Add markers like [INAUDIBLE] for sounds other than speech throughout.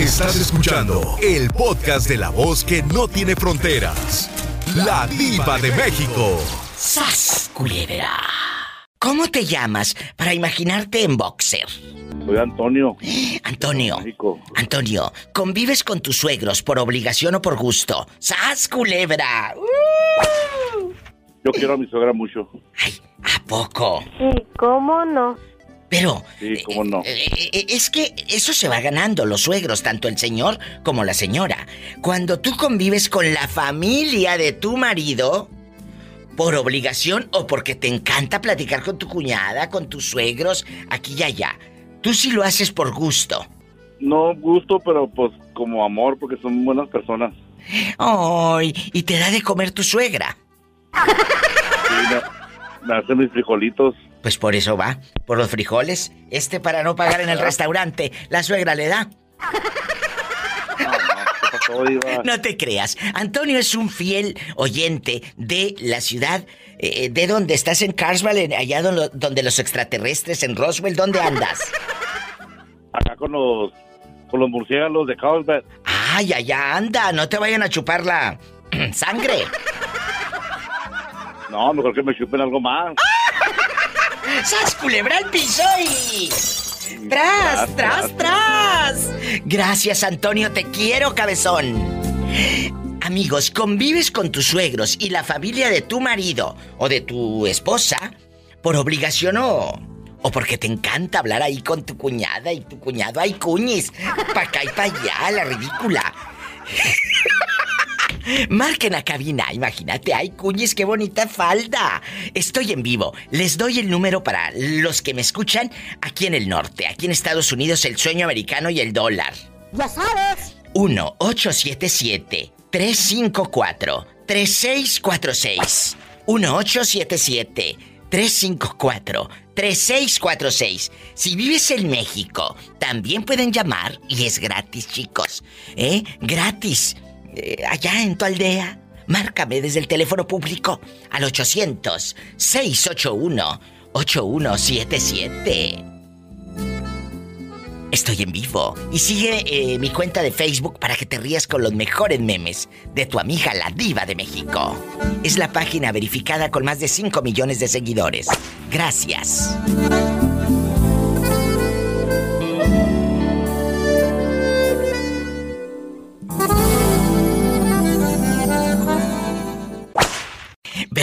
Estás escuchando el podcast de la voz que no tiene fronteras. La diva de México. ¡Sas, culebra! ¿Cómo te llamas para imaginarte en boxer? Soy Antonio. [GASPS] Antonio. Antonio, ¿convives con tus suegros por obligación o por gusto? ¡Sas, culebra! ¡Uh! Yo quiero a mi suegra mucho. Ay, ¿a poco? Sí, ¿cómo no? Pero... Sí, cómo no. eh, eh, es que eso se va ganando, los suegros, tanto el señor como la señora. Cuando tú convives con la familia de tu marido, por obligación o porque te encanta platicar con tu cuñada, con tus suegros, aquí y allá. Tú sí lo haces por gusto. No gusto, pero pues como amor, porque son buenas personas. Ay, y te da de comer tu suegra. Sí, me, me mis frijolitos. Pues por eso va, por los frijoles. Este para no pagar en el [LAUGHS] restaurante, la suegra le da. No te creas. Antonio es un fiel oyente de la ciudad. eh, ¿De dónde? ¿Estás en en- allá donde, donde los extraterrestres, en Roswell? ¿Dónde [LAUGHS] andas? Acá con los con los murciélagos de Carlsbad. Ay, allá anda. No te vayan a chupar la [CLEARS THROAT] sangre. No, mejor que me chupen algo más. ¡Sas, culebra al piso y... ¡Tras, tras, tras! Gracias, Antonio, te quiero, cabezón. Amigos, convives con tus suegros y la familia de tu marido o de tu esposa por obligación o... O porque te encanta hablar ahí con tu cuñada y tu cuñado. ¡Ay, cuñis! Pa' acá y pa' allá, la ridícula. Marquen a cabina, imagínate, ay cuñis, qué bonita falda. Estoy en vivo. Les doy el número para los que me escuchan aquí en el norte, aquí en Estados Unidos, el sueño americano y el dólar. Ya sabes. 1-877-354-3646. 1-877-354-3646. Si vives en México, también pueden llamar y es gratis, chicos. ¿Eh? Gratis. Eh, allá en tu aldea. Márcame desde el teléfono público al 800-681-8177. Estoy en vivo y sigue eh, mi cuenta de Facebook para que te rías con los mejores memes de tu amiga la diva de México. Es la página verificada con más de 5 millones de seguidores. Gracias.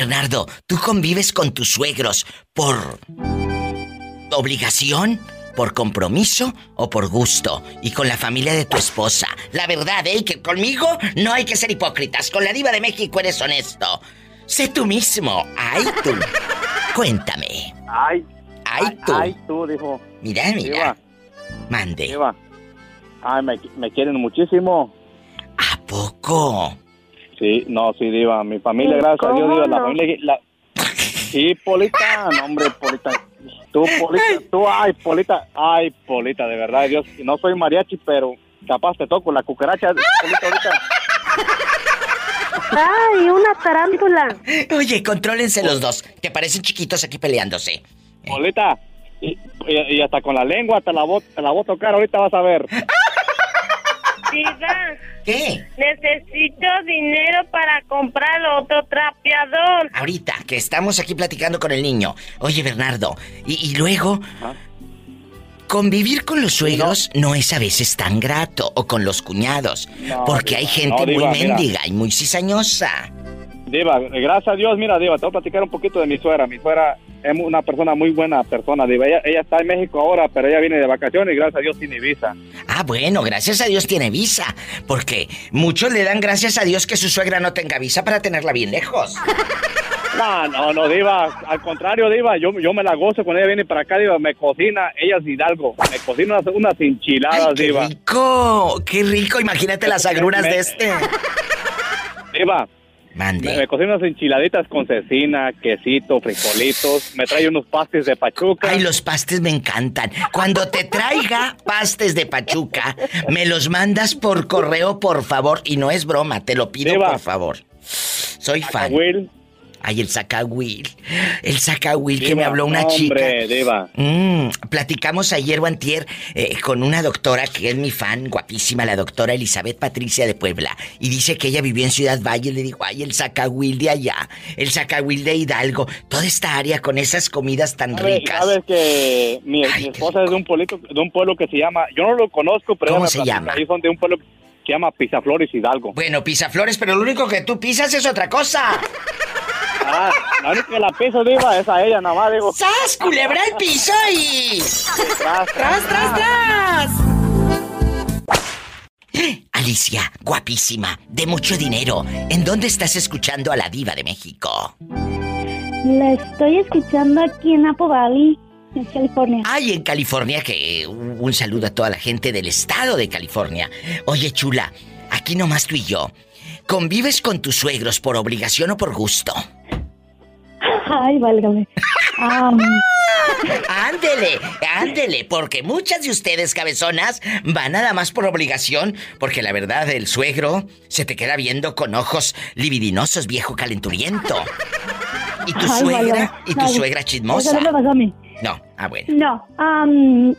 Bernardo, ¿tú convives con tus suegros por obligación, por compromiso o por gusto? Y con la familia de tu esposa. La verdad, ¿eh? Que conmigo no hay que ser hipócritas. Con la diva de México eres honesto. Sé tú mismo. Ay, tú. [LAUGHS] Cuéntame. Ay, Ay, tú. ay, tú, dijo. Mira, mira. Diva, Mande. Diva. Ay, me, me quieren muchísimo. ¿A poco? Sí, no, sí, Diva. Mi familia, Sí, gracias a Dios, ¿cómo Diva. La no? familia. La... Sí, Polita. No, hombre, Polita. Tú, Polita. Tú, ay, Polita. Ay, Polita, de verdad, Dios. No soy mariachi, pero capaz te toco la cucaracha. Polita, ahorita. Ay, una tarántula. Oye, contrólense los dos, que parecen chiquitos aquí peleándose. Polita. Y, y- y hasta con la lengua te la, voy, te la voy a tocar. Ahorita vas a ver. [LAUGHS] Diva, ¿Qué? necesito dinero para comprar otro trapeador. Ahorita, que estamos aquí platicando con el niño. Oye, Bernardo, y, y luego, Ajá. convivir con los suegros no. es a veces tan grato, o con los cuñados, No, porque hay gente no, muy mira. mendiga y muy cizañosa. Diva, gracias a Dios, mira, Diva, te voy a platicar un poquito de mi suegra. Mi suegra es una persona muy buena persona, Diva. Ella, ella está en México ahora, pero ella viene de vacaciones y gracias a Dios tiene visa. Ah, bueno, gracias a Dios tiene visa, porque muchos le dan gracias a Dios que su suegra no tenga visa para tenerla bien lejos. [LAUGHS] No, no, no, Diva, al contrario, Diva, yo, yo me la gozo cuando ella viene para acá, Diva, me cocina, ella es Hidalgo, me cocina unas, unas enchiladas, ¡Ay, qué Diva. rico! ¡Qué rico! Imagínate las agruras Me- de este. [LAUGHS] Diva, Mande. me cocina unas enchiladitas con cecina, quesito, frijolitos, me trae unos pastes de pachuca. Ay, los pastes me encantan. Cuando te traiga pastes de Pachuca, me los mandas por correo, por favor. Y no es broma, te lo pido por favor. Soy fan. Ay, el sacahuil. El sacahuil que me habló una chica. Diva. Mm, platicamos ayer o antier eh, con una doctora que es mi fan, guapísima, la doctora Elizabeth Patricia de Puebla. Y dice que ella vivió en Ciudad Valle. Le digo, ay, el sacahuil de allá, el sacahuil de Hidalgo. Toda esta área con esas comidas tan ¿Sabes, ricas. sabes que mi, Ay, mi qué esposa es de un pueblito, de un pueblo que se llama, yo no lo conozco, pero ¿Cómo se llama? Ahí son de un pueblo que se llama Pisaflores Hidalgo. Bueno, pisaflores, pero lo único que tú pisas es otra cosa. Ah, la única que la piso, diva, es a ella, nada más, digo. ¡Sas, culebra el piso y... Tras, ¡Tras, tras, tras! Alicia, guapísima, de mucho dinero. ¿En dónde estás escuchando a la diva de México? La estoy escuchando aquí en Apple Valley, en California. Ay, en California, que un un saludo a toda la gente del estado de California. Oye, chula, aquí nomás tú y yo. ¿Convives con tus suegros por obligación o por gusto? Ay, válgame. Am, [LAUGHS] Ándele, ándele, porque muchas de ustedes, cabezonas, van nada más por obligación, porque la verdad, el suegro se te queda viendo con ojos libidinosos, viejo calenturiento. ¿Y tu ay, suegra? válgame. ¿Y tu suegra chismosa? Eso no me pasó a mí. No, ah, bueno. No, am,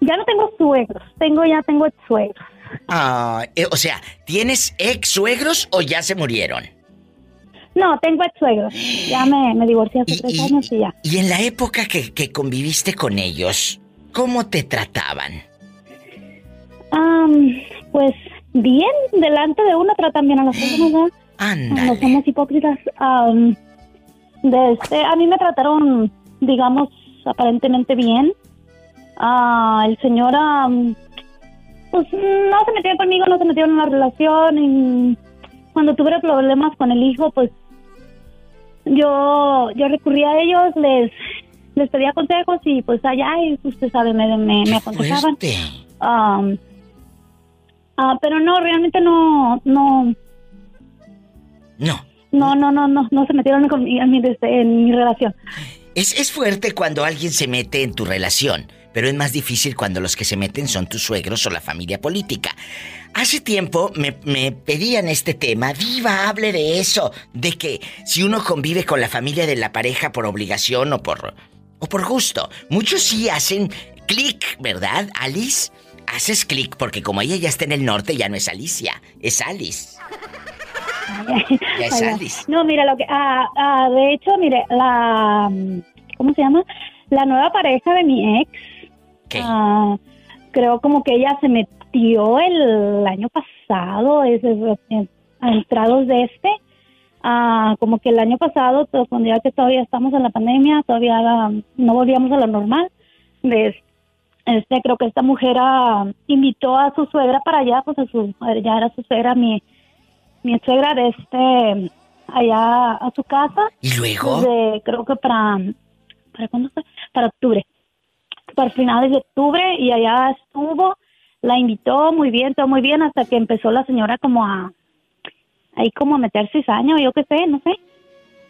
ya no tengo suegros. Tengo, ya tengo ex suegros. Ah, eh, o sea, ¿tienes ex suegros o ya se murieron? No, tengo ex suegros. Ya me, me divorcié hace Y, tres y- años y ya. y en la época que, que conviviste con ellos, ¿cómo te trataban? Am, pues bien, delante de uno tratan bien a las personas, ¿verdad? [GASPS] No somos hipócritas. Am, de este, a mí me trataron, digamos, aparentemente bien. Ah, el señor, am, pues no se metió conmigo, no se metió en la relación. Y cuando tuve problemas con el hijo, pues yo yo recurrí a ellos, les les pedía consejos y pues allá, y usted sabe, me, me, aconsejaban. ah, pero no, realmente no, no, No, no, no, no, no, no se metieron mi- en mi, en mi relación. Es, es fuerte cuando alguien se mete en tu relación, pero es más difícil cuando los que se meten son tus suegros o la familia política. Hace tiempo me, me pedían este tema, Diva, hable de eso, de que si uno convive con la familia de la pareja por obligación o por, o por gusto. Muchos sí hacen clic, ¿verdad, Alice? Haces clic porque como ella ya está en el norte, ya no es Alicia, es Alice. [LAUGHS] Ya. No, mira, lo que, ah, ah, de hecho, mire, la, ¿cómo se llama? La nueva pareja de mi ex, ¿Qué? ah, creo como que ella se metió el año pasado, es, a entrados de este, ah, como que el año pasado, cuando ya que todavía estamos en la pandemia, todavía no volvíamos a lo normal, de este, creo que esta mujer ah, invitó a su suegra para allá, pues a su, ya era su suegra, mi, mi suegra de este, allá a su casa, ¿Y luego? desde, creo que para, ¿para cuándo fue? Para octubre, para finales de octubre y allá estuvo, la invitó muy bien, todo muy bien, hasta que empezó la señora como a, ahí como a meter cizaño, yo qué sé, no sé.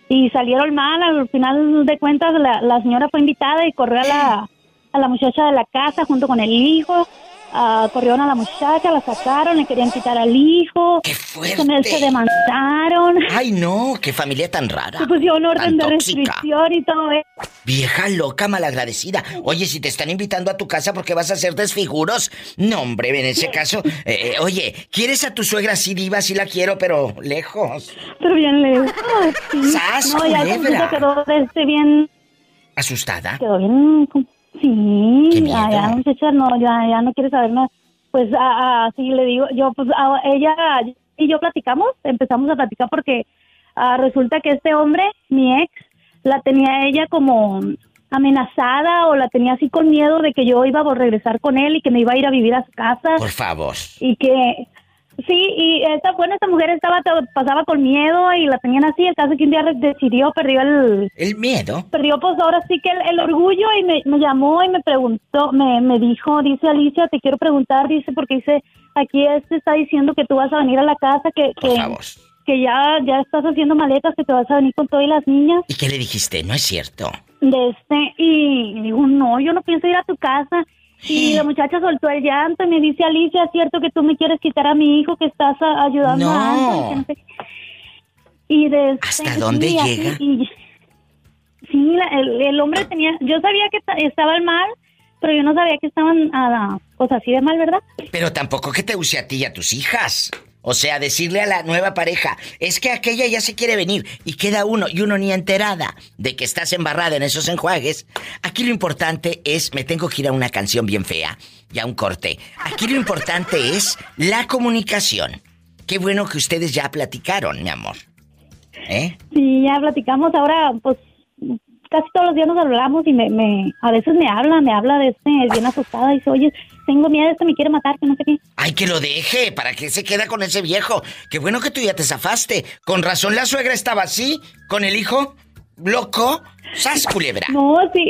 Y salieron mal, al final de cuentas la, la señora fue invitada y corrió a la, a la muchacha de la casa junto con el hijo, ah, corrieron a la muchacha, la sacaron, le querían quitar al hijo, ¡Qué con él se fuerte! demandaron. Ay, no, qué familia tan rara. Se pusieron orden de tóxica. restricción y todo eso. Vieja loca, malagradecida. Oye, si te están invitando a tu casa, ¿por qué vas a hacer desfiguros? No, hombre, en ese caso. eh, eh, oye, ¿quieres a tu suegra? Sí, diva, sí la quiero, pero lejos. Pero bien lejos. sí. ¡Sas, No, ya se quedó este bien, ¿Asustada? quedó bien, sí, ya, muchacha, no, ya, ya no quiere saber nada. Pues así le digo, yo, pues a, ella y yo platicamos, empezamos a platicar porque ah, resulta que este hombre, mi ex, la tenía ella como amenazada o la tenía así con miedo de que yo iba a regresar con él y que me iba a ir a vivir a su casa Por favor. y que sí y esta bueno esta mujer estaba pasaba con miedo y la tenían así el caso que un día decidió perdió el El miedo. perdió pues ahora sí que el, el orgullo y me, me llamó y me preguntó me, me dijo dice Alicia te quiero preguntar dice porque dice aquí este está diciendo que tú vas a venir a la casa que que ya ya estás haciendo maletas que te vas a venir con todas las niñas ¿Y qué le dijiste? No es cierto. de este y digo no yo no pienso ir a tu casa y la muchacha soltó el llanto y me dice Alicia es cierto que tú me quieres quitar a mi hijo que estás a- ayudando a No. Anthony, qué". Y de ¿Hasta dónde así, llega? y- sí, la- el, el hombre tenía, yo sabía que ta- estaba mal, pero yo no sabía que estaban, pues así de mal, ¿verdad? Pero tampoco que te use a ti y a tus hijas. O sea, decirle a la nueva pareja, es que aquella ya se quiere venir y queda uno y uno ni enterada de que estás embarrada en esos enjuagues. Aquí lo importante es, me tengo que ir a una canción bien fea y a un corte. Aquí lo importante es la comunicación. Qué bueno que ustedes ya platicaron, mi amor. ¿Eh? Sí, ya platicamos ahora, pues casi todos los días nos hablamos y me, me a veces me habla, me habla de este, bien asustada, y dice, oye, tengo miedo, este me quiere matar, que no sé qué. Ay, que lo deje, ¿para qué se queda con ese viejo? Qué bueno que tú ya te zafaste. Con razón la suegra estaba así, con el hijo, loco, sas culebra. No, sí,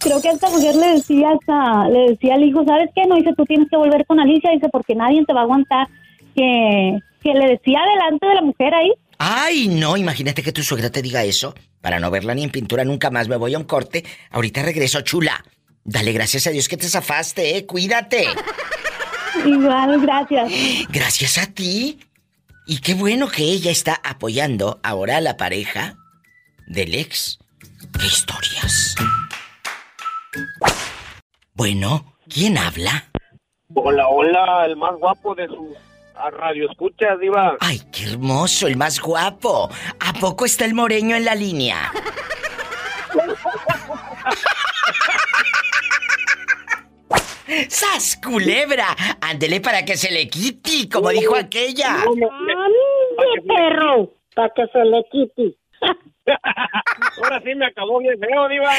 creo que a esta mujer le decía hasta, le decía al hijo, ¿sabes qué? No, dice, tú tienes que volver con Alicia, dice, porque nadie te va a aguantar, que, que le decía delante de la mujer ahí. Ay, no, imagínate que tu suegra te diga eso. Para no verla ni en pintura nunca más me voy a un corte. Ahorita regreso, chula. Dale gracias a Dios que te zafaste, eh. Cuídate. Igual, gracias. Gracias a ti. Y qué bueno que ella está apoyando ahora a la pareja del ex. ¿Qué historias? Bueno, ¿quién habla? Hola, hola, el más guapo de sus radio escuchas, Diva. Ay, qué hermoso, el más guapo. ¿A poco está el moreño en la línea? [LAUGHS] ¡Sas, culebra! Ándele para que se le quite, como dijo aquella. ¡Ande, perro! Para que se le quite. [LAUGHS] Ahora sí me acabó bien feo, Diva.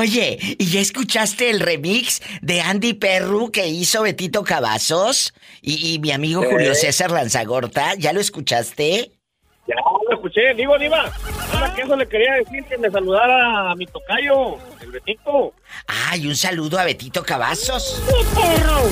Oye, ¿y ya escuchaste el remix de Andy Perru que hizo Betito Cavazos? Y, y mi amigo Julio César Lanzagorta, ¿ya lo escuchaste? Ya lo escuché, digo, Diva. Nada que eso le quería decir que me saludara a mi tocayo, el Betito. Ay, un saludo a Betito Cavazos. ¡Sí, perro!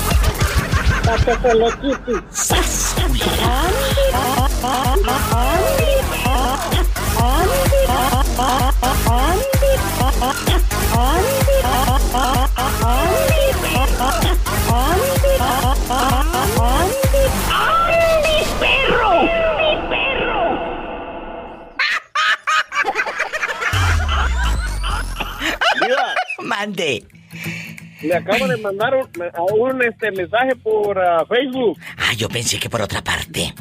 Mande. le acabo de mandar un, un este, mensaje por ah, Facebook. Ah, yo pensé que por otra parte.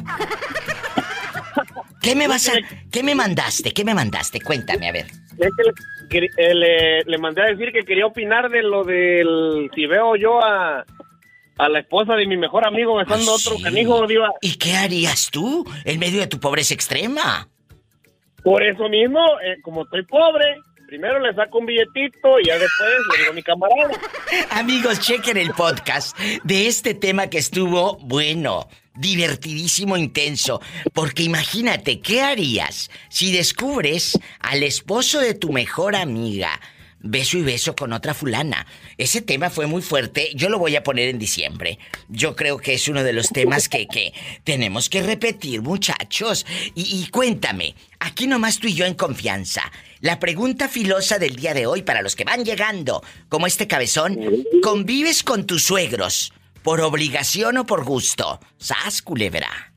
¿Qué me vas a... ¿Qué me mandaste? ¿Qué me mandaste? Cuéntame, a ver. Es que le, eh, le, le mandé a decir que quería opinar de lo del... Si veo yo a, a la esposa de mi mejor amigo besando a Ay, otro canijo, Diva. ¿Y qué harías tú en medio de tu pobreza extrema? Por eso mismo, eh, como estoy pobre, primero le saco un billetito y ya después le digo a mi camarada. [LAUGHS] Amigos, chequen el podcast de este tema que estuvo bueno, divertidísimo, intenso. Porque imagínate, ¿qué harías si descubres al esposo de tu mejor amiga? Beso y beso con otra fulana. Ese tema fue muy fuerte. Yo lo voy a poner en diciembre. Yo creo que es uno de los temas que, que tenemos que repetir, muchachos. Y, y cuéntame, aquí nomás tú y yo en confianza. La pregunta filosa del día de hoy para los que van llegando, como este cabezón, ¿convives con tus suegros por obligación o por gusto? ¡Sas, culebra!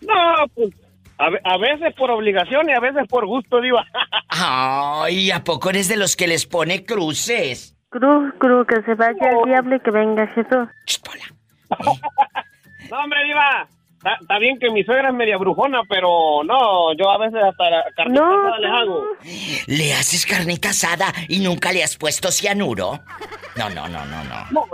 No, pues a, ve- a veces por obligación y a veces por gusto, Diva. Ay, ¿a poco eres de los que les pone cruces? Cruz, cruz, que se vaya el diablo y que venga Jesús. Ch, Pola. [LAUGHS] no, hombre, Diva. Está bien que mi suegra es media brujona, pero no, yo a veces hasta la carnita No, asada les hago. ¿Le haces carnita asada y nunca le has puesto cianuro? No, no, no, no, no. No,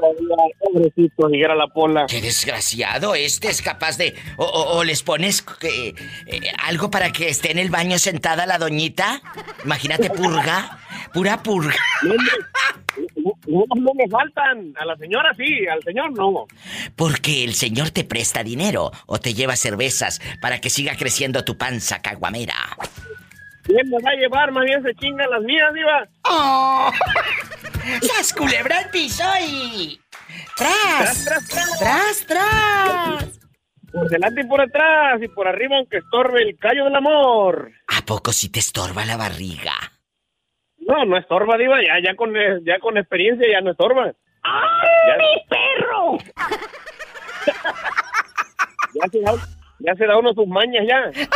pobrecito, dijera la pola. Qué desgraciado, este es capaz de... O, o- o les pones eh, eh, algo para que esté en el baño sentada la doñita. Imagínate, purga. Pura purga. No, hombre, no, no me faltan. A la señora sí, al señor no. Porque el señor te presta dinero o te lleva cervezas para que siga creciendo tu panza caguamera. ¿Quién me va a llevar? Más bien se chingan las mías, Diva. ¡Oh! ¡Sas culebra al piso y... ¡Tras! ¡Tras, tras! Por delante y por atrás y por arriba aunque estorbe el callo del amor. ¿A poco si te estorba la barriga? No, no estorba, Diva, ya, ya, con, eh, ya con experiencia ya no estorba. ¡Ay, mi perro! [LAUGHS] ya, se da, ya se da uno sus mañas ya. ¡Ay,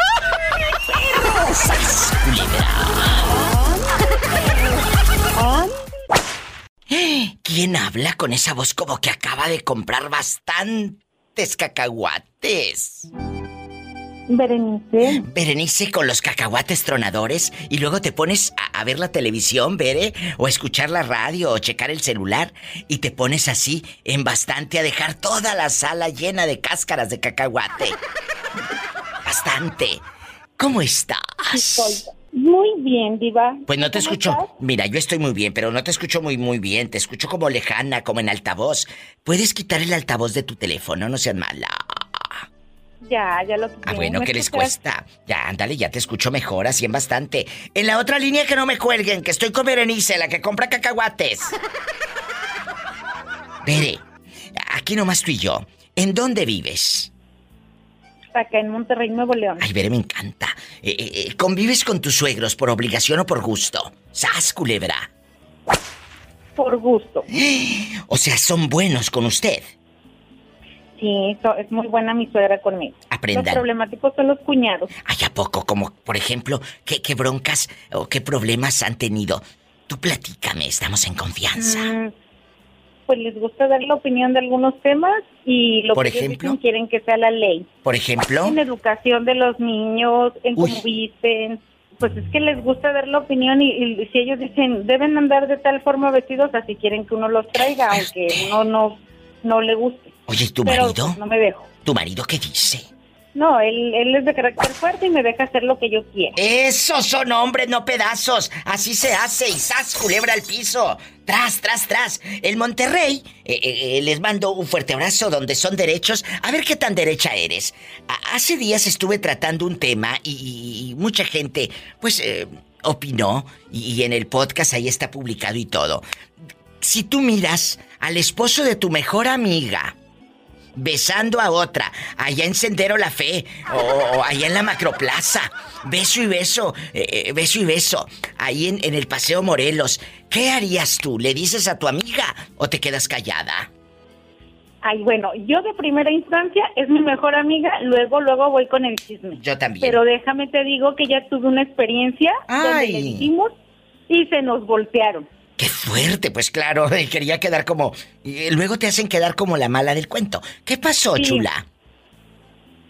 mi perro! ¿Quién habla con esa voz como que acaba de comprar bastantes cacahuates? Berenice. Berenice con los cacahuates tronadores y luego te pones a, ver la televisión, Bere, o escuchar la radio o checar el celular y te pones así en bastante a dejar toda la sala llena de cáscaras de cacahuate. Bastante. ¿Cómo estás? Muy bien, Diva. Pues no te escucho. Mira, yo estoy muy bien, pero no te escucho muy, muy bien. Te escucho como lejana, como en altavoz. ¿Puedes quitar el altavoz de tu teléfono? No seas mala. Ya, ya lo quité. Ah, bueno, ¿qué les cuesta? Ya, ándale, ya te escucho mejor, así en bastante. En la otra línea que no me cuelguen, que estoy con Berenice, la que compra cacahuates. Bere, aquí nomás tú y yo. ¿En dónde vives? acá en Monterrey, Nuevo León. Ay, Bere, me encanta. Eh, eh, eh, ¿Convives con tus suegros por obligación o por gusto? ¡Sas, culebra! Por gusto. [GASPS] O sea, son buenos con usted. Sí, es muy buena mi suegra conmigo. Aprendan. Los problemáticos son los cuñados. Ay, ¿a poco? Como, por ejemplo, ¿qué, qué broncas o qué problemas han tenido? Tú platícame, estamos en confianza. Mm, pues les gusta dar la opinión de algunos temas y lo que ejemplo? quieren que sea la ley. Por ejemplo, en educación de los niños, en cómo visten. Pues es que les gusta dar la opinión y, si ellos dicen deben andar de tal forma vestidos, así quieren que uno los traiga, aunque uno no, no le guste. Oye, ¿tu marido? No me dejo. ¿Tu marido qué dice? No, él, él es de carácter fuerte y me deja hacer lo que yo quiera. Esos son hombres, no pedazos. Así se hace y ¡zas! culebra al piso. Tras, tras, tras. El Monterrey, eh, eh, eh, les mando un fuerte abrazo donde son derechos. A ver qué tan derecha eres. hace días estuve tratando un tema y, mucha gente, pues, opinó. y en el podcast ahí está publicado y todo. Si tú miras al esposo de tu mejor amiga, besando a otra, allá en Sendero La Fe, o, allá en la Macroplaza, beso y beso, eh, eh, beso y beso, ahí en, en el Paseo Morelos, ¿qué harías tú? ¿Le dices a tu amiga o te quedas callada? Ay, bueno, yo de primera instancia es mi mejor amiga, luego, luego voy con el chisme. Yo también. Pero déjame te digo que ya tuve una experiencia donde le dijimos y se nos voltearon. ¡Qué fuerte! Pues claro, [LAUGHS] quería quedar como... Y luego te hacen quedar como la mala del cuento. ¿Qué pasó, chula?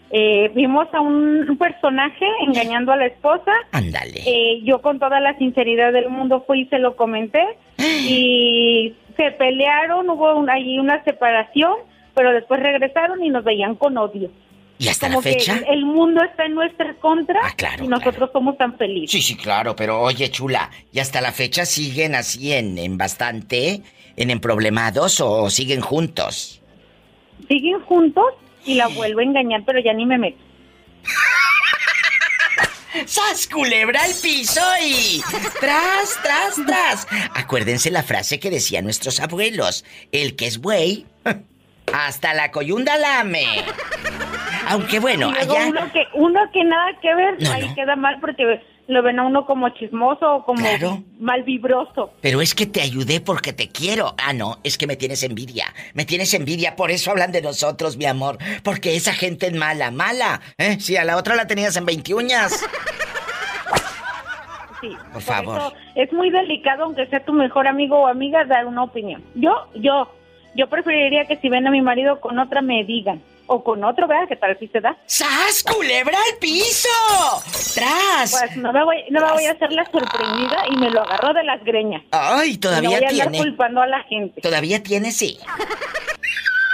Eh, vimos a un personaje engañando a la esposa. Ándale. Eh, yo con toda la sinceridad del mundo fui y se lo comenté. [GASPS] y se pelearon, hubo ahí una separación, pero después regresaron y nos veían con odio. ¿Y hasta la fecha? el mundo está en nuestra contra ah, y nosotros somos tan felices. Sí, sí, claro, pero oye, chula, ¿y hasta la fecha siguen así en, en bastante, en, en problemados o siguen juntos? Siguen juntos y la vuelvo a engañar, pero ya ni me meto. [LAUGHS] ¡Sas culebra al piso y tras, tras, tras! Acuérdense la frase que decían nuestros abuelos: el que es buey, [LAUGHS] hasta la coyunda lame. Aunque bueno, allá... Uno que, uno que nada que ver, ahí queda mal porque lo ven a uno como chismoso o como mal vibroso. Pero es que te ayudé porque te quiero. Ah, no, es que me tienes envidia. Me tienes envidia, por eso hablan de nosotros, mi amor. Porque esa gente es mala, mala. ¿Eh? Si a la otra la tenías en 20 uñas. Sí, por, favor. es muy delicado, aunque sea tu mejor amigo o amiga, dar una opinión. Yo, yo, yo preferiría que si ven a mi marido con otra me digan o con otro, ¿verdad? Que tal si se da. ¡Sas, culebra al piso! ¡Tras! Pues no me voy, no me voy a hacer la sorprendida y me lo agarró de las greñas. Ay, todavía no voy a tiene. culpando a la gente. Todavía tiene, sí.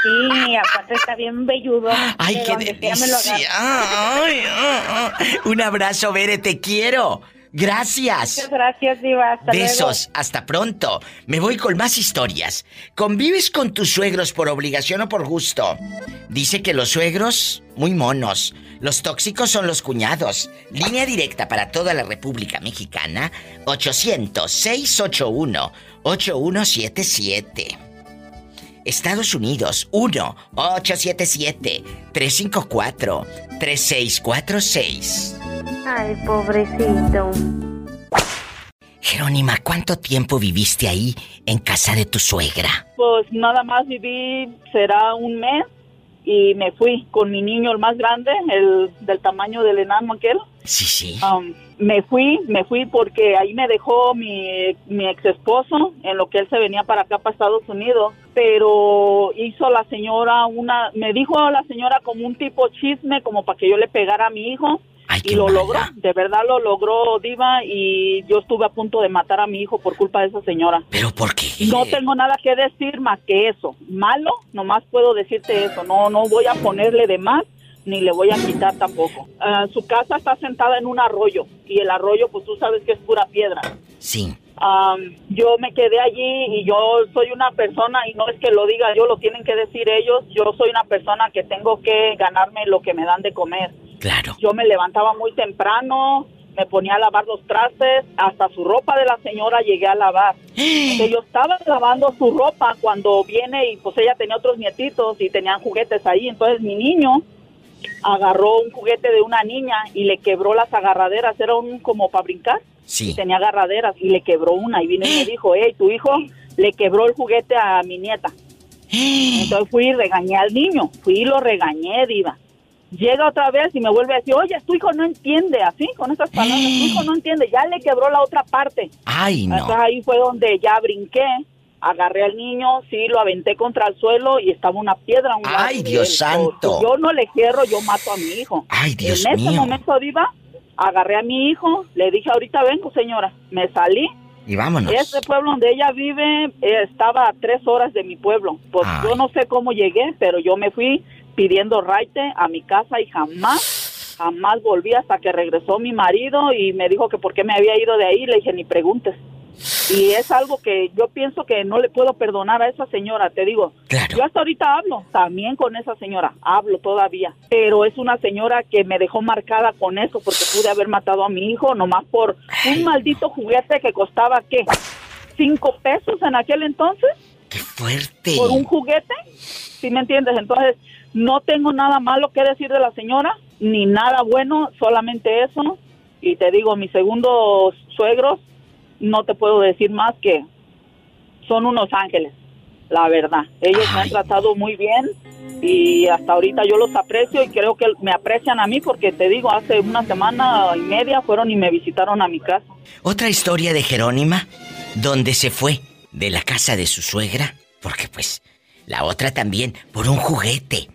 Sí, aparte está bien velludo. Ay, qué delicia. Ay, Un abrazo, Bere, te quiero. Gracias. Muchas gracias, Diva. Hasta Besos. Hasta pronto. Me voy con más historias. ¿Convives con tus suegros por obligación o por gusto? Dice que los suegros, muy monos. Los tóxicos son los cuñados. Línea directa para toda la República Mexicana, 800-681-8177. Estados Unidos, 1-877-354-3646. Ay, pobrecito. Jerónima, ¿cuánto tiempo viviste ahí en casa de tu suegra? Pues nada más viví, será un mes. y me fui con mi niño, el más grande, el del tamaño del enano aquel. Sí, sí. Um, me fui, me fui porque ahí me dejó mi, mi ex esposo en lo que él se venía para acá, para Estados Unidos, pero hizo la señora una, me dijo la señora como un tipo chisme, como para que yo le pegara a mi hijo. Ay, y lo mala. logró, de verdad lo logró Diva y yo estuve a punto de matar a mi hijo por culpa de esa señora. ¿Pero por qué? No tengo nada que decir más que eso. Malo, nomás puedo decirte eso. No, no voy a ponerle de más ni le voy a quitar tampoco. Ah, su casa está sentada en un arroyo y el arroyo, pues tú sabes que es pura piedra. Sí. Am, yo me quedé allí y yo soy una persona, y no es que lo diga yo, lo tienen que decir ellos, yo soy una persona que tengo que ganarme lo que me dan de comer. Claro. Yo me levantaba muy temprano, me ponía a lavar los trastes, hasta su ropa de la señora llegué a lavar. [GASPS] Que yo estaba lavando su ropa cuando viene y pues ella tenía otros nietitos y tenían juguetes ahí, entonces mi niño agarró un juguete de una niña y le quebró las agarraderas, era un como para brincar Sí. tenía agarraderas y le quebró una y vino y me [GASPS] dijo, hey, tu hijo le quebró el juguete a mi nieta. [GASPS] Entonces fui y regañé al niño, fui y lo regañé, diva. Llega otra vez y me vuelve a decir, oye, tu hijo no entiende, así, con esas palabras, tu hijo no entiende, ya le quebró la otra parte. Ay, no. Entonces ahí fue donde ya brinqué, agarré al niño, sí, lo aventé contra el suelo y estaba una piedra. un Ay, Dios él. santo. Yo no le quiero, yo mato a mi hijo. Ay, Dios en ese mío. momento, Diva, agarré a mi hijo, le dije, ahorita vengo, señora. Me salí. Y vámonos. Ese pueblo donde ella vive eh, estaba a tres horas de mi pueblo. Pues Ay. yo no sé cómo llegué, pero yo me fui pidiendo raite a mi casa y jamás, jamás volví hasta que regresó mi marido y me dijo que por qué me había ido de ahí. Le dije, ni preguntes. Y es algo que yo pienso que no le puedo perdonar a esa señora, te digo. Claro. Yo hasta ahorita hablo también con esa señora, hablo todavía, pero es una señora que me dejó marcada con eso porque pude haber matado a mi hijo nomás por un maldito juguete que costaba, ¿qué? ¿Cinco pesos en aquel entonces? ¡Qué fuerte! ¿Por un juguete? ¿Sí me entiendes? Entonces, no tengo nada malo que decir de la señora, ni nada bueno, solamente eso. Y te digo, mis segundos suegros, no te puedo decir más que son unos ángeles, la verdad. Ellos me han tratado muy bien y hasta ahorita yo los aprecio y creo que me aprecian a mí porque te digo, hace una semana y media fueron y me visitaron a mi casa. Otra historia de Jerónima, donde se fue de la casa de su suegra, porque pues la otra también por un juguete.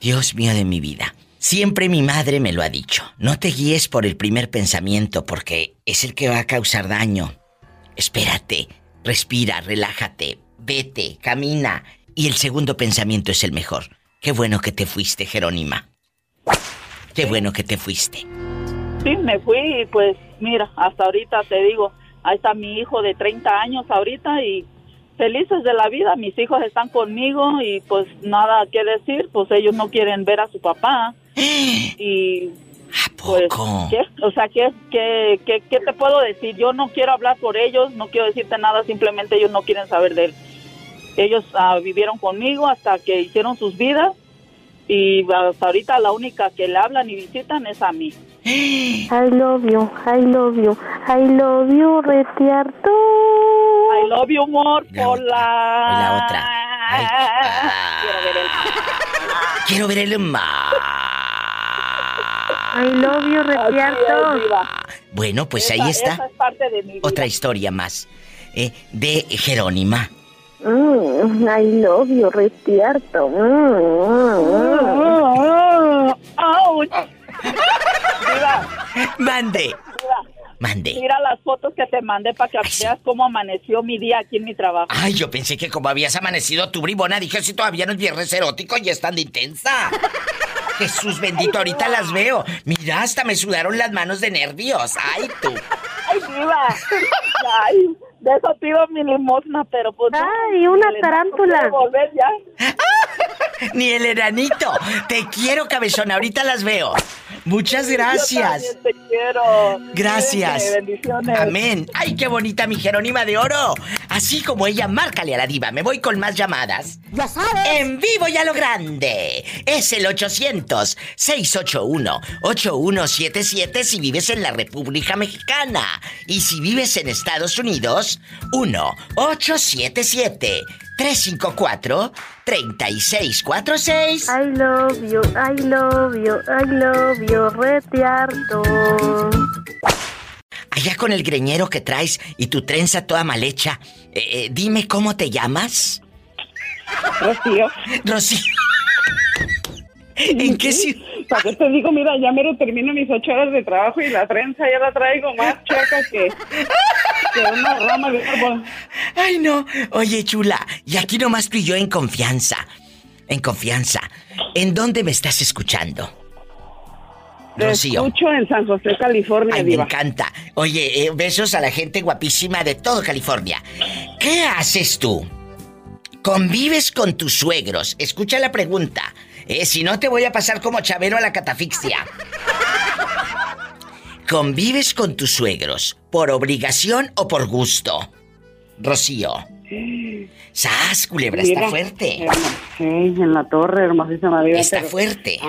Dios mío de mi vida. Siempre mi madre me lo ha dicho. No te guíes por el primer pensamiento porque es el que va a causar daño. Espérate, respira, relájate, vete, camina. Y el segundo pensamiento es el mejor. Qué bueno que te fuiste, Jerónima. Qué bueno que te fuiste. Sí, me fui y pues mira, hasta ahorita te digo, ahí está mi hijo de 30 años ahorita y felices de la vida, mis hijos están conmigo y pues nada que decir, pues ellos no quieren ver a su papá [GASPS] y ¿A pues? ¿qué? O sea, ¿qué, qué, qué, qué te puedo decir? Yo no quiero hablar por ellos, no quiero decirte nada, simplemente ellos no quieren saber de él. Ellos ah, vivieron conmigo hasta que hicieron sus vidas y hasta ahorita la única que le hablan y visitan es a mí. [GASPS] I love you, I love you, I love you, retiarto. I love you, amor, La por otra, la... la otra. Ay, ah. Quiero ver el... Quiero ver el mar. I love you, retiarto. Bueno, pues Esa- ahí está. Esa es parte de mi vida. Otra historia más. eh, de Jerónima. Mm, I love you, retiarto. Mm, mm, mm. ¡Auch! [LAUGHS] Diva, Mande. diva, Mande. mira las fotos que te mandé para que Ay, sí. veas cómo amaneció mi día aquí en mi trabajo. Ay, yo pensé que como habías amanecido tu bribona, dije si todavía no es viernes erótico y es tan intensa. [LAUGHS] Jesús bendito, ahorita las veo. Mira, hasta me sudaron las manos de nervios. Ay, tú. ¡Ay, diva! Ay, de eso pido mi limosna, pero pues... no, Ay, una tarántula. volver ya. [LAUGHS] Ni el eranito. Te quiero, cabezona. Ahorita las veo. Muchas gracias. te quiero. Gracias. Bendiciones. Amén. Ay, qué bonita mi Jerónima de oro. Así como ella, márcale a la diva. Me voy con más llamadas. Ya sabes. En vivo y a lo grande. Es el 800-681-8177 si vives en la República Mexicana. Y si vives en Estados Unidos, 1-877-354-3646. I love you, I love you, I love you, retiarto. Allá con el greñero que traes y tu trenza toda mal hecha. eh, eh, dime cómo te llamas. Rocío. Rocío. [LAUGHS] ¿En qué ciudad? ¿Para qué te digo? Mira, ya mero termino mis ocho horas de trabajo y la trenza ya la traigo más chueca que, que una rama de árbol. Ay, no. Oye, chula, y aquí nomás tú y yo en confianza. En confianza. ¿En dónde me estás escuchando? Te Rocío. escucho en San José, California, Ay, me encanta. Oye, eh, besos a la gente guapísima de todo California. ¿Qué haces tú? Convives con tus suegros. Escucha la pregunta. Eh, si no te voy a pasar como Chabelo a la catafixia. ¿Convives con tus suegros por obligación o por gusto? Rocío. ¡Sas, culebra! Mira, está fuerte. Sí, en la torre, hermosísima vida. Está pero, fuerte.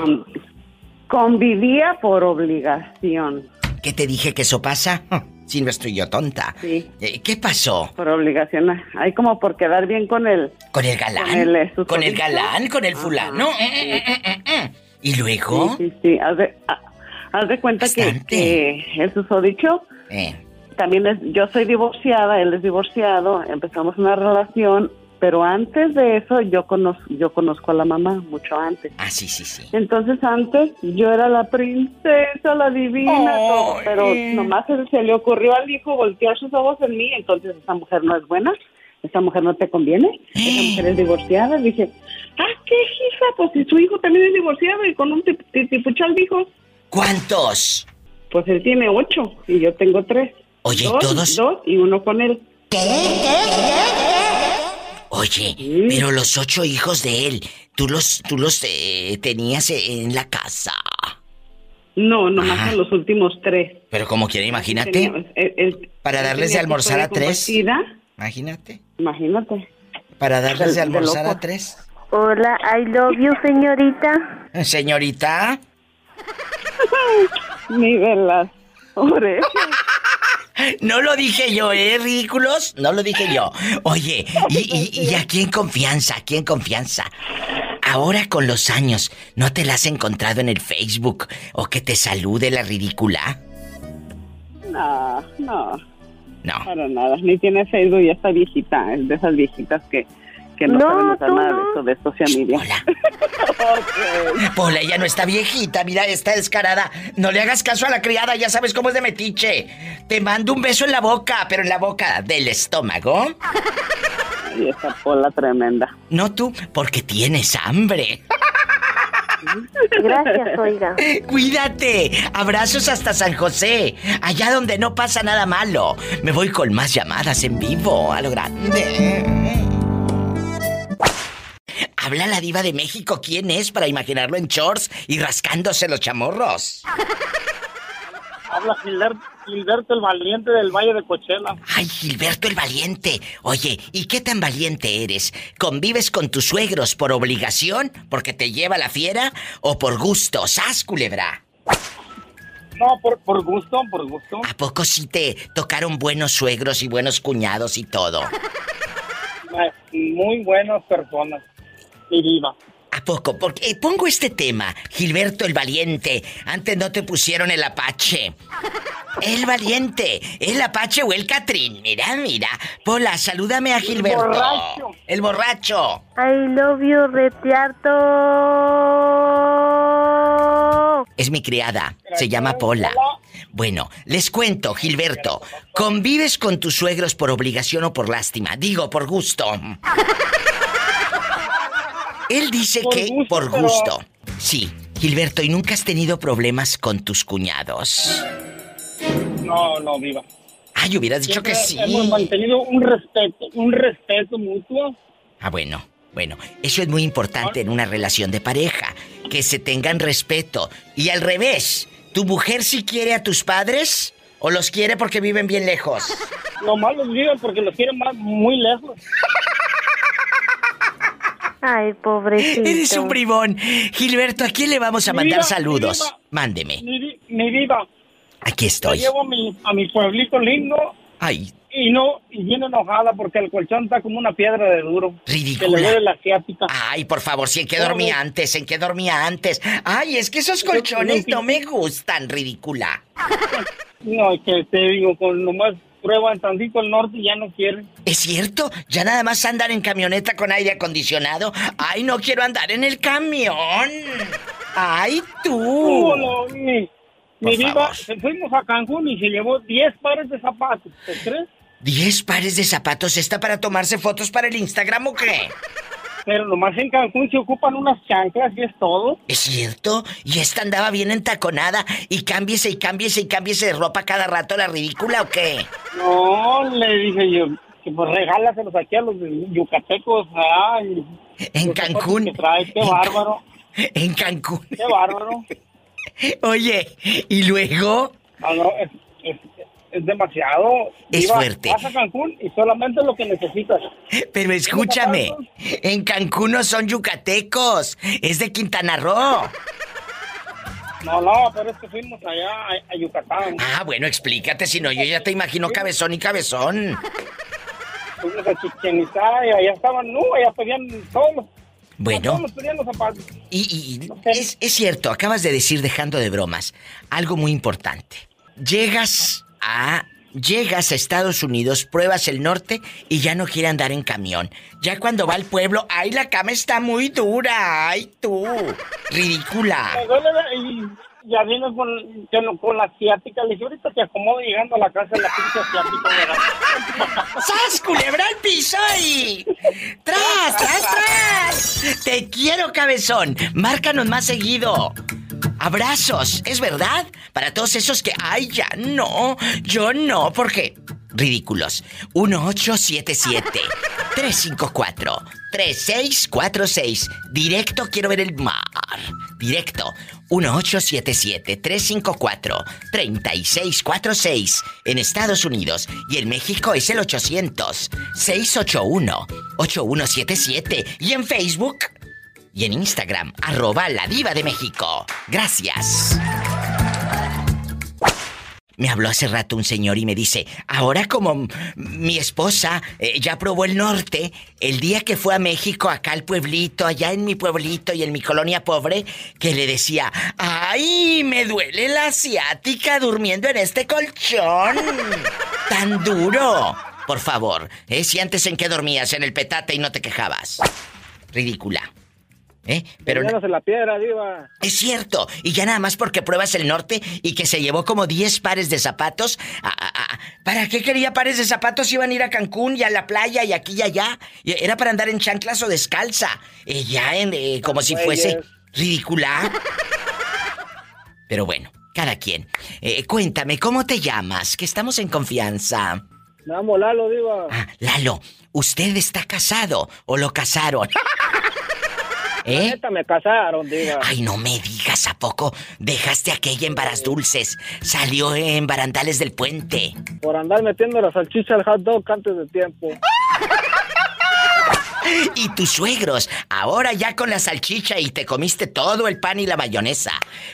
convivía por obligación. ¿Qué te dije que eso pasa? Si no estoy yo tonta. Sí. Eh, ¿Qué pasó? Por obligación. Hay como por quedar bien con el... ¿Con el galán? Con el, eh, ¿Con el galán? ¿Con el fulano? mm, mm, mm, mm. ¿Y luego? Sí, sí, sí. Haz de, ha- haz de cuenta que, Bastante. que el susodicho Eh, también es, yo soy divorciada, él es divorciado, empezamos una relación, pero antes de eso yo conozco, yo conozco a la mamá, mucho antes. ah, sí, sí, sí. Entonces antes yo era la princesa, la divina, todo, pero nomás se, se le ocurrió al hijo voltear sus ojos en mí, entonces esa mujer no es buena, esa mujer no te conviene, esa mujer es divorciada. Dije, ah, qué hija, pues si su hijo también es divorciado y con un tip- tip- tipuchal de hijos, ¿Cuántos? pues él tiene ocho y yo tengo tres. Oye, dos, todos- Dos y uno con él. Oye, Sí. pero los ocho hijos de él, tú los, tú los eh, tenías en la casa. No, nomás Ajá. en los últimos tres. Pero como quiera, imagínate. Teníamos- él- él- Para darles de almorzar a tres. Imagínate. Imagínate. Para darles de De- de almorzar a tres. Hola, I love you, señorita. Eh, [LAUGHS] Señorita. [LAUGHS] Ni de las orejas. [LAUGHS] No lo dije yo, ¿eh, ridículos? No lo dije yo. Oye, y, y, y aquí en confianza, aquí en confianza. Ahora con los años, ¿no te la has encontrado en el Facebook o que te salude la ridícula? No, no, No. para nada. Ni tiene Facebook, ya está viejita. Es de esas viejitas que, que no, No, tú nada no. de eso, de social media. Hola. [LAUGHS] Pola, ella no está viejita, mira, está descarada. No le hagas caso a la criada, ya sabes cómo es de metiche. Te mando un beso en la boca, pero en la boca del estómago. Y esa pola tremenda. No tú, porque tienes hambre. Gracias, oiga. Cuídate. Abrazos hasta San José, allá donde no pasa nada malo. Me voy con más llamadas en vivo, a lo grande. Habla la diva de México, ¿quién es para imaginarlo en shorts y rascándose los chamorros? [LAUGHS] Habla Gilberto, Gilberto el valiente del Valle de Cochela. Ay, Gilberto el valiente. Oye, ¿y qué tan valiente eres? ¿Convives con tus suegros por obligación, porque te lleva la fiera, o por gusto? ¡Sas, culebra! No, por, por gusto, por gusto. ¿A poco sí te tocaron buenos suegros y buenos cuñados y todo? [LAUGHS] Muy buenas personas. Mi diva. ¿A poco? Porque eh, pongo este tema, Gilberto el Valiente. Antes no te pusieron el Apache. El Valiente, el Apache o el Catrín. Mira, mira. Pola, salúdame a Gilberto. borracho. El borracho. I love you, retiarto. Es mi criada. Se llama Pola. Bueno, les cuento, Gilberto. ¿Convives con tus suegros por obligación o por lástima? Digo, por gusto. [LAUGHS] Él dice Por que gusto, por pero- gusto. Sí, Gilberto, ¿y nunca has tenido problemas con tus cuñados? No, no, diva. Ay, hubieras dicho que sí. Hemos mantenido un respeto, un respeto mutuo. Ah, bueno, bueno, eso es muy importante en una relación de pareja, que se tengan respeto. Y al revés, ¿Tu mujer sí quiere a tus padres o los quiere porque viven bien lejos? Nomás los viven porque los quieren más muy lejos. [LAUGHS] Ay, pobrecito. Eres un bribón. Gilberto, ¿a quién le vamos a Mi mandar saludos? mi. Mándeme. Mi, mi vida, Aquí yo estoy. llevo a mi, a mi pueblito lindo Ay, y no, y viene enojada porque el colchón está como una piedra de duro. Ridícula. Que le duele la asiática. ay, por favor, ¿sí en qué No, dormía no. antes? ¿En qué dormía antes? Ay, es que esos Yo- colchones yo- no me gustan, ridícula. [LAUGHS] No, es que te digo, con nomás prueban tantito el norte y ya no quieren. ¿Es cierto? Ya nada más andan en camioneta con aire acondicionado. Ay, no quiero andar en el camión. Ay, tú. No, no, mi, diva, fuimos a Cancún y se llevó 10 pares de zapatos. ¿Te crees? ¿Diez pares de zapatos está para tomarse fotos para el Instagram o qué? Pero nomás en Cancún se ocupan unas chanclas y es todo. ¿Es cierto? Y esta andaba bien entaconada y cámbiese y cámbiese y cámbiese de ropa cada rato, la ridícula o qué? No, le dije yo, que pues regálaselos aquí a los yucatecos. Ay, En Cancún. Que trae, qué En bárbaro, [LAUGHS] En Cancún. qué bárbaro. [LAUGHS] Oye, ¿y luego? No, no, es, es- es demasiado. Es fuerte. Vas a Cancún y solamente lo que necesitas. Pero escúchame, en Cancún no son yucatecos, es de Quintana Roo. No, no, pero es que fuimos allá a, a Yucatán. Ah, bueno, explícate, si no, yo ya te imagino cabezón y cabezón. Fuimos a Chichen y allá estaban, no, allá pedían todos los, Bueno. y- y es, es cierto, acabas de decir, dejando de bromas, algo muy importante. Llegas a. Llegas a Estados Unidos, pruebas el norte y ya no quiere andar en camión. Ya cuando va al pueblo, ¡ay, la cama está muy dura! ¡Ay, tú! Ridícula. Ya vino con, con, con la asiática. Le dije, ahorita te acomodo llegando a la casa de la pinche asiática. [LAUGHS] ¡Sas, culebra al piso y... ¡Tras, tras, tras! Te quiero, cabezón. Márcanos más seguido. Abrazos, ¿es verdad? Para todos esos que, ay, ya no, yo no, porque... Ridículos. 1877-354-3646. [LAUGHS] Directo, quiero ver el mar. Directo. 1877-354-3646. En Estados Unidos. Y en México es el 800-681-8177. Y en Facebook y en Instagram, arroba la diva de México. Gracias. Me habló hace rato un señor y me dice, ahora como mi esposa eh, ya probó el norte, el día que fue a México, acá al pueblito, allá en mi pueblito y en mi colonia pobre, que le decía, ay, me duele la asiática durmiendo en este colchón. [LAUGHS] Tan duro. Por favor, ¿eh? si antes en qué dormías, en el petate y no te quejabas. Ridícula. ¿Eh? Pero Poníanos en la piedra, diva. es cierto, y ya nada más porque pruebas el norte y que se llevó como 10 pares de zapatos. a- a- a- ¿Para qué quería pares de zapatos? Iban a ir a Cancún y a la playa y aquí y allá. Era para andar en chanclas o descalza. Eh, ya en, eh, como si fuese ridícula. Pero bueno, cada quien. Eh, cuéntame, ¿cómo te llamas? Que estamos en confianza. Me amo Lalo, diva. Ah, Lalo, ¿usted está casado o lo casaron? [LAUGHS] La ¿Eh? neta me casaron, diva. Ay, no me digas, ¿a poco dejaste aquella en Varas Dulces? Salió en Barandales del Puente. Por andar metiendo la salchicha al hot dog antes de tiempo. [LAUGHS] Y tus suegros, ahora ya con la salchicha y te comiste todo el pan y la mayonesa.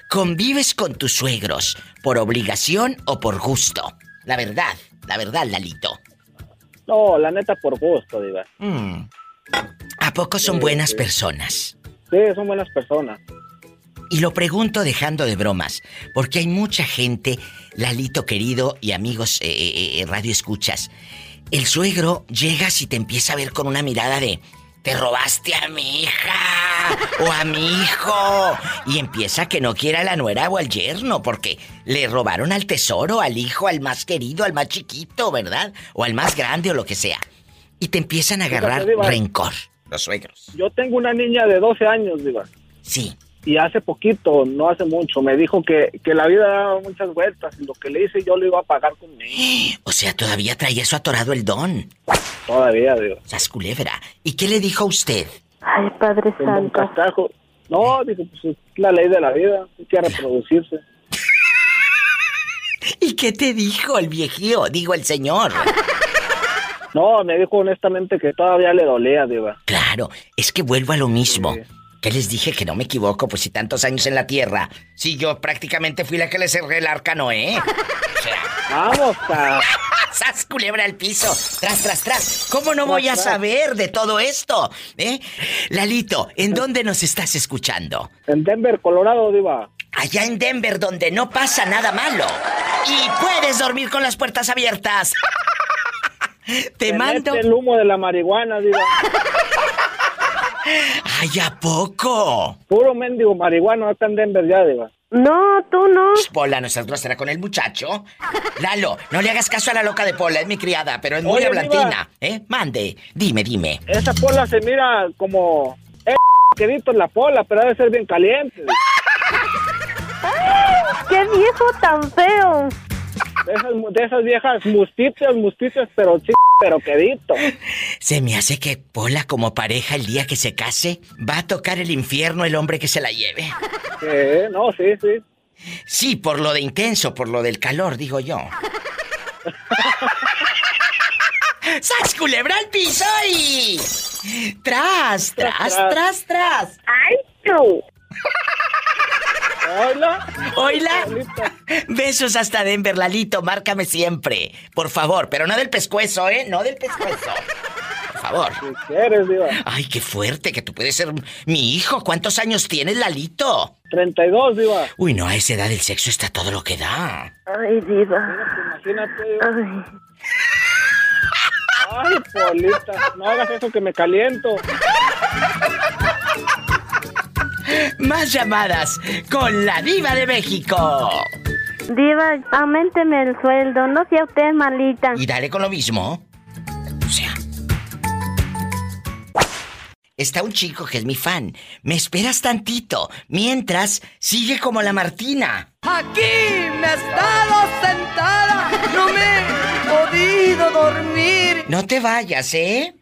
¿Convives con tus suegros por obligación o por gusto? La verdad, la verdad, Lalito. No, la neta por gusto, diva. Mm. ¿A poco son buenas personas? Sí, son buenas personas. Y lo pregunto dejando de bromas, porque hay mucha gente, Lalito querido y amigos eh, eh, eh, radio escuchas. El suegro llegas y te empieza a ver con una mirada de te robaste a mi hija o a mi hijo y empieza que no quiera a la nuera o al yerno porque le robaron al tesoro, al hijo, al más querido, al más chiquito, ¿verdad? O al más grande o lo que sea. Y te empiezan a agarrar rencor. Los suegros. Yo tengo una niña de 12 años, diva. Sí. Y hace poquito, no hace mucho, me dijo que, que la vida daba muchas vueltas y lo que le hice yo lo iba a pagar conmigo. [GASPS] O sea, todavía traía eso atorado el don. Todavía, diva. Sas culebra. ¿Y qué le dijo a usted? Ay, Padre un Santo. cascajo. No, dice, pues es la ley de la vida, hay que reproducirse. [LAUGHS] ¿Y qué te dijo el viejío? Digo, el señor. [LAUGHS] No, me dijo honestamente que todavía le dolía, Diva. Claro, es que vuelvo a lo mismo. ¿Qué les dije que no me equivoco? Pues si tantos años en la Tierra. Si yo prácticamente fui la que le cerré el arca Noé. O sea... [LAUGHS] Vamos a... [LAUGHS] ¡Sas, culebra al piso! ¡Tras, tras, tras! ¿Cómo no voy a saber de todo esto? ¿Eh? Lalito, ¿en dónde nos estás escuchando? En Denver, Colorado, Diva. Allá en Denver, donde no pasa nada malo. Y puedes dormir con las puertas abiertas. [LAUGHS] Te Se mando. mete el humo de la marihuana, Diva. ¡Ay, a poco! Puro mendigo marihuana acá en Denver ya, Diva. No, tú no. Pola, ¿no estás grosera con el muchacho? Lalo, no le hagas caso a la loca de Pola, es mi criada, pero es muy Oye, hablantina. ¿Eh? Mande, dime, dime. Esa pola se mira como... Eh, quedito en la pola, pero debe ser bien caliente. ¡Qué viejo tan feo! De esas, de esas viejas mustitas, mustitas, pero sí, pero quedito. Se me hace que Pola, como pareja, el día que se case, va a tocar el infierno el hombre que se la lleve. Sí, no, sí, sí. Sí, por lo de intenso, por lo del calor, digo yo. ¡Sas, culebra al piso y... ¡Tras, tras, tras, tras! ¡Ay, tú! Hola. Oila. Besos hasta Denver, Lalito, márcame siempre. Por favor, pero no del pescuezo, ¿eh? No del pescuezo. Por favor. Si quieres, Diva. Ay, qué fuerte, que tú puedes ser mi hijo. ¿Cuántos años tienes, Lalito? 32, Diva. Uy, no, a esa edad el sexo está todo lo que da. Ay, diva. Imagínate. Ay. Ay, Polita, no hagas eso que me caliento. Más llamadas con la diva de México. Diva, aumenteme el sueldo, no sea usted malita. Y dale con lo mismo. O sea. Está un chico que es mi fan. Me esperas tantito. Mientras, sigue como la Martina. Aquí me he estado sentada, no me he podido dormir. No te vayas, ¿eh?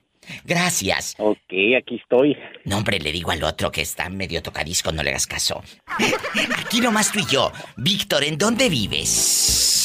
Gracias. Ok, aquí estoy. No, hombre, le digo al otro que está medio tocadisco, no le hagas caso. [LAUGHS] Aquí nomás tú y yo. Víctor, ¿en dónde vives?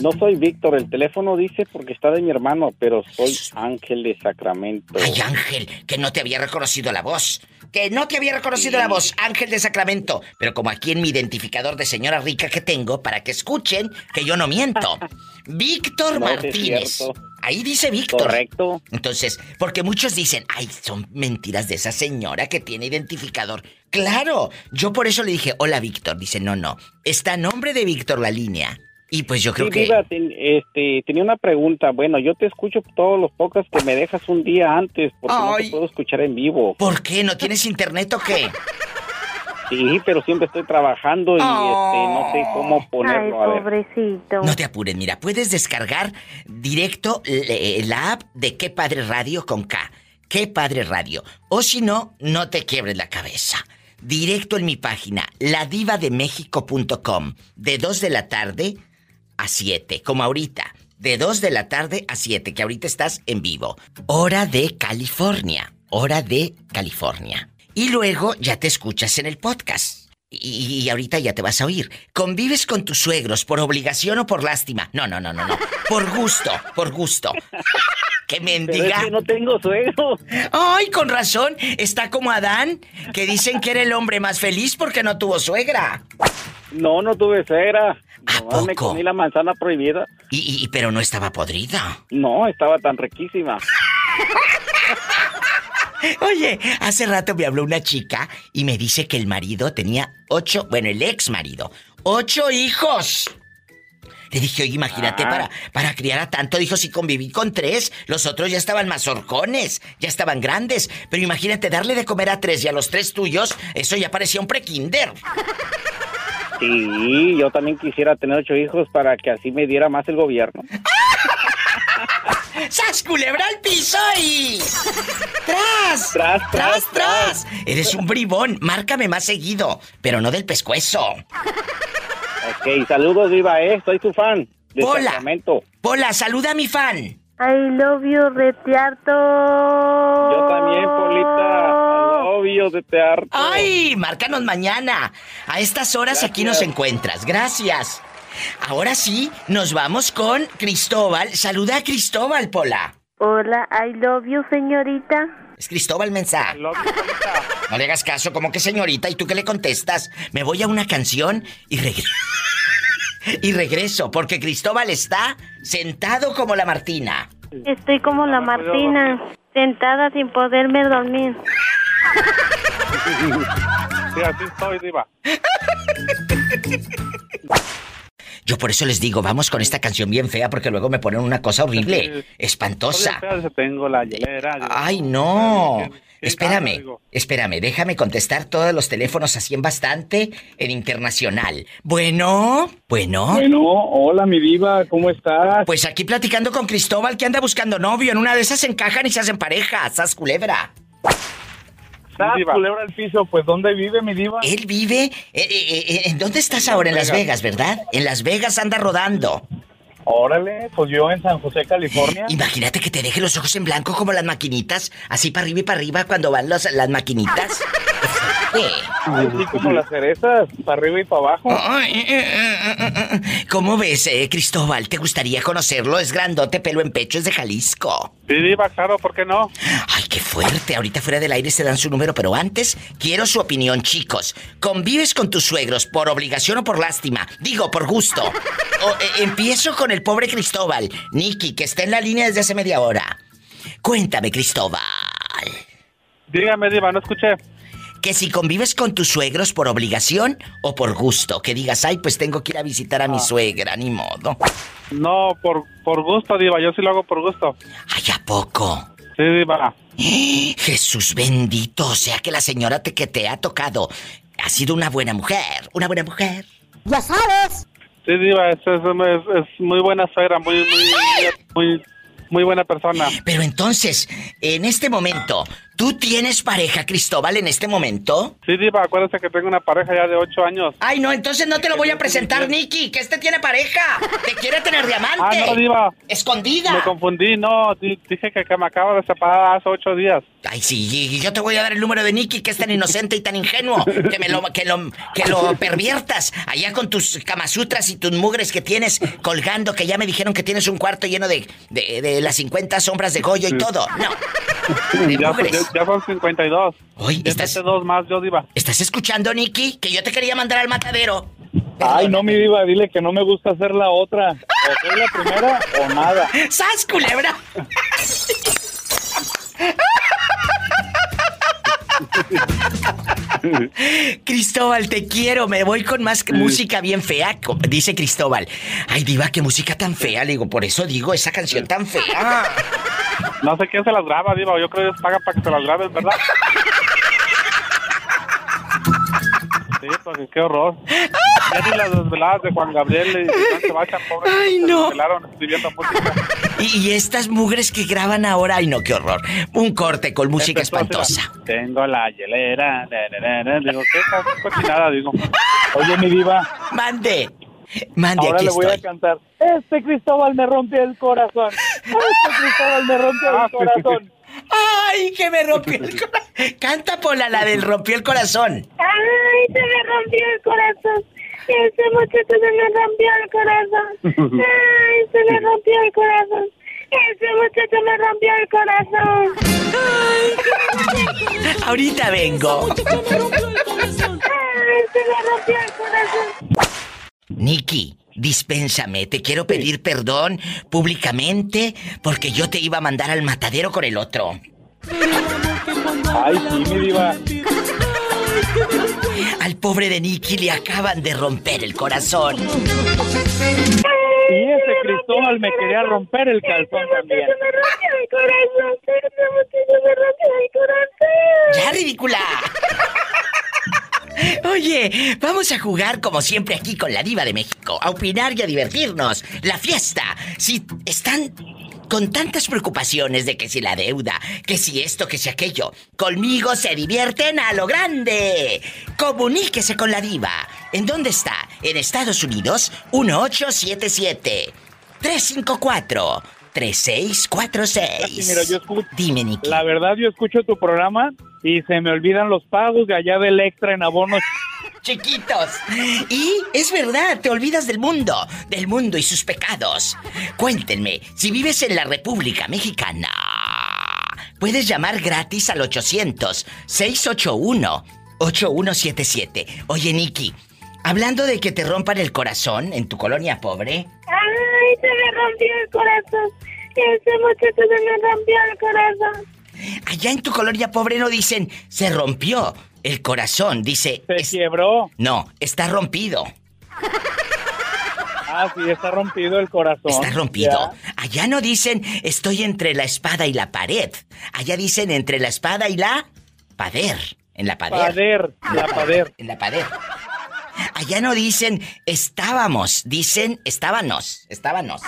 No soy Víctor, el teléfono dice porque está de mi hermano, pero soy Ángel de Sacramento. Ay, Ángel, que no te había reconocido la voz. Que no te había reconocido la voz, Ángel de Sacramento. Pero como aquí en mi identificador de señora rica que tengo, para que escuchen que yo no miento. [LAUGHS] Víctor No, Martínez. Ahí dice Víctor. Correcto. Entonces, porque muchos dicen, ay, son mentiras de esa señora que tiene identificador. Claro, yo por eso le dije, hola Víctor. Dice, no, no, está a nombre de Víctor la línea. Y pues yo creo Sí, que... Diva, ten- este, tenía una pregunta. Bueno, yo te escucho todos los pocas que me dejas un día antes porque no te puedo escuchar en vivo. ¿Por qué? ¿No tienes internet o qué? Sí, pero siempre estoy trabajando y este, no sé cómo Ay, ponerlo. A ver. pobrecito. No te apures, mira, puedes descargar directo la app de Qué Padre Radio con K. Qué Padre Radio. O si no, no te quiebres la cabeza. Directo en mi página, ladivademéxico.com. De 2 de la tarde a 7, como ahorita. De 2 de la tarde a 7, que ahorita estás en vivo. Hora de California. Hora de California. Y luego ya te escuchas en el podcast. Y, y ahorita ya te vas a oír. ¿Convives con tus suegros por obligación o por lástima? No, no, no, no, no. Por gusto, por gusto. ¡Qué Pero es mendiga! que no tengo suegro. ¡Ay, con razón! Está como Adán, que dicen que era el hombre más feliz porque no tuvo suegra. No, no tuve suegra. ¿A Nomás me poco? comí la manzana prohibida. Y, y- pero no estaba podrida. No, estaba tan riquísima. [LAUGHS] Oye, hace rato me habló una chica y me dice que el marido tenía ocho, bueno, el ex marido, ocho hijos. Le dije, oye, imagínate, Ah. para, para criar a tanto, dijo, si conviví con tres, los otros ya estaban más horcones, ya estaban grandes. Pero imagínate darle de comer a tres y a los tres tuyos, eso ya parecía un prekinder. [LAUGHS] Sí, yo también quisiera tener ocho hijos para que así me diera más el gobierno. [LAUGHS] ¡Sas, culebra al piso y... ¡Tras! Tras, tras, tras! Eres un bribón, márcame más seguido, pero no del pescuezo. Ok, saludos, Viva, ¿eh? Soy tu fan. De Hola. Sacramento. Pola, saluda a mi fan. I love you, retiarto. Yo también, Polita. Obvio de teatro. ¡Ay! Márcanos mañana. A estas horas aquí nos encuentras. Gracias. Ahora sí, nos vamos con Cristóbal. Saluda a Cristóbal, Pola. Hola, I love you, señorita. Es Cristóbal Mensa. Love you, Polita. No le hagas caso, como que señorita, ¿y tú qué le contestas? Me voy a una canción y regreso. [LAUGHS] y regreso, porque Cristóbal está sentado como la Martina. Estoy como la Martina, sentada sin poderme dormir. Sí, así estoy, diva. Yo por eso les digo, vamos con esta canción bien fea, porque luego me ponen una cosa horrible, espantosa. fea, tengo la hielera. yo- Ay, no. Sí, Espérame, espérame, déjame contestar todos los teléfonos así en bastante en internacional. Bueno, bueno. Bueno, hola mi diva, ¿cómo estás? Pues aquí platicando con Cristóbal que anda buscando novio. En una de esas se encajan y se hacen pareja. ¡Sas culebra! ¿Estás culebra al piso? Pues ¿dónde vive mi diva? Él vive. eh, eh, eh, ¿En dónde estás ahora? En Las Vegas, ¿verdad? En Las Vegas anda rodando. Órale, pues yo en San José, California. Imagínate que te deje los ojos en blanco como las maquinitas, así para arriba y para arriba cuando van los- las maquinitas. Así como las cerezas, para arriba y para abajo. Eh, eh, eh. ¿Cómo ves, eh, Cristóbal? ¿Te gustaría conocerlo? Es grandote, pelo en pecho, es de Jalisco. Sí, diva, claro, ¿por qué no? Ay, qué fuerte. Ahorita fuera del aire se dan su número, pero antes quiero su opinión, chicos. ¿Convives con tus suegros por obligación o por lástima? Digo, por gusto. O, eh, empiezo con el pobre Cristóbal, Nicky, que está en la línea desde hace media hora. Cuéntame, Cristóbal. Dígame, diva, no escuché. Que si convives con tus suegros por obligación o por gusto, que digas, ay, pues tengo que ir a visitar a mi suegra, ni modo. No, por, por gusto, diva, yo sí lo hago por gusto. Ay, ¿a poco? Sí, diva. [GASPS] Jesús bendito, o sea que la señora te, que te ha tocado ha sido una buena mujer, una buena mujer. Ya sabes. Sí, diva, es, es, es- es muy buena suegra, muy, muy, muy, muy buena persona. Pero entonces, en este momento, ¿tú tienes pareja, Cristóbal, en este momento? Sí, diva, acuérdese que tengo una pareja ya de ocho años. Ay, no, entonces no te lo voy a presentar, Nicky, que este tiene pareja. Te quiere tener diamante. Ah, no, diva. Escondida. Me confundí, no, di- dije que, que me acabo de separar hace ocho días. Ay, sí, y yo te voy a dar el número de Nicky, que es tan inocente y tan ingenuo, que me lo, que lo, que lo perviertas allá con tus camasutras y tus mugres que tienes colgando, que ya me dijeron que tienes un cuarto lleno de, de, de las 50 sombras de Goyo y todo. No, [LAUGHS] de mugres. Ya- son 52. Oye, estás, dos más, yo, diva. ¿estás escuchando, Nicky? Que yo te quería mandar al matadero. Ay, no, mi diva, dile que no me gusta hacer la otra. O soy la primera o nada. ¡Sas, culebra! [LAUGHS] [LAUGHS] Cristóbal, te quiero, me voy con más música bien fea, dice Cristóbal. Ay, diva, qué música tan fea, le digo, por eso digo esa canción tan fea. No sé quién se las graba, diva. Yo creo que pagan para que se las graben, ¿verdad? [LAUGHS] Sí, porque qué horror. Ya ni las desveladas de Juan Gabriel y Juan Sebastián, pobres, Ay, se no. desvelaron escribiendo música. Y, y estas mugres que graban ahora, ay no, qué horror. Un corte con música Empezó espantosa. Tengo la hielera. Digo, ¿qué co- cochinada? Digo. Oye, mi diva. Mande. Mande, Ahora aquí le voy estoy. a cantar. Este Cristóbal me rompió el corazón. Este Cristóbal me rompió el corazón. Ay, que me rompió el [LAUGHS] corazón. Canta Pola la del rompió el corazón. Ay, se me rompió el corazón. Ese muchacho se me rompió el corazón. Ay, se me rompió el corazón. Ese muchacho me rompió el corazón. [LAUGHS] Ahorita vengo. Ay, se me rompió el corazón. Nicky, dispénsame, te quiero pedir perdón públicamente porque yo te iba a mandar al matadero con el otro. Ay, sí, mi diva. Al pobre de Nicky le acaban de romper el corazón. Y ese Cristóbal me quería romper el calzón también. ¡Ya, ridícula! Oye, vamos a jugar como siempre aquí con la diva de México, a opinar y a divertirnos. La fiesta. Si están con tantas preocupaciones de que si la deuda, que si esto, que si aquello, conmigo se divierten a lo grande. Comuníquese con la diva. ¿En dónde está? En Estados Unidos, 1877 354 3646. Sí, mira, yo escucho- Dime, Nicky. La verdad, yo escucho tu programa y se me olvidan los pagos de allá del extra en abonos [LAUGHS] chiquitos. Y es verdad, te olvidas del mundo, del mundo y sus pecados. Cuéntenme, si vives en la República Mexicana, puedes llamar gratis al 800-681-8177. Oye, Nikki, hablando de que te rompan el corazón en tu colonia pobre. Ay, se me rompió el corazón. Ese muchacho se me rompió el corazón. Allá en tu colonia pobre no dicen se rompió el corazón, dice. Se quiebró. No, está rompido. Ah, sí, está rompido el corazón. Está rompido. Ya. Allá no dicen estoy entre la espada y la pared. Allá dicen entre la espada y la pader. En la pader. Pader, la pader. En la pader. Allá no dicen estábamos, dicen estábanos, estábanos.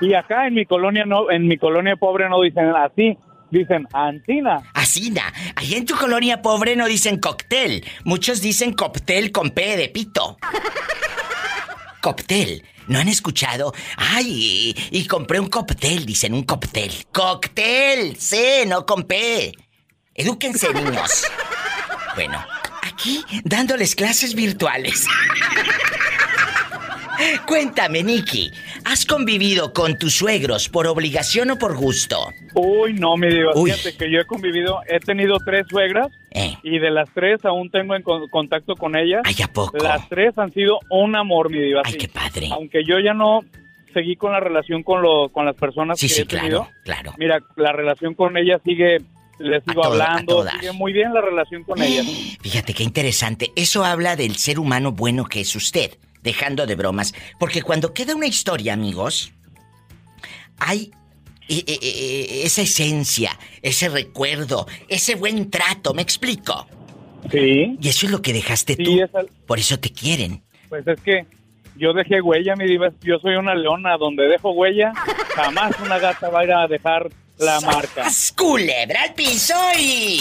Y acá en mi colonia no, en mi colonia pobre no dicen así, dicen antina. Asina. Allá en tu colonia pobre no dicen cóctel. Muchos dicen cóctel con P de pito. Cóctel. ¿No han escuchado? Ay, y, y compré un cóctel, dicen un cóctel. ¡Cóctel! Sí, no con P. Edúquense, niños. Bueno, aquí dándoles clases virtuales. [LAUGHS] Cuéntame, Nicky, ¿has convivido con tus suegros por obligación o por gusto? Uy, no, mi diva, Uy. fíjate que yo he convivido, he tenido tres suegras Eh. y de las tres aún tengo en con- contacto con ellas. Ay, ¿a poco? Las tres han sido un amor, mi diva. Ay, sí. qué padre. Aunque yo ya no seguí con la relación con, lo, con las personas Sí, que sí, he tenido. claro, claro. Mira, la relación con ellas sigue, les sigo hablando, sigue muy bien la relación con ellas. [GASPS] Fíjate qué interesante. Eso habla del ser humano bueno que es usted. Dejando de bromas. Porque cuando queda una historia, amigos, hay eh, eh, eh, esa esencia, ese recuerdo, ese buen trato, ¿me explico? Sí. Y eso es lo que dejaste Sí, tú. Por eso te quieren. Pues es que yo dejé huella, mi diva. Yo soy una leona. Donde dejo huella, jamás una gata va a ir a dejar la marca. ¡Sas, culebra al piso y...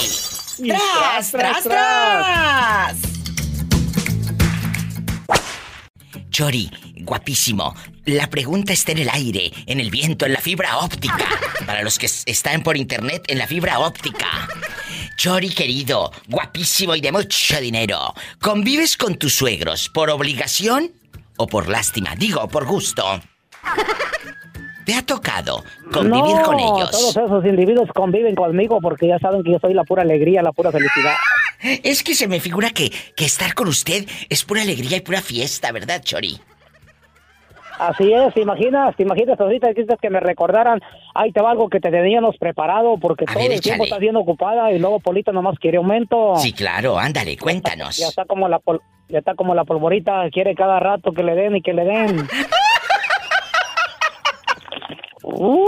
Y ¡Tras, tras, tras! Chori, guapísimo. La pregunta está en el aire, en el viento, en la fibra óptica. Para los que están por internet, en la fibra óptica. Chori, querido, guapísimo y de mucho dinero. ¿Convives con tus suegros por obligación o por lástima? Digo, por gusto. ¿Te ha tocado convivir no, con ellos? todos esos individuos conviven conmigo porque ya saben que yo soy la pura alegría, la pura felicidad. Es que se me figura que, que estar con usted es pura alegría y pura fiesta, ¿verdad, Chori? Así es, ¿te imaginas? ¿Te imaginas ahorita que me recordaran? Ahí te va algo que te teníamos preparado porque A todo ver, el tiempo estás bien ocupada y luego Polita nomás quiere aumento. Sí, claro, ándale, cuéntanos. [LAUGHS] Ya está como la pol- ya está como la polvorita, quiere cada rato que le den y que le den. [LAUGHS] ¡Uh!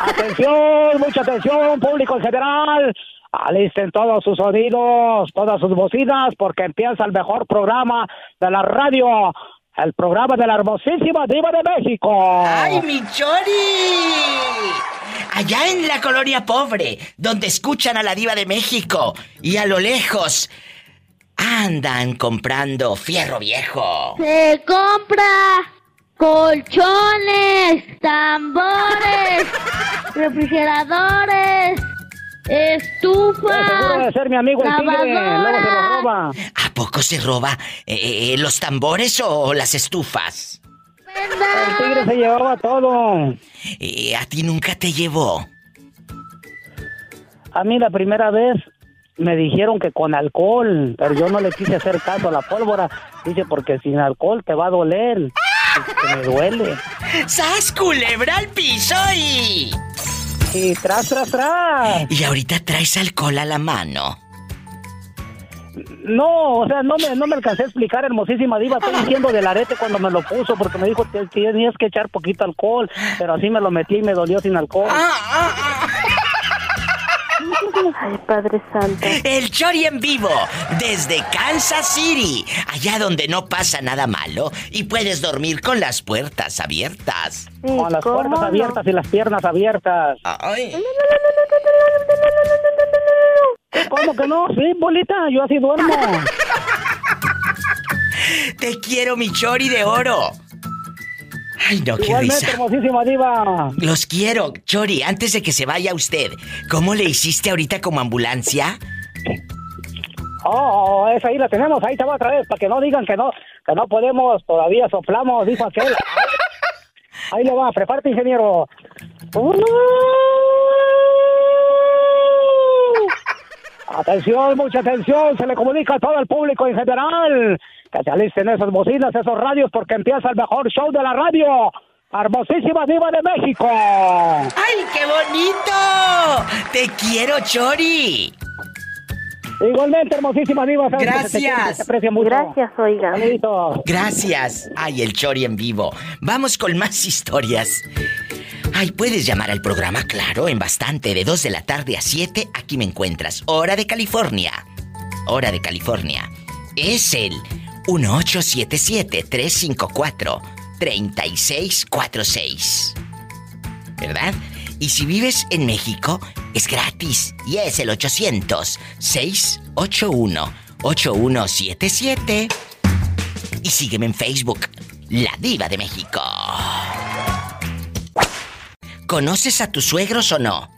Atención, mucha atención, público en general. Alisten todos sus sonidos, todas sus bocinas, porque empieza el mejor programa de la radio, el programa de la hermosísima diva de México. ¡Ay, mi Chori! Allá en la colonia pobre, donde escuchan a la diva de México y a lo lejos andan comprando fierro viejo. Se compra colchones, tambores, [LAUGHS] refrigeradores, estufas, de ser mi amigo el tigre, luego se lo roba. ¿A poco se roba eh, eh, los tambores o las estufas? El tigre se llevaba todo. Eh, ¿A ti nunca te llevó? A mí la primera vez me dijeron que con alcohol, pero yo no le quise hacer caso a la pólvora. Dice, porque sin alcohol te va a doler. Que me duele. ¡Sas, culebra al piso y... Y tras, tras, tras. Y ahorita traes alcohol a la mano. No, o sea, no me, no me alcancé a explicar, hermosísima diva. Estoy diciendo del arete cuando me lo puso, porque me dijo que tenías que echar poquito alcohol, pero así me lo metí y me dolió sin alcohol. Ay, Padre Santo. El Chori en vivo, desde Kansas City, allá donde no pasa nada malo y puedes dormir con las puertas abiertas. Sí, Con las ¿cómo puertas no? abiertas y las piernas abiertas. Ay. ¿Cómo que no? Sí, bolita, yo así duermo. Te quiero, mi Chori de oro. Ay, no, qué Igualmente, risa. hermosísima diva. Los quiero, Chori, antes de que se vaya usted. ¿Cómo le hiciste ahorita como ambulancia? Oh, esa ahí la tenemos, ahí te va otra vez, para que no digan que no, que no podemos, todavía soplamos, dijo aquel. [LAUGHS] Ahí le va, prepárate, ingeniero. [LAUGHS] Atención, mucha atención, se le comunica a todo el público en general que se alisten esas bocinas, esos radios, porque empieza el mejor show de la radio. Hermosísima Diva de México. ¡Ay, qué bonito! Te quiero, Chori. Igualmente, hermosísima Diva. te Gracias. te aprecia mucho. Gracias, oiga. Bonito. Gracias. Ay, el Chori en vivo. Vamos con más historias. Ay, puedes llamar al programa, claro, en bastante, de 2 de la tarde a 7, aquí me encuentras. Hora de California. Hora de California. Es el 1877-354-3646. ¿Verdad? Y si vives en México, es gratis. Y es el 800-681-8177. Y sígueme en Facebook, La Diva de México. ¿Conoces a tus suegros o no?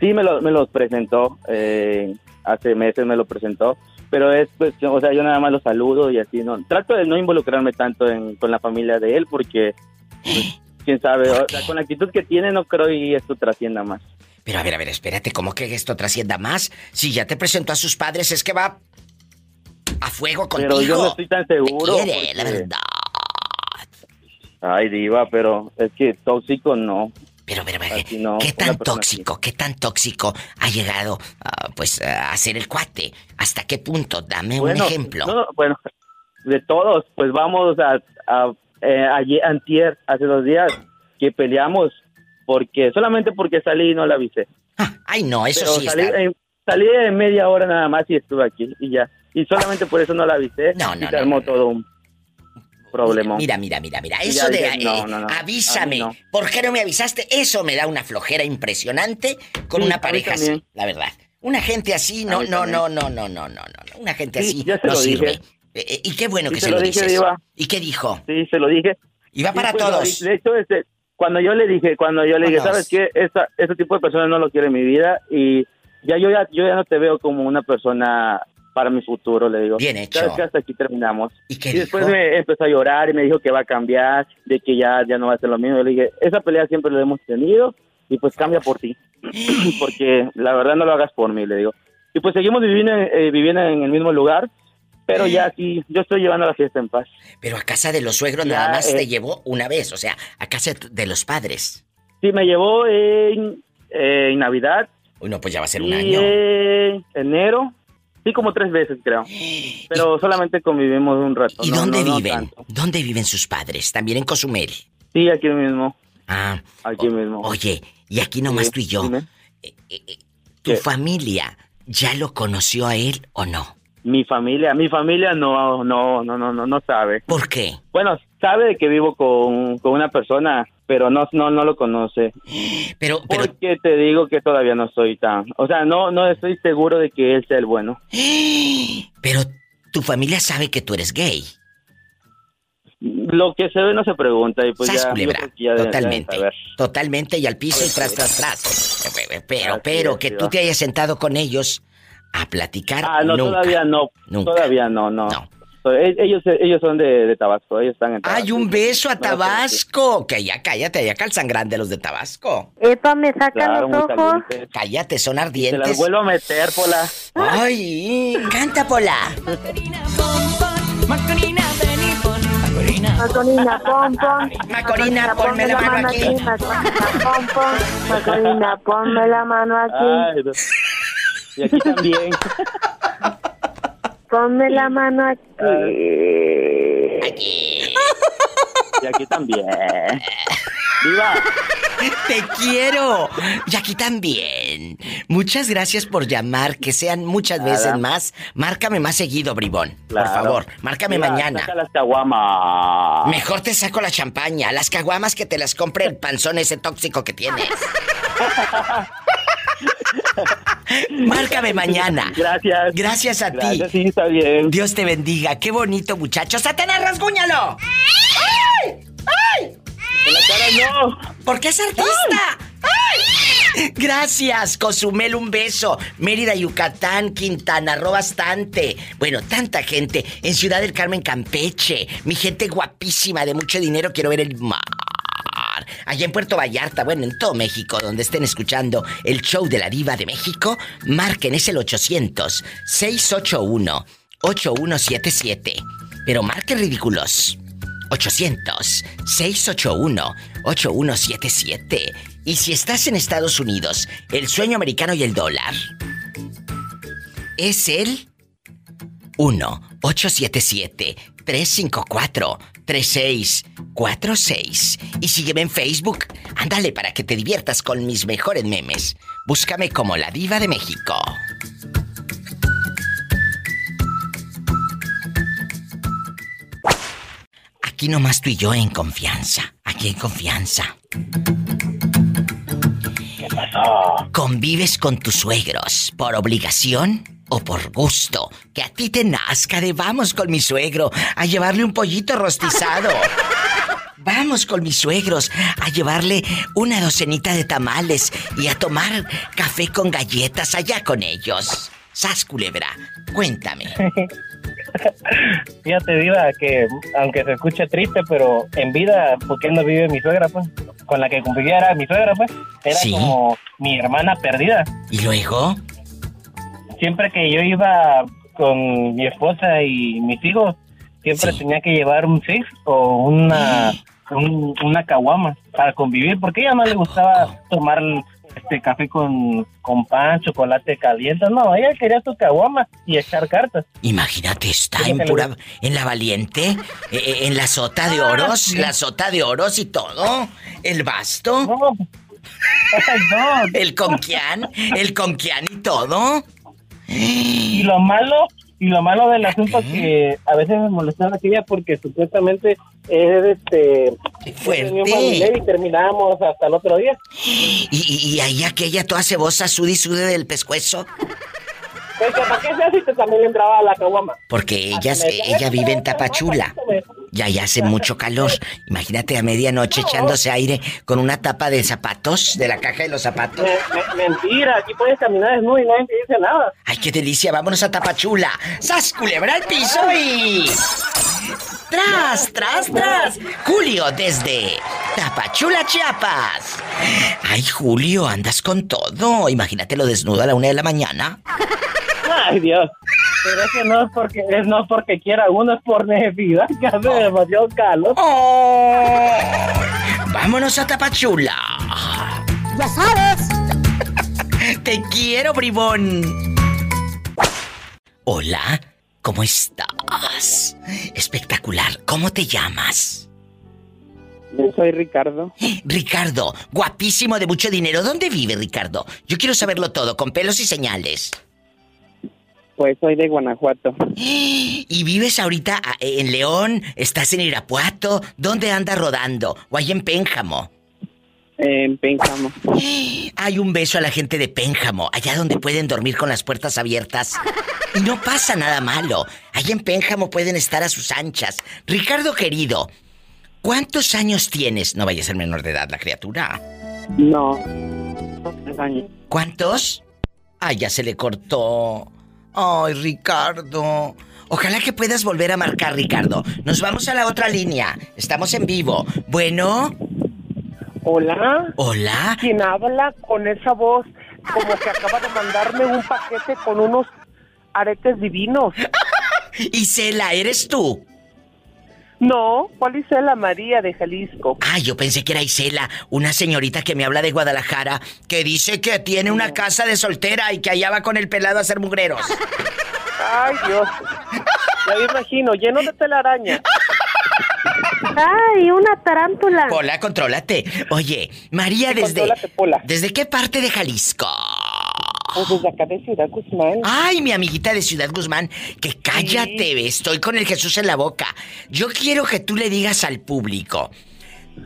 Sí, me, lo, me los presentó. eh, hace meses me lo presentó. Pero es, pues, o sea, yo nada más lo saludo y así, ¿no? Trato de no involucrarme tanto en, con la familia de él porque, pues, [GASPS] quién sabe, o sea, con la actitud que tiene no creo y esto trascienda más. Pero a ver, a ver, espérate, ¿cómo que esto trascienda más? Si ya te presentó a sus padres, es que va a fuego contigo. Pero yo no estoy tan seguro. Te quiere, la verdad. Ay, diva, pero es que tóxico no. Pero, pero, pero, Así no, ¿qué tan tóxico, qué tan tóxico ha llegado, ah, pues, a ser el cuate? ¿Hasta qué punto? Dame un ejemplo. no, bueno, de todos, pues vamos a, a eh, ayer, antier, hace dos días, que peleamos porque, solamente porque salí y no la avisé. Ay, no, eso Pero sí salí, está... salí en media hora nada más y estuve aquí y ya. Y solamente por eso no la avisé. No, no, y se armó todo un problema. Mira, mira, mira, mira. Eso de dije, no, eh, no, no, avísame. ¿Por qué no me avisaste? Eso me da una flojera impresionante con Sí, una pareja así, la verdad. Una gente así, no, no, no, no, no, no, no, no. Una gente Sí, así ya se no lo sirve. dije. Eh, eh, y qué bueno Sí, que se se lo dije, dices. ¿Y qué dijo? Sí, se lo dije. Y va para pues, todos. De hecho, este, cuando yo le dije, cuando yo le dije. ¿sabes qué? Esta, este tipo de personas no lo quiero en mi vida y ya yo ya yo ya no te veo como una persona para mi futuro, le digo. Bien hecho. ¿Sabes qué? Hasta aquí terminamos. ¿Y qué después dijo? me empezó a llorar y me dijo que va a cambiar, de que ya, ya no va a ser lo mismo. Yo le dije, esa pelea siempre la hemos tenido y pues cambia por ti. [CLEARS THROAT] Porque la verdad no lo hagas por mí, le digo. Y pues seguimos viviendo, en- eh, viviendo en el mismo lugar, pero ya aquí yo estoy llevando la fiesta en paz. Pero a casa de los suegros Ya, nada más eh. te llevó una vez, o sea, a casa de los padres. Sí, me llevó en, eh, en Navidad. Uy, no, pues ya va a ser un y año. en enero. Sí, como tres veces, creo. [GASPS] Pero solamente convivimos un rato. ¿Y no- dónde no- no viven? tanto. ¿Dónde viven sus padres? ¿También en Cozumel? Sí, aquí mismo. Ah, Aquí mismo. Oye, y aquí nomás Sí, tú y yo. Eh, eh, eh, ¿Tu ¿Qué? familia ya lo conoció a él o no? Mi familia, mi familia no, no, no, no, no, no sabe. ¿Por qué? Bueno, sabe que vivo con, con una persona, pero no, no, no lo conoce. Pero, pero, Porque te digo que todavía no estoy tan, o sea, no, no estoy seguro de que él sea el bueno. [GASPS] pero tu familia sabe que tú eres gay. Lo que se ve no se pregunta y pues ya, culebra, totalmente. Totalmente y al piso y tras, tras, tras. Pero, pero que tú te hayas sentado con ellos a platicar. Ah, no, nunca. todavía no. Nunca. Todavía no, no. So, e- Ellos, ellos son de, de Tabasco, ellos están en Tabasco. ¡Ay, un beso a No. Tabasco! Que ya cállate, allá calzan grande los de Tabasco. Epa, me sacan Claro, los ojos. calientes. Cállate, son Te las ardientes. vuelvo a meter, Pola. ¡Ay! ¡Canta, Pola! Macorina, pon. Pon. Macorina, ponme la mano aquí. Macorina, pon, pon. Macorina, ponme la mano aquí. Y aquí también. [LAUGHS] Ponme la mano aquí. Y aquí también. ¡Viva! ¡Te quiero! Y aquí también. Muchas gracias por llamar, que sean muchas Nada. veces más. Márcame más seguido, bribón. Claro. Por favor, márcame Viva, mañana. Saca las caguamas. Mejor te saco la champaña, las caguamas que te las compre el panzón ese tóxico que tienes. [LAUGHS] Márcame mañana. Gracias. Gracias a ti. Gracias, sí, está bien. Dios te bendiga. Qué bonito, muchacho. ¡Satanás, rasguñalo! ¡Ay! ¡Ay! En la cara no. ¿Por qué es artista? ¡Ay! Gracias, Cozumel, un beso. Mérida, Yucatán, Quintana Roo, bastante. Bueno, tanta gente. En Ciudad del Carmen, Campeche. Mi gente guapísima de mucho dinero, quiero ver el mar. Allá en Puerto Vallarta, bueno, en todo México, donde estén escuchando el show de la diva de México, marquen, es el 800-681-8177. Pero marquen ridículos. 800-681-8177. Y si estás en Estados Unidos, el sueño americano y el dólar es el 1-877-354-3646. Y sígueme en Facebook. Ándale para que te diviertas con mis mejores memes. Búscame como la diva de México. Aquí nomás tú y yo en confianza. Aquí en confianza. ¿Qué pasó? ¿Convives con tus suegros por obligación o por gusto? Que a ti te nazca de vamos con mi suegro a llevarle un pollito rostizado. [LAUGHS] Vamos con mis suegros a llevarle una docenita de tamales y a tomar café con galletas allá con ellos. Sas culebra, cuéntame. [LAUGHS] Fíjate, Diva, que aunque se escuche triste, pero en vida, porque no vive mi suegra, pues, con la que convivía era mi suegra, pues, era Sí. como mi hermana perdida. ¿Y luego? Siempre que yo iba con mi esposa y mis hijos, siempre tenía que llevar un six o una, un- una caguama para convivir, porque a ella no le gustaba tomar este café con, con pan, chocolate caliente, no, ella quería su caguama y echar cartas. Imagínate, está en pura. en la valiente, eh, eh, en la sota de Ah, oros, la sota de oros y todo. El basto. [LAUGHS] El conquián, el conquián y todo. Y lo malo, y lo malo del asunto que a veces me molestaba aquella porque supuestamente es este Fuerte. un familiar y terminábamos hasta el otro día. Y, y, y ahí aquella toda cebosa, sude y sude del pescuezo. Pues, ¿para qué se hace también entraba a la caguama? Porque ellas, ella vive en Tapachula. Y allá hace mucho calor. Imagínate a medianoche echándose aire con una tapa de zapatos, de la caja de los zapatos. Me- me- mentira, aquí puedes caminar desnudo y nadie te dice nada. ¡Ay, qué delicia! ¡Vámonos a Tapachula! ¡Sas, culebra al piso y... ¡Tras, tras, tras! Julio, desde Tapachula, Chiapas. ¡Ay, Julio, andas con todo! Imagínatelo desnudo a la una de la mañana. Ay, Dios. Pero es que no es porque, es no porque quiera uno, es por necesidad, que hace demasiado calor. ¡Vámonos a Tapachula! ¡Ya sabes! ¡Te quiero, bribón! Hola, ¿cómo estás? Espectacular. ¿Cómo te llamas? Yo soy Ricardo. Ricardo, guapísimo de mucho dinero. ¿Dónde vive Ricardo? Yo quiero saberlo todo, con pelos y señales. Pues soy de Guanajuato. [GASPS] ¿Y vives ahorita ah, en León? ¿Estás en Irapuato? ¿Dónde andas rodando? ¿O ahí en Pénjamo? En Pénjamo. [GASPS] Hay un beso a la gente de Pénjamo, allá donde pueden dormir con las puertas abiertas. Y no pasa nada malo. Allá en Pénjamo pueden estar a sus anchas. Ricardo querido, ¿cuántos años tienes? No vaya a ser menor de edad la criatura. No. Tres años. ¿Cuántos? Ay, ya se le cortó. Ay, Ricardo. Ojalá que puedas volver a marcar, Ricardo. Nos vamos a la otra línea. Estamos en vivo. Bueno. Hola. Hola. ¿Quién habla con esa voz como que acaba de mandarme un paquete con unos aretes divinos? [LAUGHS] Isela, ¿eres tú? No, ¿cuál Isela María de Jalisco? Ah, yo pensé que era Isela, una señorita que me habla de Guadalajara, que dice que tiene una casa de soltera y que allá va con el pelado a hacer mugreros. Ay, Dios. Ya me imagino, lleno de telaraña. Ay, una tarántula. Pola, contrólate. Oye, María, Sí, desde. ¿Desde qué parte de Jalisco? Pues desde acá de Ciudad Guzmán. Ay, mi amiguita de Ciudad Guzmán, que cállate, estoy con el Jesús en la boca. Yo quiero que tú le digas al público,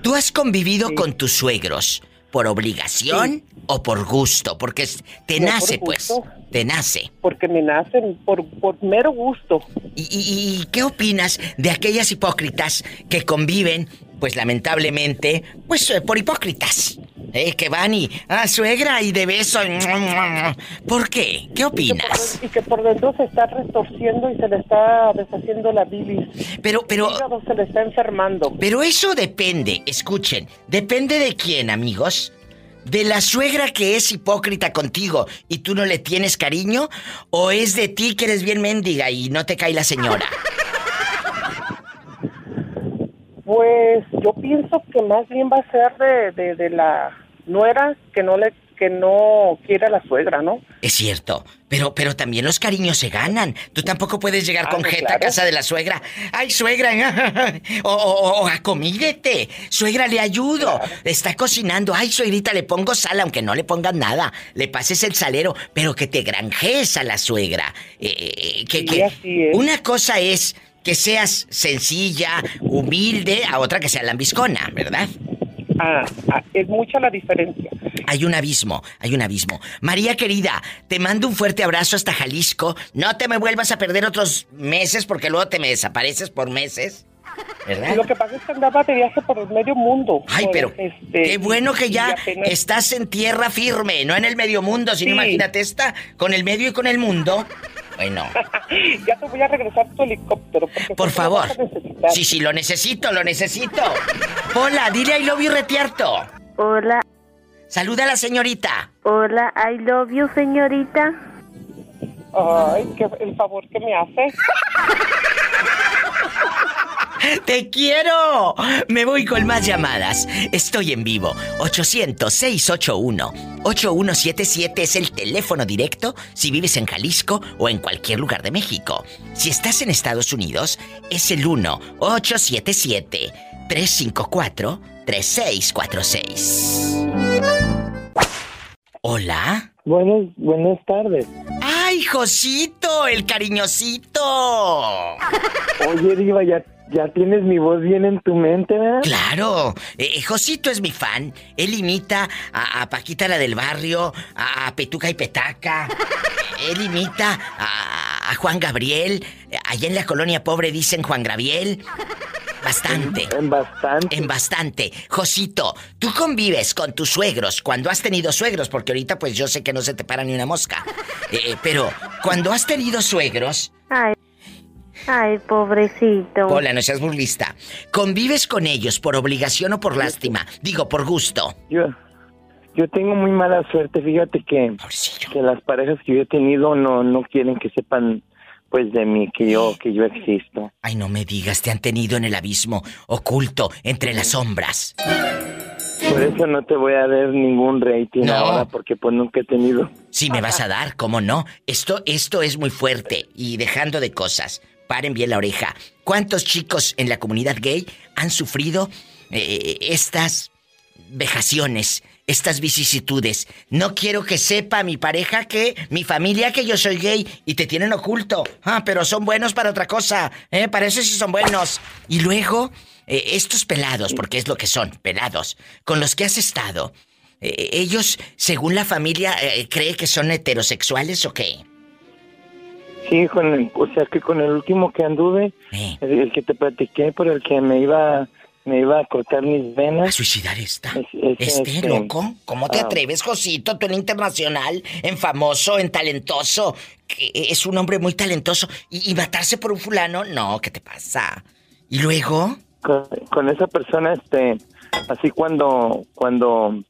¿tú has convivido con tus suegros por obligación o por gusto? Porque te No, nace, pues, te nace. Porque me nacen por, por mero gusto. ¿Y, y- y qué opinas de aquellas hipócritas que conviven, pues lamentablemente, pues eh, por hipócritas? Eh, que van y, ah, suegra, y de beso. ¿Por qué? ¿Qué opinas? Y que por dentro se está retorciendo y se le está deshaciendo la bilis. Pero, pero... El se le está enfermando. Pero eso depende, escuchen, depende de quién, amigos. ¿De la suegra que es hipócrita contigo y tú no le tienes cariño? ¿O es de ti que eres bien mendiga y no te cae la señora? [LAUGHS] Pues yo pienso que más bien va a ser de, de, de la nuera que no le que no quiere a la suegra, ¿no? Es cierto, pero pero también los cariños se ganan. Tú tampoco puedes llegar Ah, con jeta claro. a casa de la suegra. Ay, suegra, [LAUGHS] o, o, o acomídete. Suegra, le ayudo. Está cocinando. Ay, suegrita, le pongo sal, aunque no le pongas nada. Le pases el salero, pero que te granjees a la suegra. Eh, eh, que, Sí, que- así es. Una cosa es que seas sencilla, humilde, a otra que sea lambiscona, ¿verdad? Ah, ah, es mucha la diferencia. Hay un abismo, hay un abismo. María querida, te mando un fuerte abrazo hasta Jalisco. No te me vuelvas a perder otros meses porque luego te me desapareces por meses. ¿Verdad? Lo que pasa es que andaba de viaje por el medio mundo. Ay, Por, pero este, qué bueno que ya apenas- estás en tierra firme, no en el medio mundo, sino Sí. imagínate esta con el medio y con el mundo. Bueno, [LAUGHS] ya te voy a regresar tu helicóptero. Por lo favor. Sí, sí, lo necesito, lo necesito. Hola, dile I love you retiarto. Hola, Saluda a la señorita. hola, I love you, señorita. Ay, que el favor que me hace. [LAUGHS] ¡Te quiero! Me voy con más llamadas. Estoy en vivo. 800-681-8177 es el teléfono directo si vives en Jalisco o en cualquier lugar de México. Si estás en Estados Unidos, es el 1-877-354-3646. Hola. Buenas, buenas tardes. ¡Ay, Josito! ¡El cariñosito! Oye, Diva, ya, ya tienes mi voz bien en tu mente, ¿verdad? Claro, eh, Josito es mi fan. Él imita a, a Paquita la del barrio, a, a Petuca y Petaca. [LAUGHS] Él imita a, a Juan Gabriel. Allá en la colonia pobre dicen Juan Gabriel. Bastante. En bastante. En bastante. Josito, tú convives con tus suegros cuando has tenido suegros, porque ahorita pues yo sé que no se te para ni una mosca. Eh, pero cuando has tenido suegros, Ay, ay, pobrecito. Hola, no seas burlista. ¿Convives con ellos por obligación o por lástima? Digo, por gusto. Yo, yo tengo muy mala suerte, fíjate que, que las parejas que yo he tenido no, no quieren que sepan pues de mí que yo, que yo existo. Ay, no me digas, te han tenido en el abismo, oculto, entre las sombras. Por eso no te voy a dar ningún rating No. ahora, porque pues nunca he tenido. Sí, me vas a dar, ¿cómo no? Esto, esto es muy fuerte. Y dejando de cosas, paren bien la oreja. ¿Cuántos chicos en la comunidad gay han sufrido eh, estas vejaciones, estas vicisitudes? No quiero que sepa mi pareja que, mi familia que yo soy gay y te tienen oculto. Ah, pero son buenos para otra cosa, ¿eh? Para eso sí son buenos. Y luego, eh, estos pelados, porque es lo que son, pelados, con los que has estado, eh, ellos, según la familia, cree que son heterosexuales o qué? Sí, con el- o sea que con el último que anduve, el, el que te platiqué, por el que me iba, me iba a cortar mis venas. ¿A suicidar esta? Es- ¿Este este, loco? ¿Cómo te ah, atreves, Josito? Tú en internacional, en famoso, en talentoso. que es un hombre muy talentoso. ¿Y, y matarse por un fulano? No, ¿qué te pasa? ¿Y luego? con, con esa persona este así cuando cuando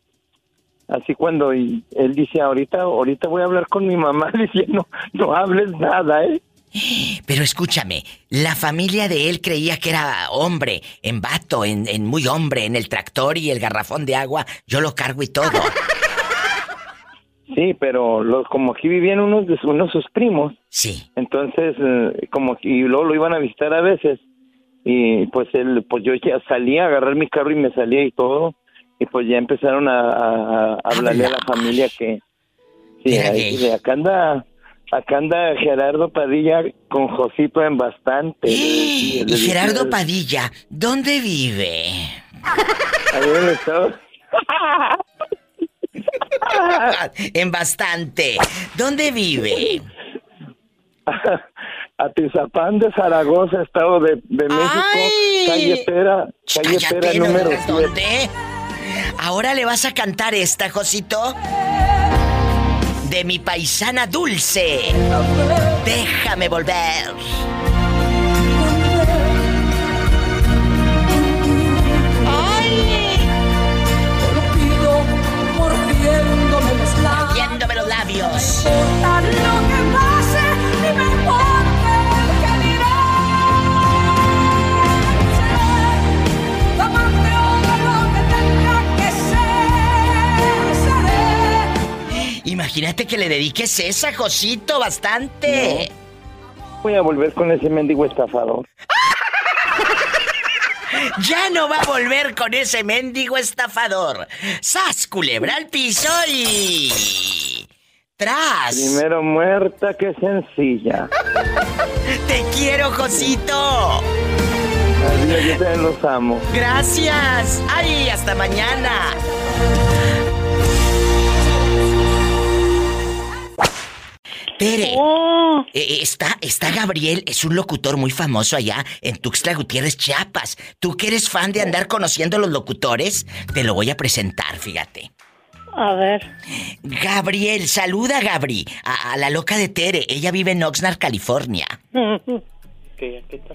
así cuando y él dice ahorita ahorita voy a hablar con mi mamá [LAUGHS] diciendo no hables nada eh Pero escúchame, la familia de él creía que era hombre, en vato, en, en muy hombre, en el tractor y el garrafón de agua. Yo lo cargo y todo. sí pero los como aquí vivían unos de sus- unos sus primos sí entonces eh, como y luego lo iban a visitar a veces y pues él pues yo ya salía a agarrar mi carro y me salía y todo y pues ya empezaron a, a- a hablarle a la familia que sí, ahí- de acá anda acá anda Gerardo Padilla con Josito en bastante Y Le- le- Gerardo Padilla, ¿dónde vive? ahí en el estado [LAUGHS] en bastante. ¿Dónde vive? Atizapán de Zaragoza, Estado de, de México, ¡Ay! calle Pera, calle Cállate, Pera no número digas 7. ¿Dónde? Ahora le vas a cantar esta, Josito. De mi paisana dulce. Déjame volver. Ay, mordiéndome los labios. Imagínate que le dediques esa, Josito, bastante. Voy a volver con ese mendigo estafador. [LAUGHS] Ya no va a volver con ese mendigo estafador. ¡Sas, culebra al piso y... ¡Tras! Primero muerta que sencilla. [LAUGHS] ¡Te quiero, Josito! Adiós, yo también los amo. ¡Gracias! ¡Ay, hasta mañana! Tere, Oh. eh, eh, está, está Gabriel, es un locutor muy famoso allá en Tuxtla Gutiérrez, Chiapas. Tú que eres fan de andar conociendo a los locutores, te lo voy a presentar, fíjate. A ver. Gabriel, saluda a Gabri, a, a la loca de Tere. Ella vive en Oxnard, California. [LAUGHS]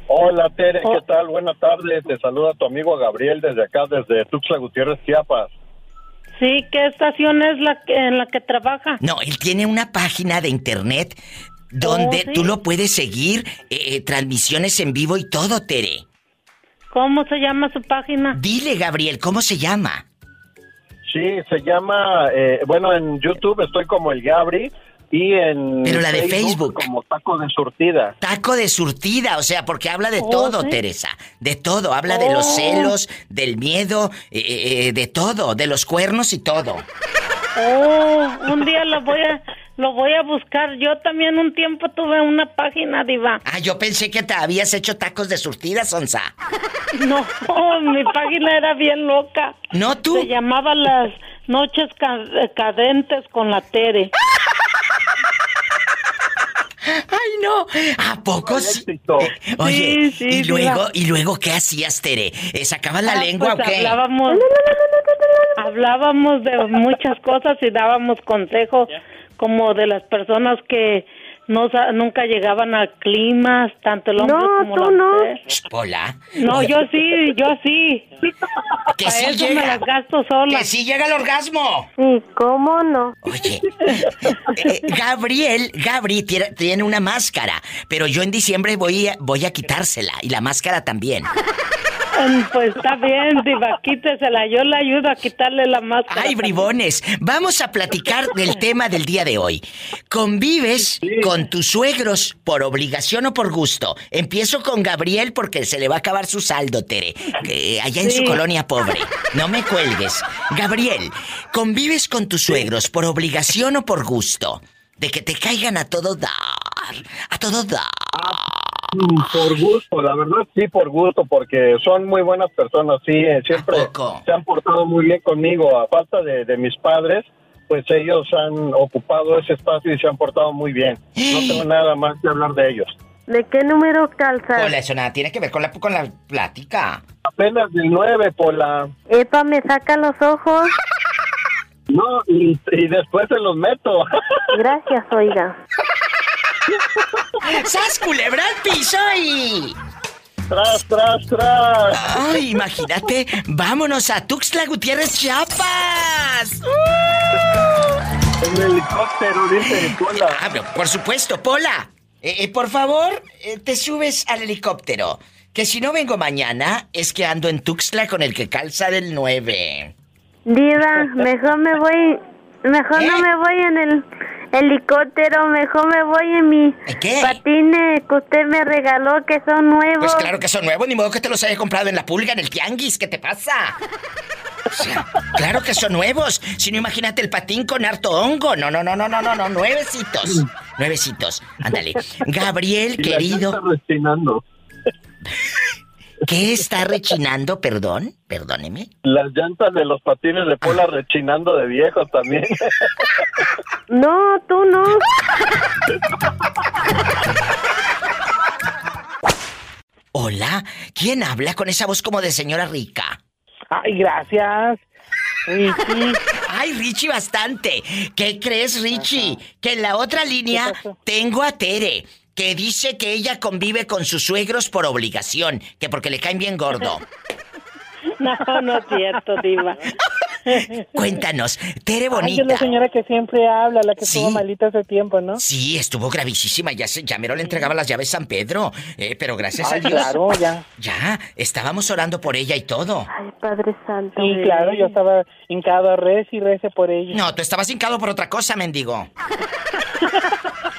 Hola Tere, ¿qué tal? Buenas tardes. Te saluda tu amigo Gabriel desde acá, desde Tuxtla Gutiérrez, Chiapas. Sí, ¿qué estación es la que- en la que trabaja? No, él tiene una página de internet donde Oh, sí. tú lo puedes seguir, eh, eh, transmisiones en vivo y todo, Tere. ¿Cómo se llama su página? Dile, Gabriel, ¿cómo se llama? Sí, se llama, eh, bueno, en YouTube estoy como el Gabri y en Pero la de Facebook. como Taco de Surtida. Taco de surtida, o sea, porque habla de Oh, todo, sí. Teresa. De todo. Habla de los Oh. celos, del miedo, eh, eh, de todo, de los cuernos y todo. Oh, un día lo voy a lo voy a buscar. Yo también un tiempo tuve una página diva. Ah, yo pensé que te habías hecho tacos de surtida, Sonsa. [LAUGHS] No, mi página era bien loca. No tú. Se llamaba las noches ca- cadentes con la Tere. Ay, no. ¿A poco sí? Oye, Sí, sí, y luego, la- y luego, ¿qué hacías, Tere? Eh, ¿Sacabas la Ah, lengua pues o qué? Hablábamos, hablábamos de muchas cosas y dábamos consejos como de las personas que no sa- nunca llegaban al clima, tanto el hombre No, como tú la no. mujer. Hola. No, yo sí, yo sí. Que A sí eso llega. me las gasto sola. Que sí llega el orgasmo. Sí, ¿cómo no? Oye, eh, Gabriel, Gabri tiene, tiene una máscara, pero yo en diciembre voy a, voy a quitársela y la máscara también. [LAUGHS] Pues está bien, diva, quítesela. Yo le ayudo a quitarle la máscara. Ay, bribones, vamos a platicar del tema del día de hoy. ¿Convives con tus suegros por obligación o por gusto? Empiezo con Gabriel porque se le va a acabar su saldo, Tere, eh, allá en su colonia pobre. No me cuelgues. Gabriel, ¿convives con tus suegros por obligación o por gusto? De que te caigan a todo dar, a todo dar. Por gusto, la verdad sí, por gusto, porque son muy buenas personas, sí, eh, siempre se han portado muy bien conmigo, a falta de, de mis padres, pues ellos han ocupado ese espacio y se han portado muy bien. No tengo nada más que hablar de ellos. ¿De qué número calzas? Hola, eso nada tiene que ver con la, con la plática. Apenas del 9 por la... Epa, me saca los ojos. No, y, y después se los meto. [LAUGHS] Gracias, oiga. [LAUGHS] ¡Sas culebra al piso y... ¡Tras, tras, tras! Ay, imagínate, vámonos a Tuxtla Gutiérrez, Chiapas. En helicóptero, dice Pola. Ah, pero por supuesto, Pola. Eh, eh, por favor, eh, te subes al helicóptero. Que si no vengo mañana, es que ando en Tuxtla con el que calza del 9. Diva, mejor me voy, mejor no me voy en el helicóptero, mejor me voy en mis patines que usted me regaló que son nuevos. Pues claro que son nuevos, ni modo que te los haya comprado en la pulga, en el tianguis. ¿Qué te pasa? O sea, claro que son nuevos. Si no, imagínate el patín con harto hongo. No, no, no, no, no, no, no. Nuevecitos. Nuevecitos. Ándale. Gabriel, Y la querido. ¿Qué está rechinando? Perdón, perdóneme. Las llantas de los patines de Pola rechinando de viejos también. [LAUGHS] No, tú no. Hola, ¿quién habla con esa voz como de señora rica? Ay, gracias. Richie. [LAUGHS] Ay, Richie, bastante. ¿Qué crees, Richie? Que en la otra línea tengo a Tere, que dice que ella convive con sus suegros por obligación, que porque le caen bien gordo. [LAUGHS] No, no es cierto, Diva. [LAUGHS] Cuéntanos, Tere Ay, bonita. es la señora que siempre habla, la que Sí. estuvo malita hace tiempo, ¿no? Sí, estuvo gravísima. Ya, se, ya mero le entregaba las llaves San Pedro. Eh, pero gracias Ay, a Dios. claro, ya. [LAUGHS] Ya, estábamos orando por ella y todo. Ay, Padre Santo. Sí, claro, yo estaba hincado a res y rece por ella. No, tú estabas hincado por otra cosa, mendigo.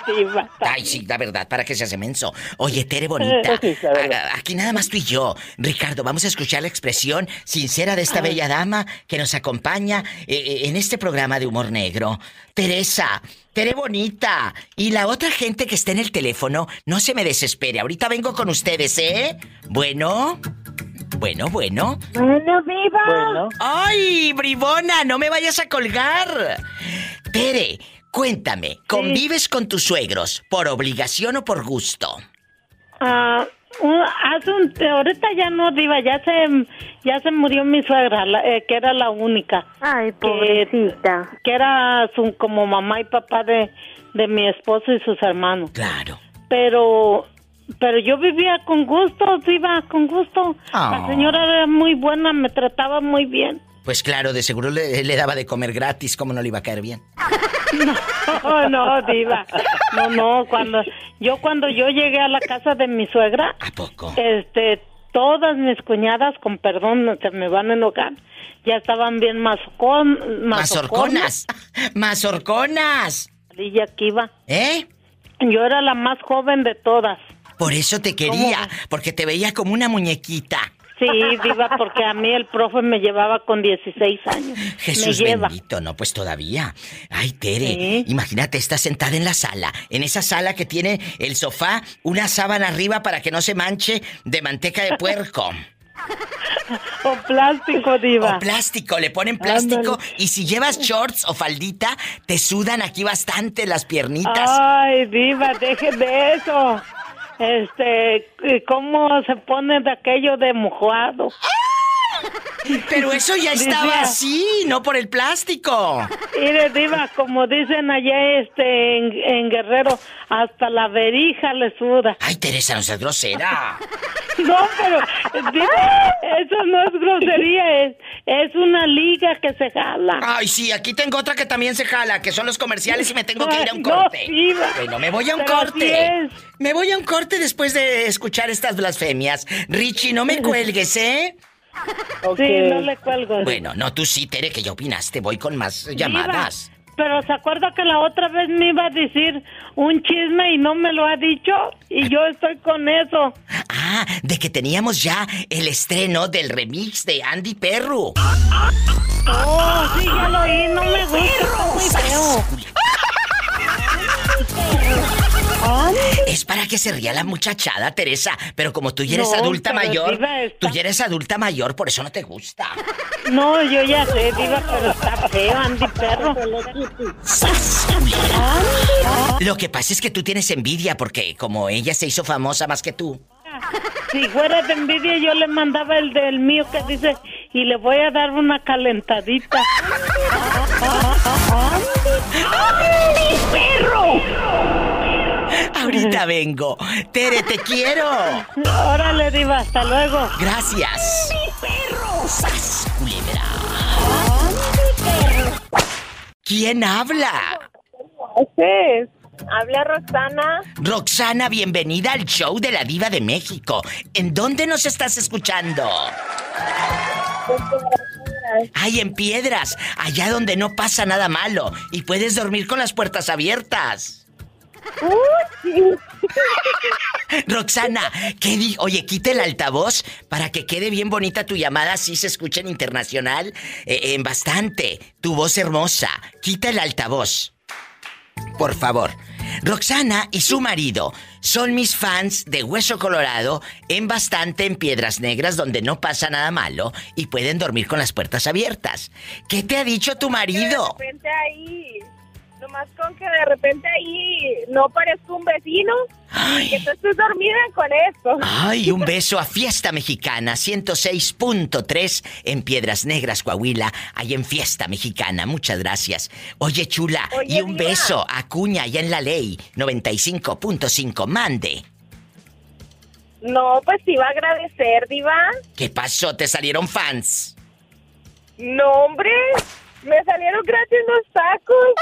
[LAUGHS] Ay, sí, la verdad, para que se hace menso. Oye, Tere bonita. [LAUGHS] Sí, Aquí nada más tú y yo. Ricardo, vamos a escuchar la expresión sincera de esta bella dama que nos acompaña eh, eh, en este programa de humor negro. Teresa, Tere bonita. Y la otra gente que está en el teléfono, no se me desespere. Ahorita vengo con ustedes, ¿eh? Bueno. Bueno, bueno. Bueno, viva. Bueno. ¡Ay, bribona! No me vayas a colgar. Tere, cuéntame, ¿convives con tus suegros por obligación o por gusto? Ah, hace un, ahorita ya no, Diva, ya se, ya se murió mi suegra, la- eh, que era la única. Ay, pobrecita. Que, era su, como mamá y papá de, de mi esposo y sus hermanos. Claro. Pero, pero yo vivía con gusto, Diva, con gusto. Ah. La señora era muy buena, me trataba muy bien. Pues claro, de seguro le, le daba de comer gratis, ¿cómo no le iba a caer bien? [LAUGHS] No, no, diva. No, no, cuando yo cuando yo llegué a la casa de mi suegra, ¿A poco? este, todas mis cuñadas, con perdón, se me van a enojar, ya estaban bien masocón, Mazorconas. Mazorconas. Y ya aquí iba. ¿Eh? Yo era la más joven de todas. Por eso te quería, porque te veía como una muñequita. Sí, diva, porque a mí el profe me llevaba con 16 años. [LAUGHS] Jesús me lleva. bendito, no, pues todavía. Ay, Tere, imagínate, estás sentada en la sala, en esa sala que tiene el sofá, una sábana arriba para que no se manche de manteca de puerco. [LAUGHS] O plástico, diva. O plástico, le ponen plástico y si llevas shorts o faldita, te sudan aquí bastante las piernitas. Ay, diva, deje de eso. Este, ¿cómo se pone de aquello de mojado? Pero eso ya estaba así, no por el plástico. Mire, diva, como dicen allá este en, en Guerrero, hasta la verija le suda. Ay, Teresa, no seas grosera. [LAUGHS] No, pero diva, eso no es grosería, es, es una liga que se jala. Ay, sí, aquí tengo otra que también se jala, que son los comerciales y me tengo que ir a un Ay, no, corte. diva. Bueno, me voy a un corte. Me voy a un corte después de escuchar estas blasfemias. Richie, no me [LAUGHS] cuelgues, ¿eh? [LAUGHS] Sí, no le cuelgo. Bueno, no, tú sí, Tere, que ya opinaste. Voy con más llamadas. Pero se acuerda que la otra vez me iba a decir un chisme y no me lo ha dicho y yo estoy con eso. Ah, de que teníamos ya el estreno del remix de Andy Perru. Oh, sí, ya lo oí, no me gusta, está muy feo. Es para que se ría la muchachada, Teresa. Pero como tú ya eres No, adulta mayor, tú ya eres adulta mayor, por eso no te gusta. No, yo ya sé, diva, pero está feo, Andy Perro. Lo que pasa es que tú tienes envidia porque como ella se hizo famosa más que tú. Si fuera de envidia, yo le mandaba el del mío que dice, y le voy a dar una calentadita. ¡Andy perro! Ahorita [LAUGHS] vengo. Tere, te quiero. Órale, diva, hasta luego. Gracias. ¡Sas, culebra! ¿Quién habla? Sí, habla Roxana. Roxana, bienvenida al show de la Diva de México. ¿En dónde nos estás escuchando? Ay, en piedras, allá donde no pasa nada malo y puedes dormir con las puertas abiertas. Roxana, ¿qué di? Oye, quita el altavoz para que quede bien bonita tu llamada, así se escucha en internacional, eh, en bastante. Tu voz hermosa. Quita el altavoz. Por favor. Roxana y su marido son mis fans de Hueso Colorado en bastante en Piedras Negras donde no pasa nada malo y pueden dormir con las puertas abiertas. ¿Qué te ha dicho tu marido? Ahí. Nomás con que de repente ahí no parezca un vecino y que tú estés dormida con esto. Ay, un beso a Fiesta Mexicana 106.3 en Piedras Negras, Coahuila, ahí en Fiesta Mexicana. Muchas gracias. Oye, chula, Oye, y un beso a Cuña allá en la ley 95.5. Mande. No, pues te iba a agradecer, Diva. ¿Qué pasó? ¿Te salieron fans? No, hombre. Me salieron gratis los tacos.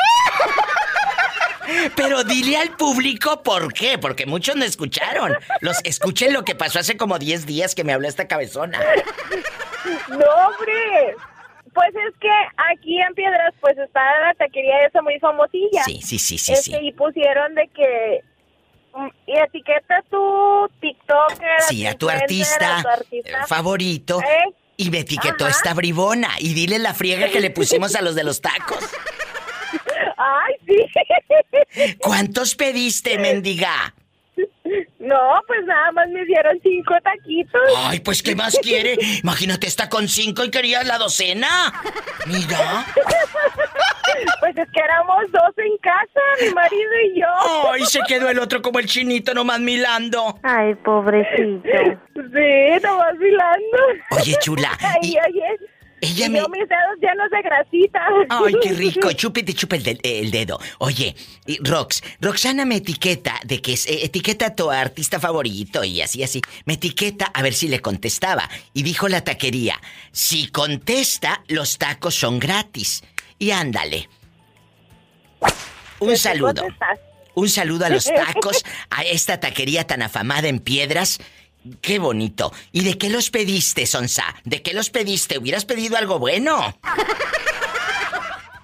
[LAUGHS] Pero dile al público por qué, porque muchos no escucharon. Los escuchen lo que pasó hace como 10 días que me habló esta cabezona. No, hombre. Pues es que aquí en Piedras, pues está la taquería esa muy famosilla. Sí, sí, sí, sí, Este, sí. Y pusieron de que... mm, Y etiqueta tu TikToker. Sí, a tu artista, a tu artista eh, favorito. ¿Eh? Y me etiquetó Ajá. esta bribona. Y dile la friega que le pusimos a los de los tacos. [LAUGHS] Ay, sí. ¿Cuántos pediste, mendiga? No, pues nada más me dieron cinco taquitos. Ay, pues ¿qué más quiere? Imagínate, está con cinco y quería la docena. Mira. Pues es que éramos dos en casa, mi marido y yo. Ay, se quedó el otro como el chinito nomás milando. Ay, pobrecito. Sí, nomás milando. Oye, chula, Ay, y- oye. Ella y me- yo mis dedos llenos de grasita. Ay, qué [LAUGHS] rico. Chúpete, chupa el, el dedo. Oye, Rox, Roxana me etiqueta de que es, eh, etiqueta a tu artista favorito y así, así. Me etiqueta a ver si le contestaba. Y dijo la taquería, si contesta, los tacos son gratis. Y ándale. Un saludo. Un saludo a los [LAUGHS] tacos, a esta taquería tan afamada en piedras. Qué bonito. ¿Y de qué los pediste, Sonsa? ¿De qué los pediste? ¿Hubieras pedido algo bueno?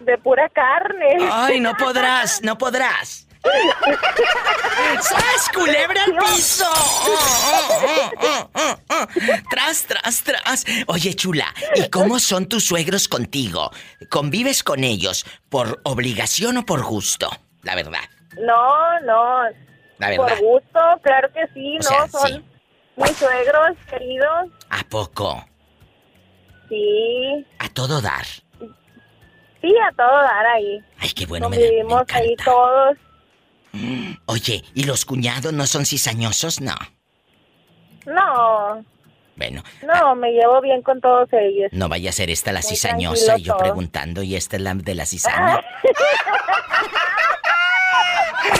De pura carne. Ay, no podrás, no podrás. ¡Sas, culebra al piso! Tras, tras, tras. Oye, chula, ¿y cómo son tus suegros contigo? ¿Convives con ellos por obligación o por gusto? La verdad, No, no. la verdad. Por gusto, claro que sí, O ¿no? sea, Son sí. Mis suegros queridos. ¿A poco? Sí, A todo dar. sí, a todo dar ahí. Ay, qué bueno, me, Convivimos ahí todos. Oye, ¿y los cuñados no son cizañosos? No. No, Bueno, no, me llevo bien con todos ellos. no vaya a ser esta la Muy cizañosa y yo todo. preguntando, ¿y esta es la de la cizaña? [LAUGHS]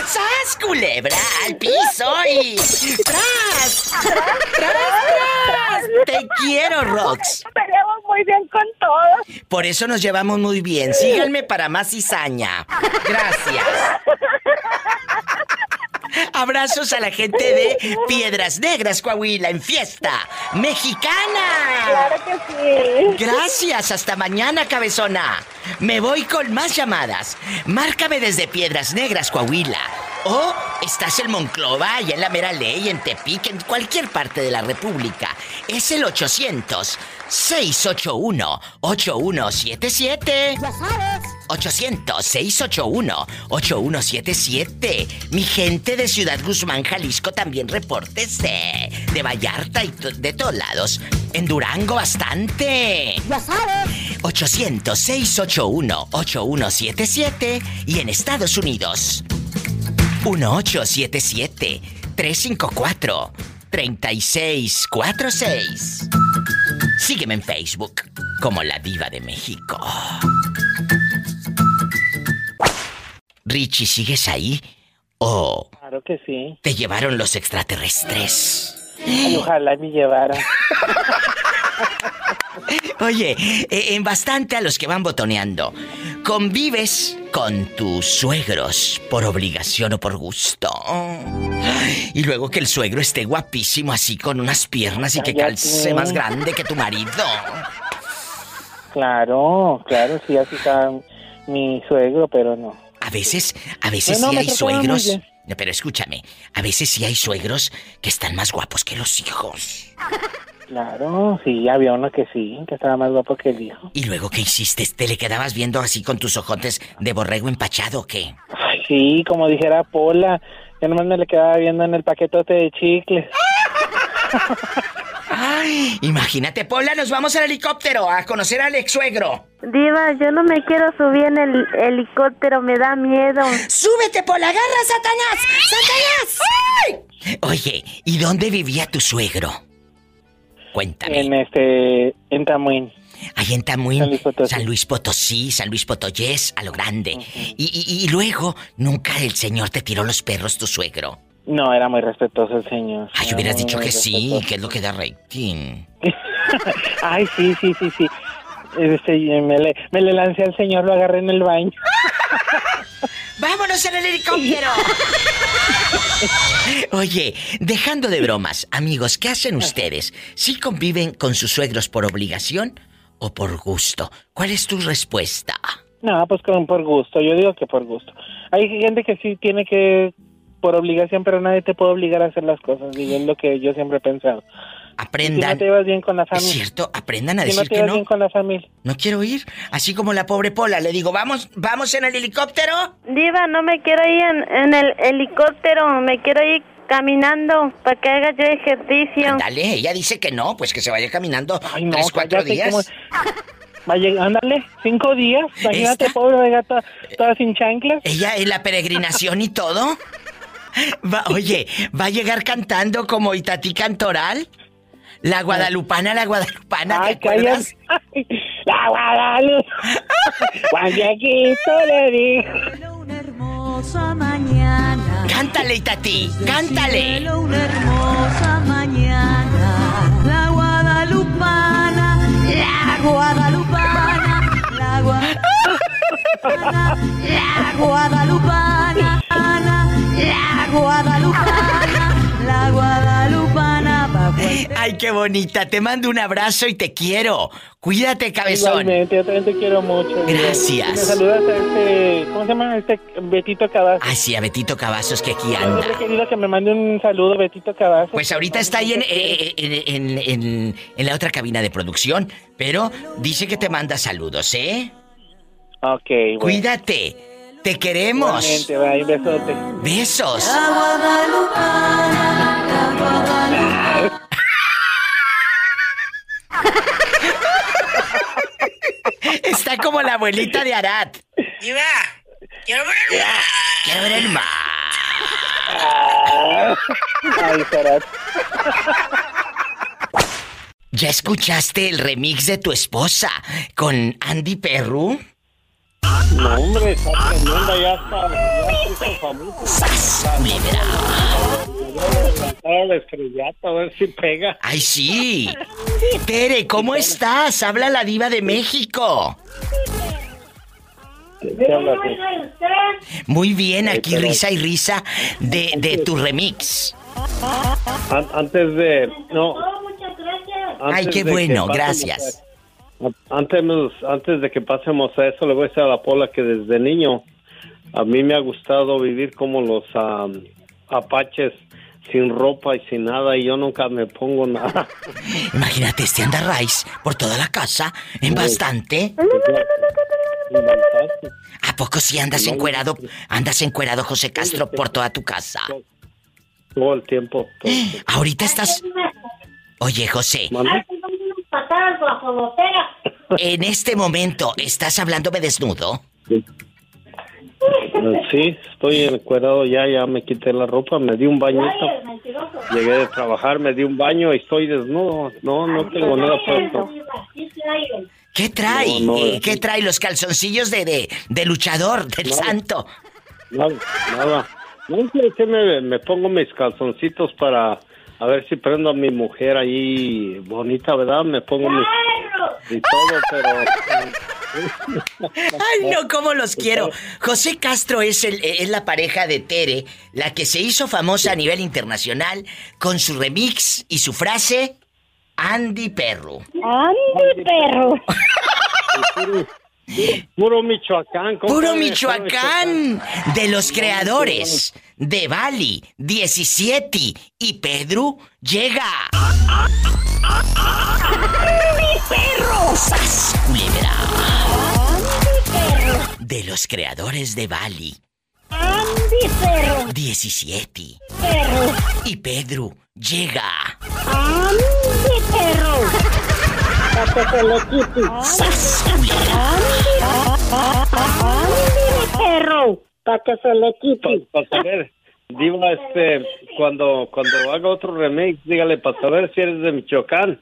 ¡Sas, culebra! ¡Al piso y... ¡Tras! ¡Tras, tras! ¡Te quiero, Rox! Llevo muy bien con todos. Por eso nos llevamos muy bien. Síganme para más cizaña. Gracias. Abrazos a la gente de Piedras Negras, Coahuila, en fiesta mexicana. Claro que sí. Gracias, hasta mañana, cabezona. Me voy con más llamadas. Márcame desde Piedras Negras, Coahuila. O estás en Monclova, allá en la Mera Ley, en Tepic, en cualquier parte de la República. Es el 800-681-8177. Ya sabes. 800-681-8177. Mi gente de Ciudad Guzmán, Jalisco, también repórtese. De Vallarta y de todos lados. En Durango, bastante. Ya sabes. 800-681-8177. Y en Estados Unidos, 1877-354-3646. Sígueme en Facebook como La Diva de México. Richie, ¿sigues ahí? ¿O Claro que sí. te llevaron los extraterrestres? Ay, ojalá me llevara. [LAUGHS] Oye, eh, en bastante a los que van botoneando. ¿Convives con tus suegros por obligación o por gusto? Y luego que el suegro esté guapísimo así con unas piernas y que calce más grande que tu marido. Claro, claro, sí, así está mi suegro, pero no. A veces, a veces No, no, sí hay suegros. Pero escúchame, a veces sí hay suegros que están más guapos que los hijos. Claro, sí, había uno que sí, que estaba más guapo que el hijo. ¿Y luego qué hiciste? ¿Te le quedabas viendo así con tus ojotes de borrego empachado o qué? Ay, sí, como dijera Pola, yo nomás me le quedaba viendo en el paquetote de chicles. Ay, imagínate, Pola, nos vamos al helicóptero a conocer al ex suegro. Diva, yo no me quiero subir en el helicóptero, me da miedo. ¡Súbete por la garra, Satanás! ¡Satanás! Oye, ¿y dónde vivía tu suegro? Cuéntame. En este, en Tamuín. Ahí en Tamuín, San Luis Potosí, San Luis Potoyés, a lo grande. y, y- y luego, nunca el señor te tiró los perros, tu suegro. No, era muy respetuoso el señor. Ay, Era hubieras muy, dicho muy que sí, que es lo que da rating. [LAUGHS] Ay, sí, sí, sí, sí. Este, me, le, me le lancé al señor, lo agarré en el baño. [LAUGHS] ¡Vámonos en el helicóptero! [LAUGHS] Oye, dejando de bromas, amigos, ¿qué hacen ustedes? ¿Sí conviven con sus suegros por obligación o por gusto? ¿Cuál es tu respuesta? No, pues con, por gusto, yo digo que por gusto. Hay gente que sí tiene que, por obligación, pero nadie te puede obligar a hacer las cosas, digo, es lo que yo siempre he pensado. Aprendan. Si no te llevas bien con la Es familia. cierto, aprendan a Si no decir te que no. bien con la familia. No quiero ir. Así como la pobre Pola, le digo, vamos, vamos en el helicóptero. Diva, no me quiero ir en, en el helicóptero, me quiero ir caminando para que haga yo ejercicio. Dale, ella dice que no, pues que se vaya caminando Ay, no, tres, cuatro días. Vaya, ándale, cinco días. Imagínate, ¿Esta? pobre gata, toda sin chanclas. Ella en la peregrinación y todo. Va- oye, ¿va a llegar cantando como Itatí Cantoral? La guadalupana, la guadalupana, ¿te Ay, acuerdas? La Guadalupe. [LAUGHS] Juan Dieguito le dijo. hermosa mañana. Cántale, Itatí, cántale. Una hermosa mañana. La guadalupana, la guadalupana, la guadalupana, la guadalupana, la guadalupana, la guadalupana. Ay, qué bonita. Te mando un abrazo y te quiero. Cuídate, cabezón. Igualmente, yo también te quiero mucho. Gracias. Me saludas a este, ¿cómo se llama? Este Betito Cavazos. Ay, sí, a Betito Cavazos que aquí Yo anda. siempre he querido que me mande un saludo, Betito Cavazos. Pues ahorita está ahí en, eh, en, en- en- en la otra cabina de producción, pero dice que te manda saludos, ¿eh? Ok, bueno. Cuídate. Te queremos. Igualmente, bye, besote. Besos. Está como la abuelita de Arat. Iba, quiero ver el mar. Quiero ver el mar. Ay, Sarat. ¿Ya escuchaste el remix de tu esposa con Andy Perru? No, hombre, está tremenda, ya está. Ya hizo famoso. A ver si pega. ¡Ay, sí! Tere, ¿cómo estás? Habla la diva de México. Muy bien, aquí risa y risa de, de tu remix. An- antes de. No. Ay, qué bueno, gracias. Antes, antes de que pasemos a eso, le voy a decir a la Pola que desde niño a mí me ha gustado vivir como los am, apaches, sin ropa y sin nada, y yo nunca me pongo nada. [LAUGHS] Imagínate, este anda Rice por toda la casa, en bastante. ¿A poco sí andas encuerado? Andas encuerado, José Castro, por toda tu casa. Todo el tiempo. todo el tiempo. Ahorita estás. Oye, José, en este momento, ¿estás hablándome desnudo? Eh, Sí, estoy encuerado ya, ya me quité la ropa, me di un bañito. Llegué de trabajar, me di un baño y estoy desnudo. No, no tengo nada puesto. ¿Qué trae? No, no, sí. ¿Qué trae los calzoncillos de, de, de luchador, del Nada. santo? Nada, nada. No sé qué me, me pongo mis calzoncitos para a ver si prendo a mi mujer ahí bonita, ¿verdad? Me pongo mis y todo, pero [LAUGHS] Ay, no, cómo los quiero. José Castro es, el, es la pareja de Tere, la que se hizo famosa a nivel internacional con su remix y su frase Andy Perro. Andy, perro. puro, Michoacán. Puro Michoacán, de los creadores de Bali, 17 y Pedro llega. [LAUGHS] ¡Andy, perro! ¡Sas, culebra! ¡Andy, perro! De los creadores de Bali, ¡Andy, perro! 17 ¡Perro! y Pedro llega. ¡Andy, perro! Para que se le quite. ¡Ándale, perro! Para que se le quite. Para saber, Diva, este, cuando, cuando haga otro remix, dígale para saber si eres de Michoacán,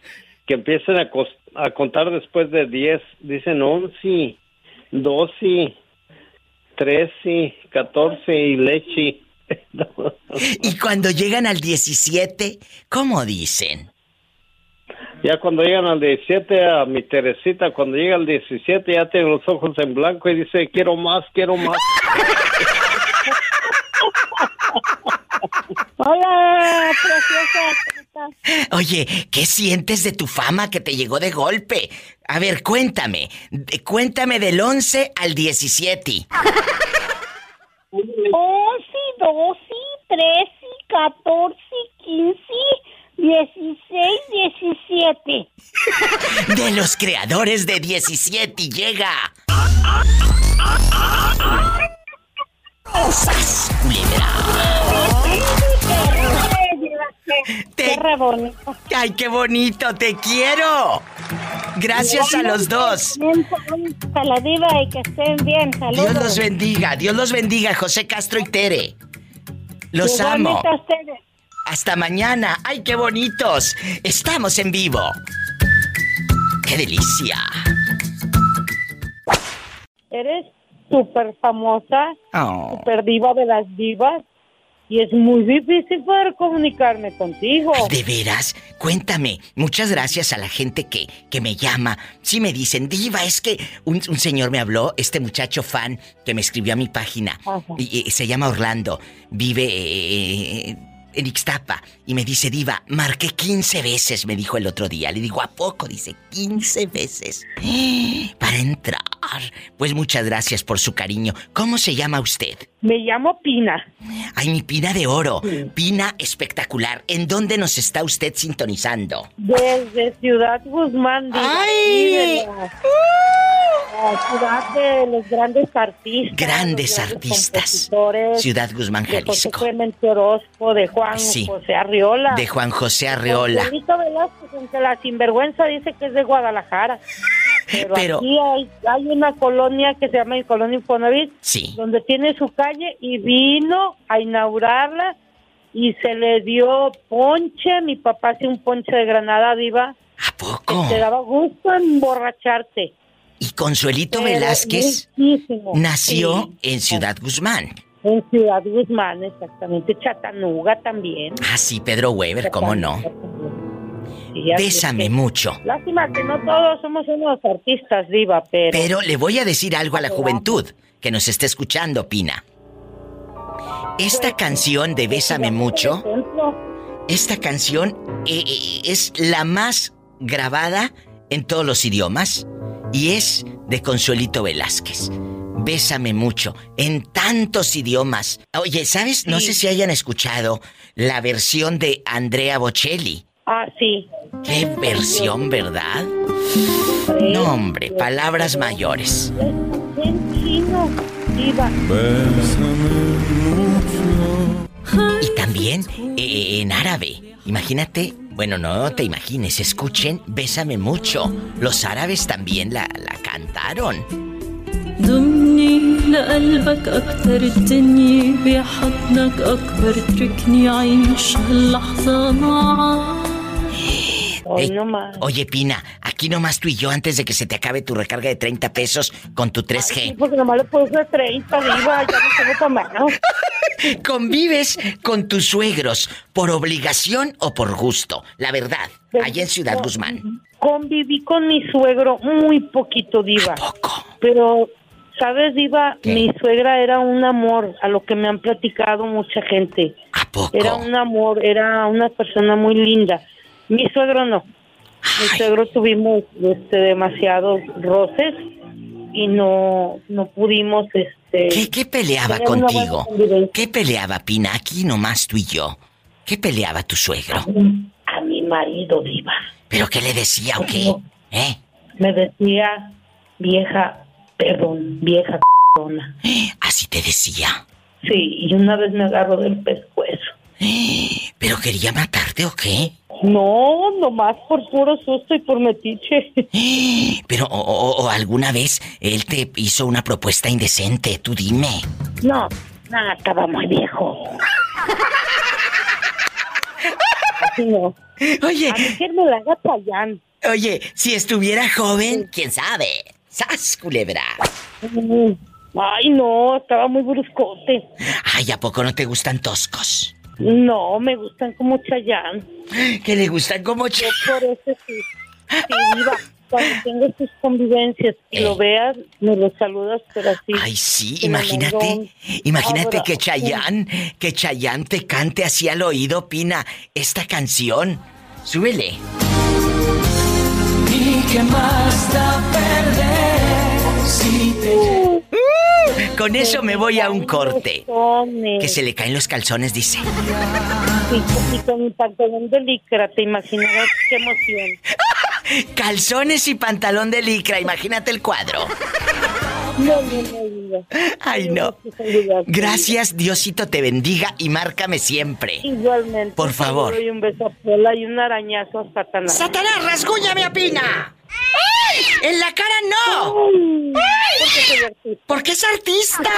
que empiecen a, cos- a contar después de 10, dicen 11, 12, 13, 14 y leche. [LAUGHS] Y cuando llegan al 17, ¿cómo dicen? Ya cuando llegan al 17, a mi Teresita, cuando llega al 17 ya tiene los ojos en blanco y dice, quiero más, quiero más. [LAUGHS] Hola, preciosa. Oye, ¿qué sientes de tu fama que te llegó de golpe? A ver, cuéntame. Cuéntame del 11 al 17. 11, 12, 13, 14, 15, 16, 17. De los creadores de 17 y llega. [LAUGHS] ¡Sas, [LAUGHS] Qué re bonito. ¡Ay, qué bonito! ¡Te quiero! Gracias a los dos. A la diva y que estén bien. Saludos. Dios los bendiga, Dios los bendiga, José Castro y Tere. Los amo. Igualmente a ustedes. Hasta mañana. ¡Ay, qué bonitos! Estamos en vivo. ¡Qué delicia! Eres súper famosa, Oh. súper diva de las divas. Y es muy difícil poder comunicarme contigo. De veras, cuéntame. Muchas gracias a la gente que, que me llama. Sí me dicen, Diva, es que un, un señor me habló, este muchacho fan que me escribió a mi página. Y, y se llama Orlando. Vive eh, en Ixtapa. Y me dice, Diva, marqué 15 veces, me dijo el otro día. Le digo, ¿a poco? Dice, 15 veces. [GASPS] Para entrar. Pues muchas gracias por su cariño. ¿Cómo se llama usted? Me llamo Pina. Ay, mi Pina de oro. Pina espectacular. ¿En dónde nos está usted sintonizando? Desde Ciudad Guzmán. diva, ¡Ay! de la- la ciudad de los grandes artistas. Grandes los artistas. Ciudad Guzmán, de José Jalisco. Clemente Orozco, de Juan Sí. José Arriola. De Juan José Arreola. Consuelito Velázquez, aunque la sinvergüenza dice que es de Guadalajara. Pero, Pero- aquí hay, hay una colonia que se llama el Colonia Infonavit, Sí. donde tiene su calle y vino a inaugurarla y se le dio ponche. Mi papá hace un ponche de Granada Diva. ¿A poco? Te daba gusto emborracharte. Y Consuelito Pero Velázquez muchísimo, nació sí. en Ciudad Guzmán. En Ciudad Guzmán, exactamente. Chattanooga también. Ah, sí, Pedro Weber, ¿cómo no? Sí, Bésame que- mucho. Lástima que no todos somos unos artistas, Diva, pero... Pero le voy a decir algo a la juventud que nos está escuchando, Pina. Esta canción de Bésame mucho, esta canción eh, eh, es la más grabada en todos los idiomas y es de Consuelito Velázquez. Bésame mucho, en tantos idiomas. Oye, ¿sabes? No sé si hayan escuchado la versión de Andrea Bocelli. Ah, sí. Qué versión, ¿verdad? No, hombre, palabras mayores. En chino, Diva. Y también eh, en árabe. Imagínate, bueno, no te imagines, escuchen, bésame mucho. Los árabes también la, la cantaron. Hoy eh, nomás. Oye, Pina, aquí nomás tú y yo antes de que se te acabe tu recarga de 30 pesos con tu 3G. Ay, sí, porque nomás le puse 30, diva, ya no tengo tu mano. [LAUGHS] ¿Convives con tus suegros por obligación o por gusto? La verdad, allá en Ciudad Guzmán. Conviví con mi suegro muy poquito, diva. Poco. Pero ¿Sabes, Diva? Mi suegra era un amor, a lo que me han platicado mucha gente. ¿A poco? Era un amor, era una persona muy linda. Mi suegro no. Mi suegro tuvimos este, demasiados roces y no, no pudimos, este... ¿Qué, qué peleaba contigo? ¿Qué peleaba, Pina? Aquí nomás tú y yo. ¿Qué peleaba tu suegro? A mi marido, Diva. ¿Pero qué le decía o qué? ¿Eh? Me decía, vieja, perdón, vieja p***ona. ¿Así te decía? Sí, y una vez me agarró del pescuezo. ¿Pero quería matarte o qué? No, nomás por puro susto y por metiche. [GASPS] Pero, o, o- o alguna vez él te hizo una propuesta indecente, tú dime. No, nada, estaba muy viejo. Así no. Oye. A mí que me la haga Chayanne. Oye, si estuviera joven, quién sabe. ¡Sas, culebra! Mm, Ay, no, estaba muy bruscote. Ay, ¿a poco no te gustan toscos? No, me gustan como Chayanne. Que le gustan como Yo por eso sí. Sí, viva. Cuando tengas tus convivencias y lo veas, me lo saludas, pero así. Eh. Ay, sí, imagínate. Imagínate que. Chayanne, que Chayanne te cante así al oído, Pina, esta canción. Súbele. ¿Y qué más da perder te Con eso me voy a un corte. Que se le caen los calzones, dice. Y, y con mi pantalón de licra, te imaginarás qué emoción. [LAUGHS] Calzones y pantalón de licra, imagínate el cuadro. No, no, no. Ay, no. Gracias, Diosito te bendiga y márcame siempre. Igualmente. Por favor. Y un beso a Pola y un arañazo a Satanás. ¡Satanás, rasguñame a Pina! ¡En la cara no! Porque es artista.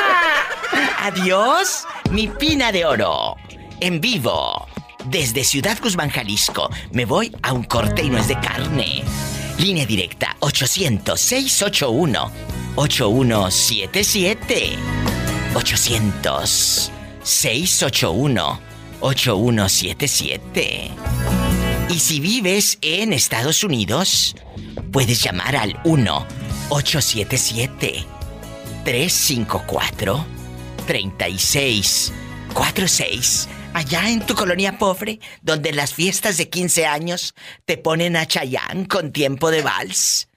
Adiós, mi Pina de Oro. En vivo. Desde Ciudad Guzmán, Jalisco. Me voy a un corte y no es de carne. Línea directa 800-681-8177. 800-681-8177. Y si vives en Estados Unidos, puedes llamar al 1-877-354-3646. Allá en tu colonia pobre, donde las fiestas de 15 años te ponen a Chayán con tiempo de vals.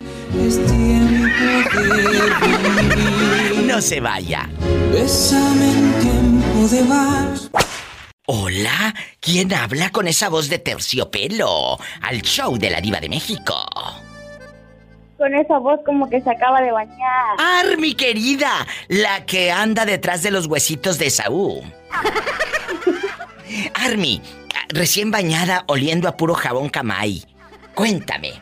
No se vaya. Bésame en tiempo de vals. Hola, ¿quién habla con esa voz de terciopelo? Al show de la diva de México. Con esa voz como que se acaba de bañar. Ar, mi querida, la que anda detrás de los huesitos de Saúl. [LAUGHS] Armi, recién bañada, oliendo a puro jabón camay. Cuéntame.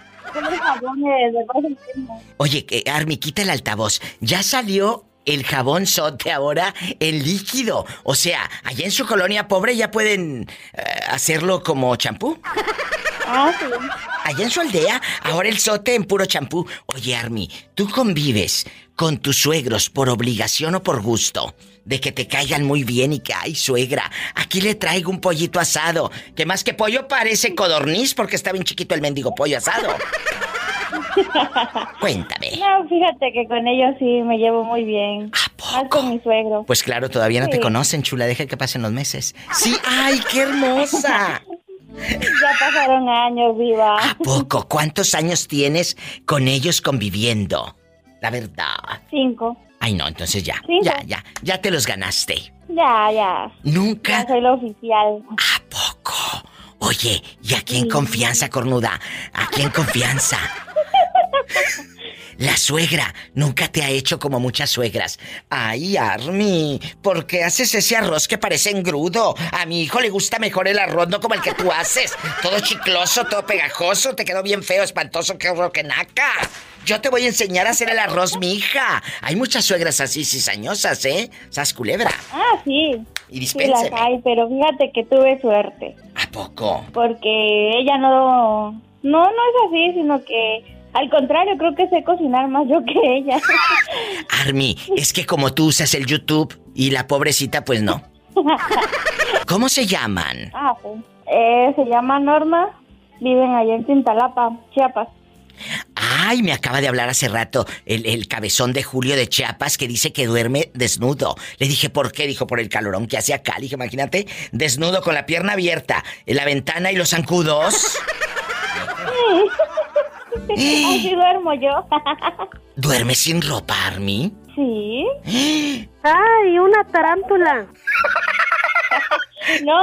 Oye, Armi, quita el altavoz. Ya salió el jabón sote ahora en líquido. O sea, allá en su colonia pobre ya pueden eh, hacerlo como champú. Ah, sí. Allá en su aldea, ahora el sote en puro champú. Oye, Armi, ¿tú convives con tus suegros por obligación o por gusto? De que te caigan muy bien y que, ay, suegra, aquí le traigo un pollito asado. Que más que pollo parece codorniz porque está bien chiquito el mendigo pollo asado. [LAUGHS] Cuéntame. No, fíjate que con ellos sí me llevo muy bien. Más con mi suegro. Pues claro, todavía no te conocen, chula. Deja que pasen los meses. Sí, ay, qué hermosa. [LAUGHS] Ya pasaron años, viva. ¿A poco? ¿Cuántos años tienes con ellos conviviendo? La verdad. Cinco. Ay, no, entonces ya. Cinco. Ya, ya. Ya te los ganaste. Ya, ya. Nunca. Ya soy la oficial. Oye, ¿y aquí en confianza, cornuda? Aquí en confianza. La suegra nunca te ha hecho como muchas suegras. Ay, Army, ¿por qué haces ese arroz que parece engrudo? A mi hijo le gusta mejor el arroz, no como el que tú haces. Todo chicloso, todo pegajoso, te quedó bien feo, espantoso, que que naca. Yo te voy a enseñar a hacer el arroz, mi hija. Hay muchas suegras así cizañosas, ¿eh? Sas culebra. Ah, sí. Y Sí dispénseme. las hay, pero fíjate que tuve suerte. ¿A poco? Porque ella no... No, no es así, sino que... Al contrario, creo que sé cocinar más yo que ella. [LAUGHS] Army, es que como tú usas el YouTube y la pobrecita, pues no. [LAUGHS] ¿Cómo se llaman? ah, sí. Eh, se llama Norma. Viven allá en Cintalapa, Chiapas. Ay, me acaba de hablar hace rato el, el cabezón de Julio de Chiapas que dice que duerme desnudo. Le dije, ¿por qué? Dijo, por el calorón que hace acá. Le dije, imagínate, desnudo con la pierna abierta, en la ventana y los zancudos. [LAUGHS] Así duermo yo. [LAUGHS] ¿Duerme sin ropa, Army? sí. [GASPS] ¡Ay, una tarántula! No,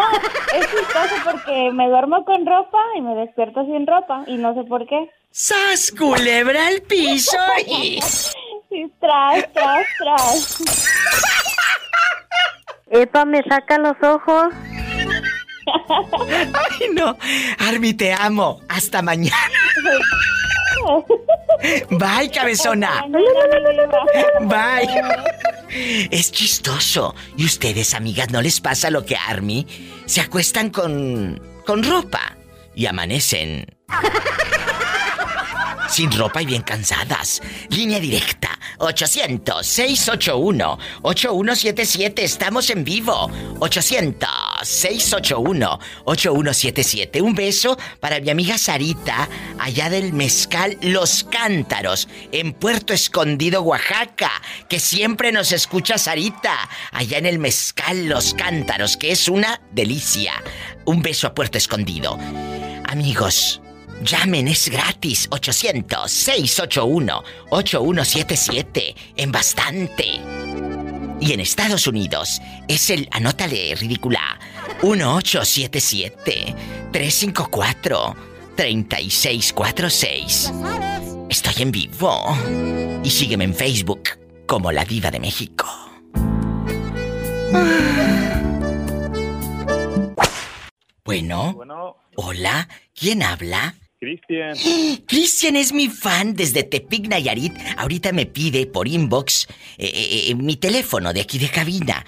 es chistoso porque me duermo con ropa y me despierto sin ropa y no sé por qué. ¡Sas, culebra al piso! y- [LAUGHS] Sí, tras, tras, tras. Epa, me saca los ojos. [LAUGHS] Ay, no. Army, te amo. Hasta mañana. [LAUGHS] Bye, cabezona. Bye. Es chistoso. ¿Y ustedes, amigas, no les pasa lo que a Army? Se acuestan con. con ropa y amanecen. [LAUGHS] Sin ropa y bien cansadas. Línea directa. 800-681-8177. Estamos en vivo. 800-681-8177. Un beso para mi amiga Sarita, allá del Mezcal Los Cántaros, en Puerto Escondido, Oaxaca, que siempre nos escucha Sarita, allá en el Mezcal Los Cántaros, que es una delicia. Un beso a Puerto Escondido. Amigos, Llamen, es gratis. 800-681-8177. En bastante. Y en Estados Unidos es el, anótale, ridícula, 1877-354-3646. Estoy en vivo. Y sígueme en Facebook como La Diva de México. Bueno. Bueno, Hola, ¿quién habla? Cristian. [GASPS] Cristian es mi fan desde Tepic Nayarit. Ahorita me pide por inbox eh, eh, eh, mi teléfono de aquí de cabina.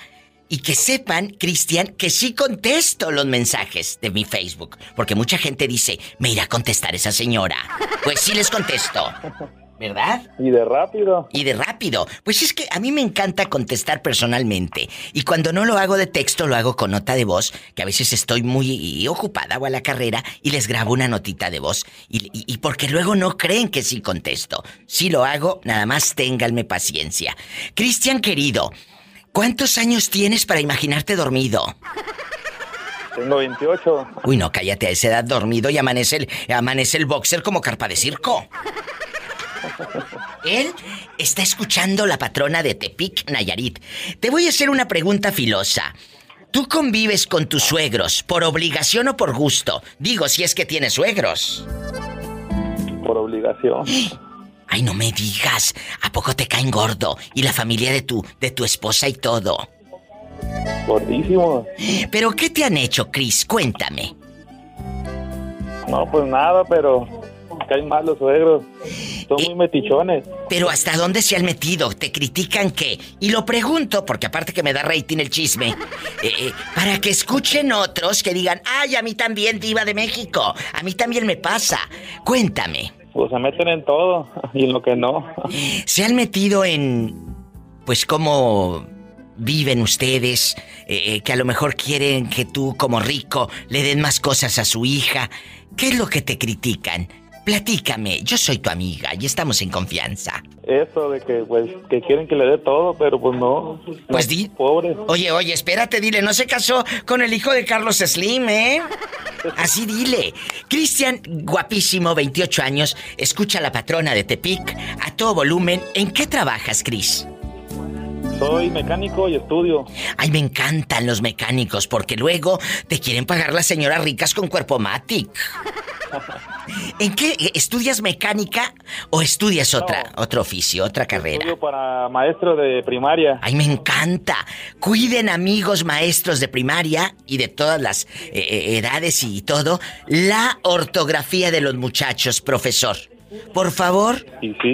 Y que sepan, Cristian, que sí contesto los mensajes de mi Facebook. Porque mucha gente dice, me irá a contestar esa señora. Pues sí les contesto. [LAUGHS] ¿Verdad? Y de rápido. Y de rápido. Pues es que a mí me encanta contestar personalmente. Y cuando no lo hago de texto, lo hago con nota de voz, que a veces estoy muy ocupada o a la carrera y les grabo una notita de voz. Y, y- y porque luego no creen que sí contesto. Si lo hago, nada más ténganme paciencia. Cristian querido, ¿cuántos años tienes para imaginarte dormido? Tengo 28. Uy, no, cállate a esa edad dormido y amanece el, amanece el boxer como carpa de circo. Él está escuchando la patrona de Tepic, Nayarit. Te voy a hacer una pregunta filosa. ¿Tú convives con tus suegros por obligación o por gusto? Digo, si es que tienes suegros. Por obligación. Ay, no me digas. ¿A poco te caen gordo? Y la familia de tu, de tu esposa y todo. Gordísimo. ¿Pero qué te han hecho, Chris? Cuéntame. No, pues nada, pero caen mal los suegros. Son muy metichones. Pero ¿hasta dónde se han metido? ¿Te critican qué? Y lo pregunto, porque aparte que me da rating el chisme, eh, eh, para que escuchen otros que digan, ay, a mí también, diva de México, a mí también me pasa. Cuéntame, Pues se meten en todo [LAUGHS] y en lo que no. ¿se han metido en, pues, cómo viven ustedes? Eh, eh, que a lo mejor quieren que tú, como rico, le den más cosas a su hija. ¿Qué es lo que te critican? Platícame, yo soy tu amiga y estamos en confianza. Eso de que, pues, que quieren que le dé todo, pero pues no. Pues di. Pobre. Oye, oye, espérate, dile, no se casó con el hijo de Carlos Slim, ¿eh? Así dile. Cristian, guapísimo, 28 años, escucha a la patrona de Tepic a todo volumen. ¿En qué trabajas, Cris? Soy mecánico y estudio. Ay, me encantan los mecánicos porque luego te quieren pagar las señoras ricas con cuerpo matic. [LAUGHS] ¿En qué estudias mecánica o estudias otra otro oficio, otra carrera? Estudio para maestro de primaria. Ay, me encanta. Cuiden amigos maestros de primaria y de todas las eh, eh, edades y todo la ortografía de los muchachos, profesor. Por favor,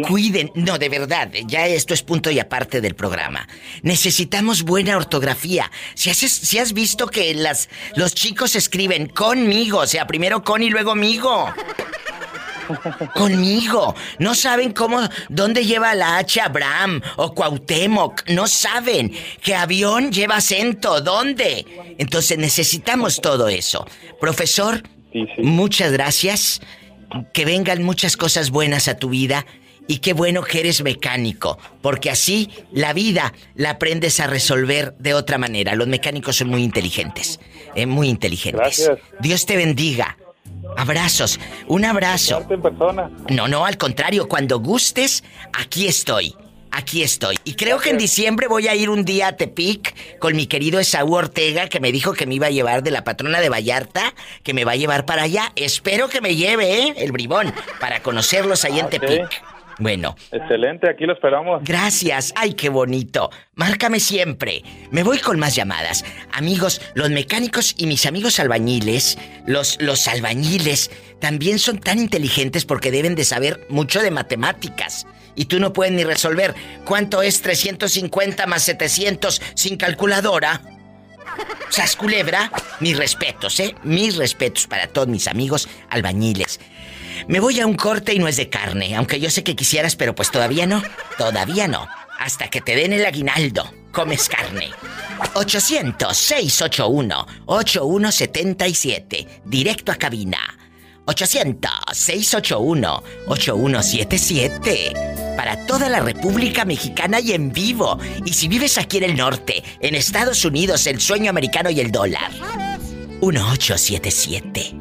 cuiden. No, de verdad, ya esto es punto y aparte del programa. Necesitamos buena ortografía. Si, haces, si has visto que las, los chicos escriben conmigo, o sea, primero con y luego migo. [LAUGHS] Conmigo. No saben cómo, dónde lleva la H Abraham o Cuauhtémoc. No saben que avión lleva acento. ¿Dónde? Entonces necesitamos todo eso. Profesor, muchas gracias. Que vengan muchas cosas buenas a tu vida. Y qué bueno que eres mecánico, porque así la vida la aprendes a resolver de otra manera. Los mecánicos son muy inteligentes, eh, muy inteligentes. Gracias. Dios te bendiga. Abrazos, un abrazo. en persona. No, no, al contrario, cuando gustes, aquí estoy. Aquí estoy. Y creo que en diciembre voy a ir un día a Tepic con mi querido Esaú Ortega, que me dijo que me iba a llevar de la patrona de Vallarta, que me va a llevar para allá. Espero que me lleve, ¿eh? El bribón, para conocerlos ahí en Tepic. Bueno. Excelente, aquí lo esperamos. Gracias. Ay, qué bonito. Márcame siempre. Me voy con más llamadas. Amigos, los mecánicos y mis amigos albañiles, los, los albañiles, también son tan inteligentes porque deben de saber mucho de matemáticas. Y tú no puedes ni resolver cuánto es 350 más 700 sin calculadora. ¿Sas culebra? Mis respetos, ¿eh? Mis respetos para todos mis amigos albañiles. Me voy a un corte y no es de carne, aunque yo sé que quisieras, pero pues todavía no. Todavía no. Hasta que te den el aguinaldo, comes carne. 800-681-8177. Directo a cabina. 800-681-8177. Para toda la República Mexicana y en vivo. Y si vives aquí en el norte, en Estados Unidos, el sueño americano y el dólar. 1877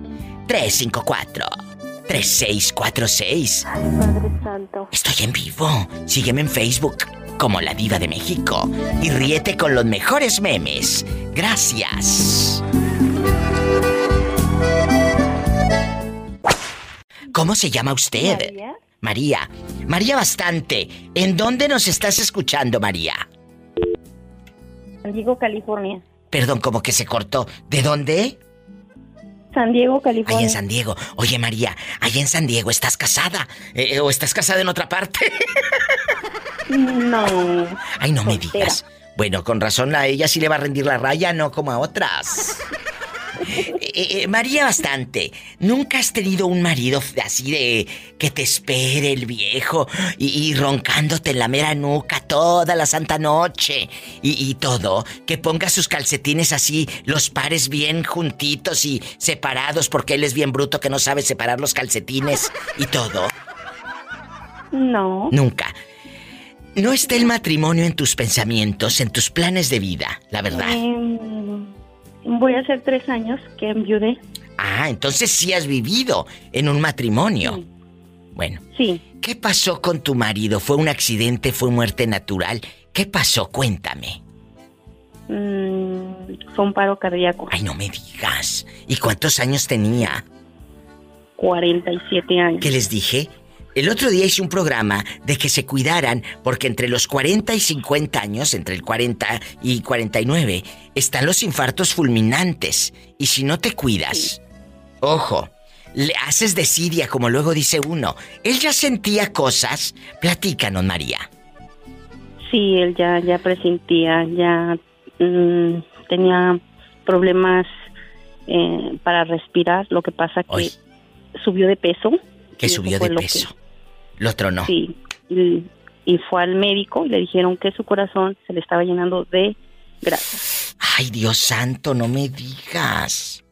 354 3646. Padre Santo. Estoy en vivo. Sígueme en Facebook como La Diva de México y ríete con los mejores memes. Gracias. ¿Cómo se llama usted? María. María. María Bastante. ¿En dónde nos estás escuchando, María? San Diego, California. Perdón, como que se cortó. ¿De dónde? San Diego, California. Ahí en San Diego. Oye, María, ahí en San Diego, ¿estás casada? Eh, ¿O estás casada en otra parte? [LAUGHS] No. Ay, no me digas. Bueno, con razón a ella sí le va a rendir la raya, no como a otras. Eh, eh, María Bastante, ¿nunca has tenido un marido así de que te espere el viejo y, y roncándote en la mera nuca toda la santa noche y, y todo? Que ponga sus calcetines así, los pares bien juntitos y separados porque él es bien bruto que no sabe separar los calcetines y todo. No. Nunca. No está el matrimonio en tus pensamientos, en tus planes de vida, la verdad. Em, voy a hacer tres años que enviudé. Ah, entonces sí has vivido en un matrimonio. Bueno. Sí. ¿Qué pasó con tu marido? ¿Fue un accidente? ¿Fue muerte natural? ¿Qué pasó? Cuéntame. Mm, fue un paro cardíaco. Ay, no me digas. ¿Y cuántos años tenía? 47 años. ¿Qué les dije? El otro día hice un programa de que se cuidaran porque entre los 40 y 50 años, entre el 40 y 49, están los infartos fulminantes. Y si no te cuidas, ojo, le haces desidia como luego dice uno. Él ya sentía cosas. Platícanos, María. Sí, él ya, ya presentía, ya mm, tenía problemas eh, para respirar. Lo que pasa que subió de peso. Que subió de que- peso. Lo tronó. Sí, y, y fue al médico y le dijeron que su corazón se le estaba llenando de grasa. Ay, Dios santo, no me digas.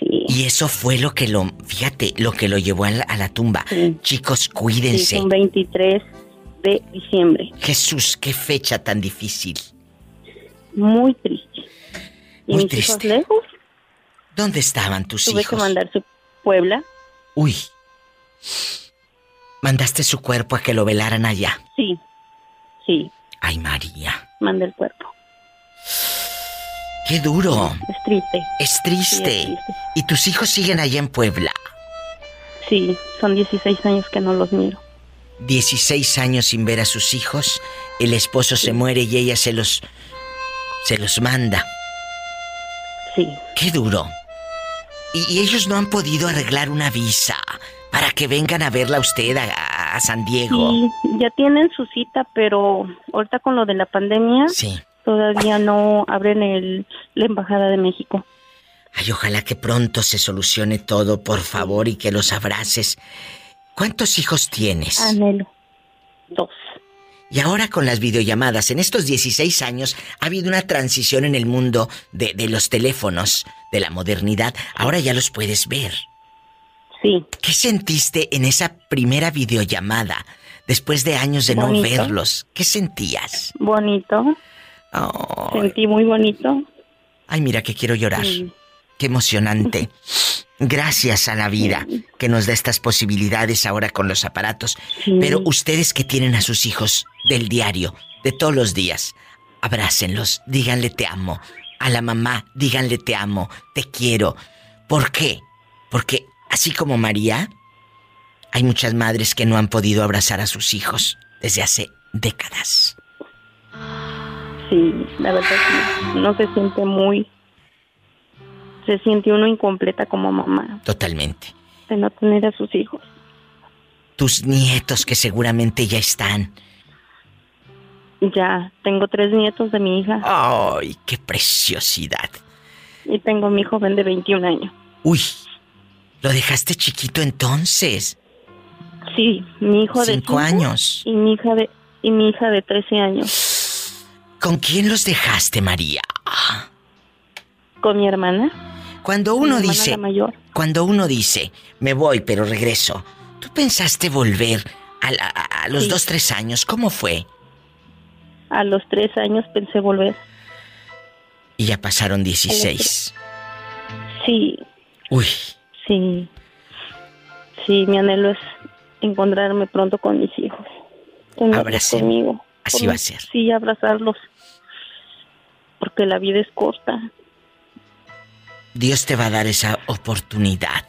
Y eso fue lo que lo, fíjate, lo que lo llevó a la, a la tumba. Chicos, Sí, cuídense. fue un 23 de diciembre. Jesús, qué fecha tan difícil. Muy triste. Y Muy mis hijos triste. lejos, ¿Dónde estaban tus tuve que hijos? mandar su Puebla. Uy. Mandaste su cuerpo a que lo velaran allá. Sí, sí, Ay, María. mandé el cuerpo. Qué duro. Es triste. Es triste. Sí, es triste. Y tus hijos siguen allá en Puebla. Sí, son 16 años que no los miro. 16 años sin ver a sus hijos. El esposo se muere y ella se los. se los manda. Sí. Qué duro. Y, y ellos no han podido arreglar una visa para que vengan a verla usted a, a- a San Diego. Sí, ya tienen su cita, pero ahorita con lo de la pandemia, todavía no abren el, la Embajada de México. Ay, ojalá que pronto se solucione todo, por favor, y que los abraces. ¿Cuántos hijos tienes? Anhelo. Dos. Y ahora con las videollamadas, en estos 16 años ha habido una transición en el mundo de, de los teléfonos, de la modernidad. Ahora ya los puedes ver. Sí. ¿Qué sentiste en esa primera videollamada? Después de años de no verlos, ¿qué sentías? Bonito. Oh, Sentí muy bonito. ay, mira que quiero llorar. Sí. Qué emocionante. [LAUGHS] Gracias a la vida que nos da estas posibilidades ahora con los aparatos. Pero ustedes que tienen a sus hijos del diario, de todos los días, abrácenlos, díganle te amo. A la mamá, díganle te amo, te quiero. ¿Por qué? Porque así como María, hay muchas madres que no han podido abrazar a sus hijos desde hace décadas. Sí, la verdad que no se siente muy... Se siente uno incompleta como mamá. Totalmente. De no tener a sus hijos. Tus nietos que seguramente ya están. Ya, tengo tres nietos de mi hija. ¡Ay, qué preciosidad! Y tengo mi joven de 21 años. Uy, ¿lo dejaste chiquito entonces? Sí, mi hijo de Cinco años. Y mi hija de y mi hija de 13 años. ¿Con quién los dejaste, María? Con mi hermana. Cuando Mi uno hermana dice, mayor. cuando uno dice, me voy pero regreso, ¿tú pensaste volver a, la- a los Sí. dos, tres años? ¿Cómo fue? A los tres años pensé volver. Y ya pasaron 16. Sí, Uy, sí. Sí, mi anhelo es encontrarme pronto con mis hijos. Abracemos. conmigo. Así Por- va a ser. Sí, abrazarlos. Porque la vida es corta. Dios te va a dar esa oportunidad.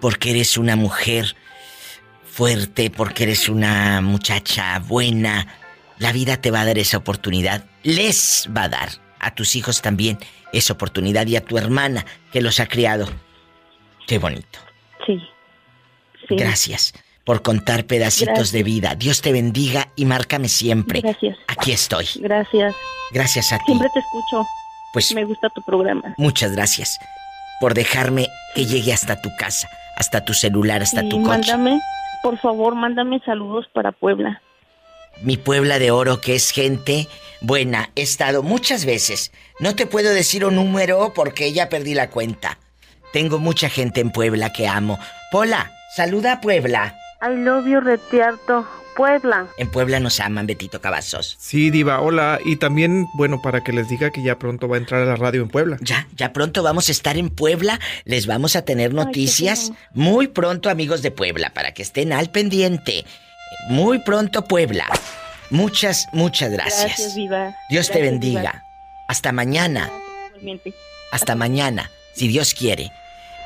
Porque eres una mujer fuerte, porque eres una muchacha buena. La vida te va a dar esa oportunidad. Les va a dar a tus hijos también esa oportunidad y a tu hermana que los ha criado. Qué bonito. Sí. Sí. Gracias por contar pedacitos Gracias. de vida. Dios te bendiga y márcame siempre. Gracias. Aquí estoy. Gracias. Gracias a ti. Siempre te escucho. Pues Me gusta tu programa. muchas gracias por dejarme que llegue hasta tu casa, hasta tu celular, hasta tu coche. mándame, por favor, mándame saludos para Puebla. Mi Puebla de Oro, que es gente buena. He estado muchas veces. No te puedo decir un número porque ya perdí la cuenta. Tengo mucha gente en Puebla que amo. Pola, saluda a Puebla. I love you, Retiarto. Puebla. En Puebla nos aman, Betito Cavazos. Sí, Diva, hola. Y también, bueno, para que les diga que ya pronto va a entrar a la radio en Puebla. Ya, ya pronto vamos a estar en Puebla. Les vamos a tener noticias muy pronto, amigos de Puebla, para que estén al pendiente. Muy pronto, Puebla. Muchas, muchas gracias. Dios te bendiga. Hasta mañana. Hasta mañana, si Dios quiere.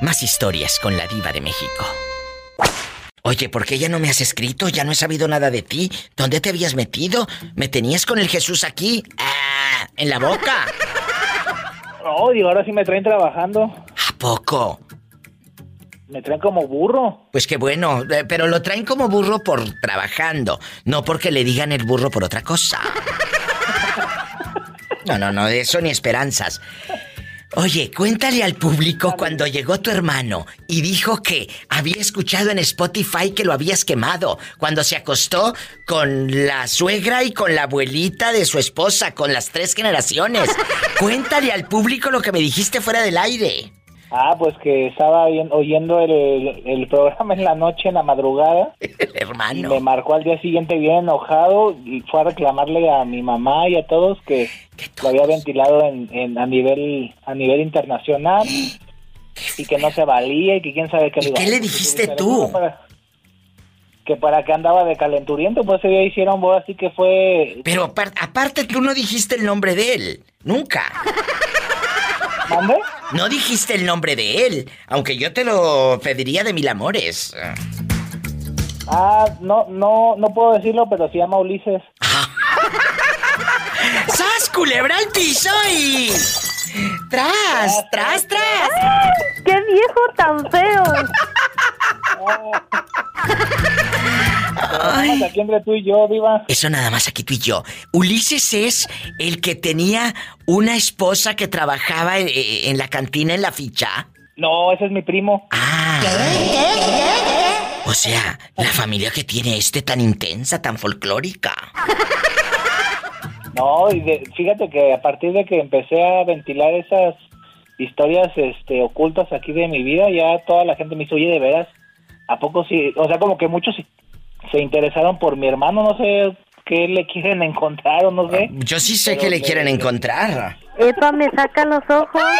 Más historias con la diva de México. Oye, ¿por qué ya no me has escrito? Ya no he sabido nada de ti. ¿Dónde te habías metido? ¿Me tenías con el Jesús aquí? Ah, en la boca. No, y ahora sí me traen trabajando. ¿A poco? Me traen como burro. Pues qué bueno, eh, pero lo traen como burro por trabajando, no porque le digan el burro por otra cosa. [LAUGHS] No, no, no, de eso ni esperanzas. Oye, cuéntale al público cuando llegó tu hermano y dijo que había escuchado en Spotify que lo habías quemado cuando se acostó con la suegra y con la abuelita de su esposa, con las tres generaciones. [LAUGHS] Cuéntale al público lo que me dijiste fuera del aire. Ah, pues que estaba oyen- oyendo el, el programa en la noche, en la madrugada. [LAUGHS] hermano. Y me marcó al día siguiente bien enojado y fue a reclamarle a mi mamá y a todos que lo había ventilado en, en- a nivel a nivel internacional [GASPS] y que no se valía y que quién sabe qué. ¿Y qué le dijiste tú? Para- que para qué andaba de calenturiento, pues ese día hicieron boda, así que fue... Pero apar- aparte tú no dijiste el nombre de él. Nunca. [LAUGHS] ¿Mande? No dijiste el nombre de él, aunque yo te lo pediría de mil amores. Ah, no, no, no puedo decirlo, pero se llama Ulises. [LAUGHS] ¡Sas, culebra al piso y... ¡Tras, tras, tras! ¡Qué viejo tan feo! [LAUGHS] Ay. Aquí entre tú y yo, viva. Eso nada más aquí tú y yo. Ulises es el que tenía una esposa que trabajaba en, en la cantina en la ficha. No, ese es mi primo. Ah. O sea, la familia que tiene este tan intensa, tan folclórica. No, y de- fíjate que a partir de que empecé a ventilar esas historias este, ocultas aquí de mi vida, ya toda la gente me dice, oye, de veras, ¿a poco sí? O sea, como que muchos se- se interesaron por mi hermano, no sé qué le [LAUGHS] quieren encontrar o no sé. Yo sí sé que le quieren encontrar. Epa, me saca los ojos. [LAUGHS]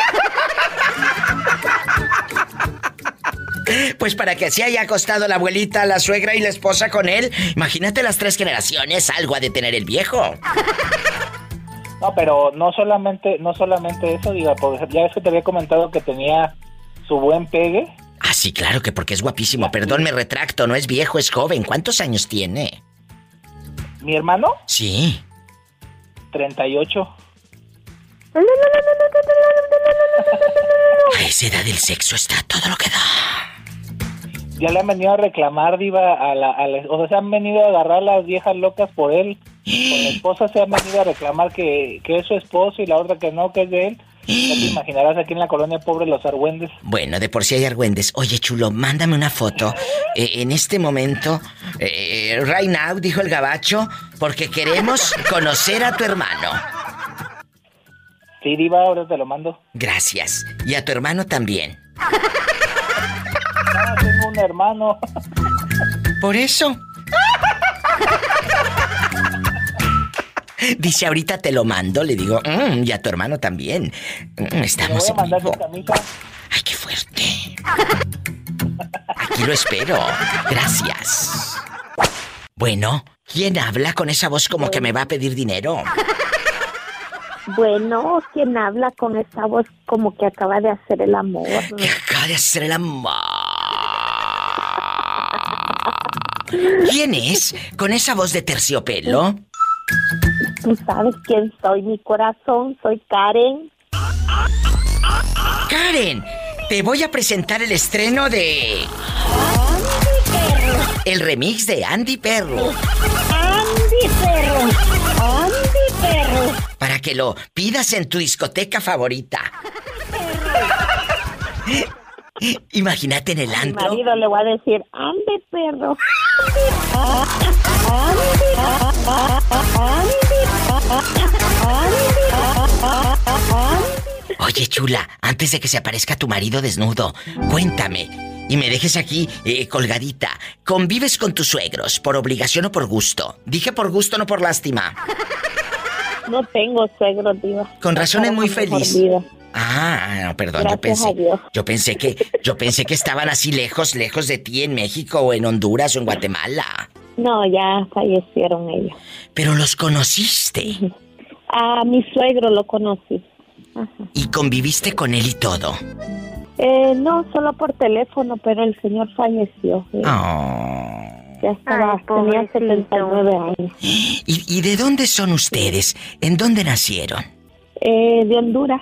Pues para que así haya acostado la abuelita, la suegra y la esposa con él, imagínate las tres generaciones, algo ha de tener el viejo. [LAUGHS] No, pero no solamente, no solamente eso, diga, pues, ya ves que te había comentado que tenía su buen pegue. ¿Ah, Sí, claro que porque es guapísimo. Perdón, me retracto, no es viejo, es joven. ¿Cuántos años tiene? ¿Mi hermano? Sí. 38. A esa edad del sexo está todo lo que da. Ya le han venido a reclamar, Diva, a la, a la- o sea, se han venido a agarrar las viejas locas por él. Con la esposa se han venido a reclamar que, que es su esposo y la otra que no, que es de él. Te imaginarás aquí en la colonia pobre los argüendes. Bueno, de por sí hay argüendes. Oye, chulo, mándame una foto. Eh, en este momento, eh, right now, dijo el gabacho, porque queremos conocer a tu hermano. Sí, Diva, ahora te lo mando. Gracias. Y a tu hermano también. No, tengo un hermano. Por eso. Dice, ahorita te lo mando. Le digo, "Mm, y a tu hermano también. Mm, estamos en vivo. Ay, qué fuerte. Aquí lo espero. Gracias. Bueno, ¿quién habla con esa voz como que me va a pedir dinero? Bueno, ¿quién habla con esta voz como que acaba de hacer el amor? Acaba de hacer el amor. ¿Quién es? ¿Con esa voz de terciopelo? Tú sabes quién soy, mi corazón, soy Karen. Karen, te voy a presentar el estreno de... El remix de Andy Perro. Andy Perro, Andy Perro. Para que lo pidas en tu discoteca favorita. [LAUGHS] Imagínate en el Mi antro. marido le voy a decir, Andy Perro. Oye, chula, antes de que se aparezca tu marido desnudo, cuéntame. Y me dejes aquí eh, colgadita. ¿Convives con tus suegros por obligación o por gusto? Dije por gusto, no por lástima. No tengo suegro, diva. Con razón es muy feliz. vida. Ah, no, perdón, yo a pensé. Dios. Yo pensé que. Yo pensé que estaban así lejos, lejos de ti en México o en Honduras o en Guatemala. No, ya fallecieron ellos. Pero los conociste A mi suegro lo conocí. y conviviste con él y todo. Eh, no, solo por teléfono, pero el señor falleció. Eh, Oh. Ya estaba, tenía 79 años. ¿Y, y de dónde son ustedes? ¿En dónde nacieron? Eh, de Honduras.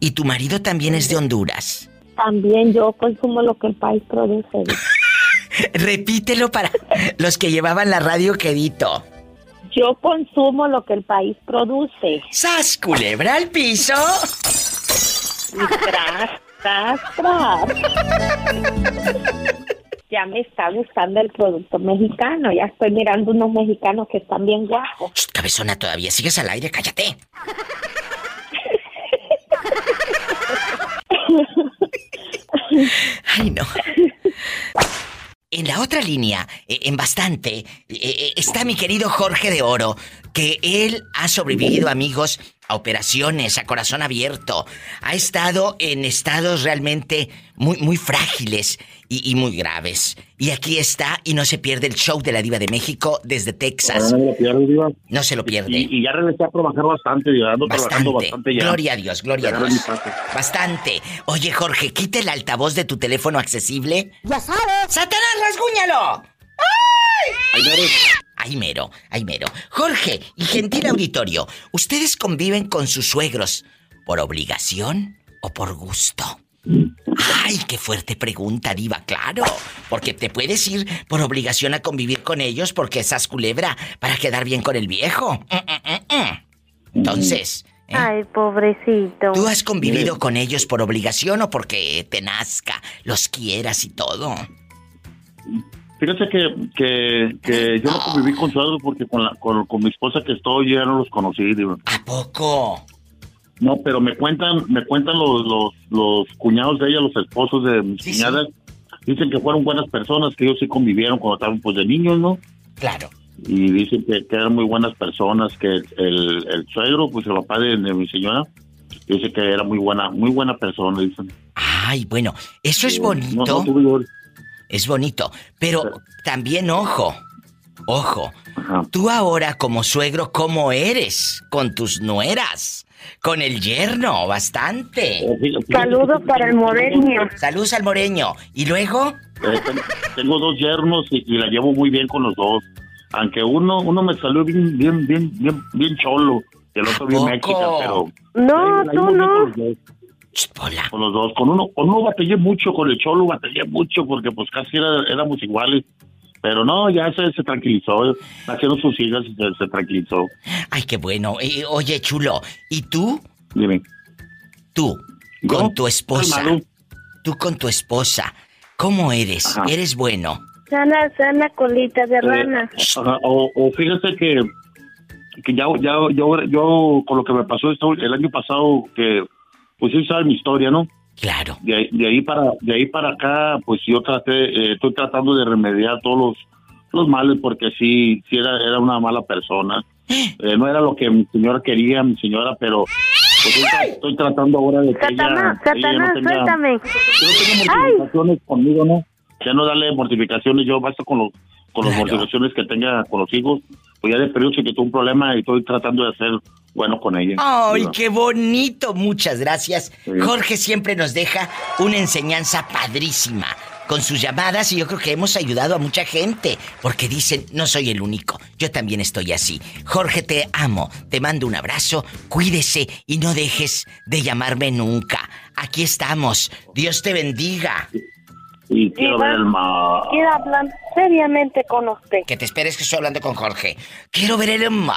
¿Y tu marido también es de Honduras? También yo consumo lo que el país produce. [LAUGHS] Repítelo para los que llevaban la radio quedito. Yo consumo lo que el país produce. ¡Sas, culebra al piso! Y tras, tras, tras. Ya me está gustando el producto mexicano. Ya estoy mirando unos mexicanos que están bien guapos. Shh, cabezona, todavía sigues al aire, cállate. [LAUGHS] Ay, no. En la otra línea, eh, en bastante, eh, eh, está mi querido Jorge de Oro, que él ha sobrevivido, amigos, a operaciones, a corazón abierto. Ha estado en estados realmente muy, muy frágiles y, y muy graves. Y aquí está y no se pierde el show de la Diva de México desde Texas. No, lo pierdo, Diva. No se lo pierde. Y, y ya regresé a trabajar bastante, Diva. Ando trabajando bastante ya. Gloria a Dios, gloria a Ya Dios. Bastante. Oye, Jorge, quita el altavoz de tu teléfono accesible. Ya sabes. ¡Satanás, rasguñalo! ¡Ay! Ay, mero, ay, mero. Jorge y gentil auditorio, ¿ustedes conviven con sus suegros por obligación o por gusto? Ay, qué fuerte pregunta, Diva, claro. Porque te puedes ir por obligación a convivir con ellos porque esas culebra para quedar bien con el viejo. Entonces, Ay, pobrecito. ¿tú has convivido con ellos por obligación o porque te nazca, los quieras y todo? Fíjate que, que, que yo no conviví con suegros porque con, la, con, con mi esposa que estoy yo ya no los conocí. ¿A poco? No, pero me cuentan, me cuentan los, los, los cuñados de ella, los esposos de mis cuñadas. Dicen que fueron buenas personas, que ellos sí convivieron cuando estaban pues de niños, ¿no? Claro. Y dicen que, que eran muy buenas personas, que el, el suegro, pues el papá de, de mi señora, dice que era muy buena, muy buena persona, dicen. Ay, bueno, eso es No, bonito. no yo- Es bonito, pero también ojo, ojo. Tú ahora como suegro, ¿cómo eres con tus nueras? Con el yerno, bastante. Saludos para el moreño. Saludos al moreño. ¿Y luego? Eh, ten- tengo dos yernos y, y la llevo muy bien con los dos. Aunque uno uno me salió bien bien bien bien, bien cholo y el otro bien poco? mexica, pero No, tú no. Con los dos. Con los dos. Con uno, con uno batallé mucho, con el cholo batallé mucho porque pues casi era- éramos iguales. Pero no, ya se, se tranquilizó. Nacieron sus hijas y se, se tranquilizó. Ay, qué bueno. Eh, oye, chulo, ¿y tú? Dime. Tú, con tu esposa. Calmado. Tú con tu esposa. ¿Cómo eres? Ajá. ¿Eres bueno? Sana, sana colita de rana. Ajá, o, o fíjate que, que ya, ya yo, yo con lo que me pasó esto, el año pasado, que pues sí sabes mi historia, ¿no? Claro. De ahí, de ahí para de ahí para acá, pues yo traté, eh, estoy tratando de remediar todos los, los males porque sí, sí era, era una mala persona. Eh, no era lo que mi señora quería, mi señora, pero pues estoy, estoy tratando ahora de que Satanás, ella, ella no tenga, suéltame. que no tenga mortificaciones conmigo, ¿no? Ya no darle mortificaciones, yo basta con los con las mortificaciones que tenga con los hijos, pues ya de periodo se quitó un problema y estoy tratando de hacer bueno con ella. ¡Ay, qué bonito! Muchas gracias. Sí. Jorge siempre nos deja una enseñanza padrísima con sus llamadas y yo creo que hemos ayudado a mucha gente porque dicen, no soy el único, yo también estoy así. Jorge, te amo, te mando un abrazo, cuídese y no dejes de llamarme nunca. Aquí estamos, Dios te bendiga. Y quiero ver el mar. Quiero hablar seriamente con usted. Que te esperes que estoy hablando con Jorge. Quiero ver el mar.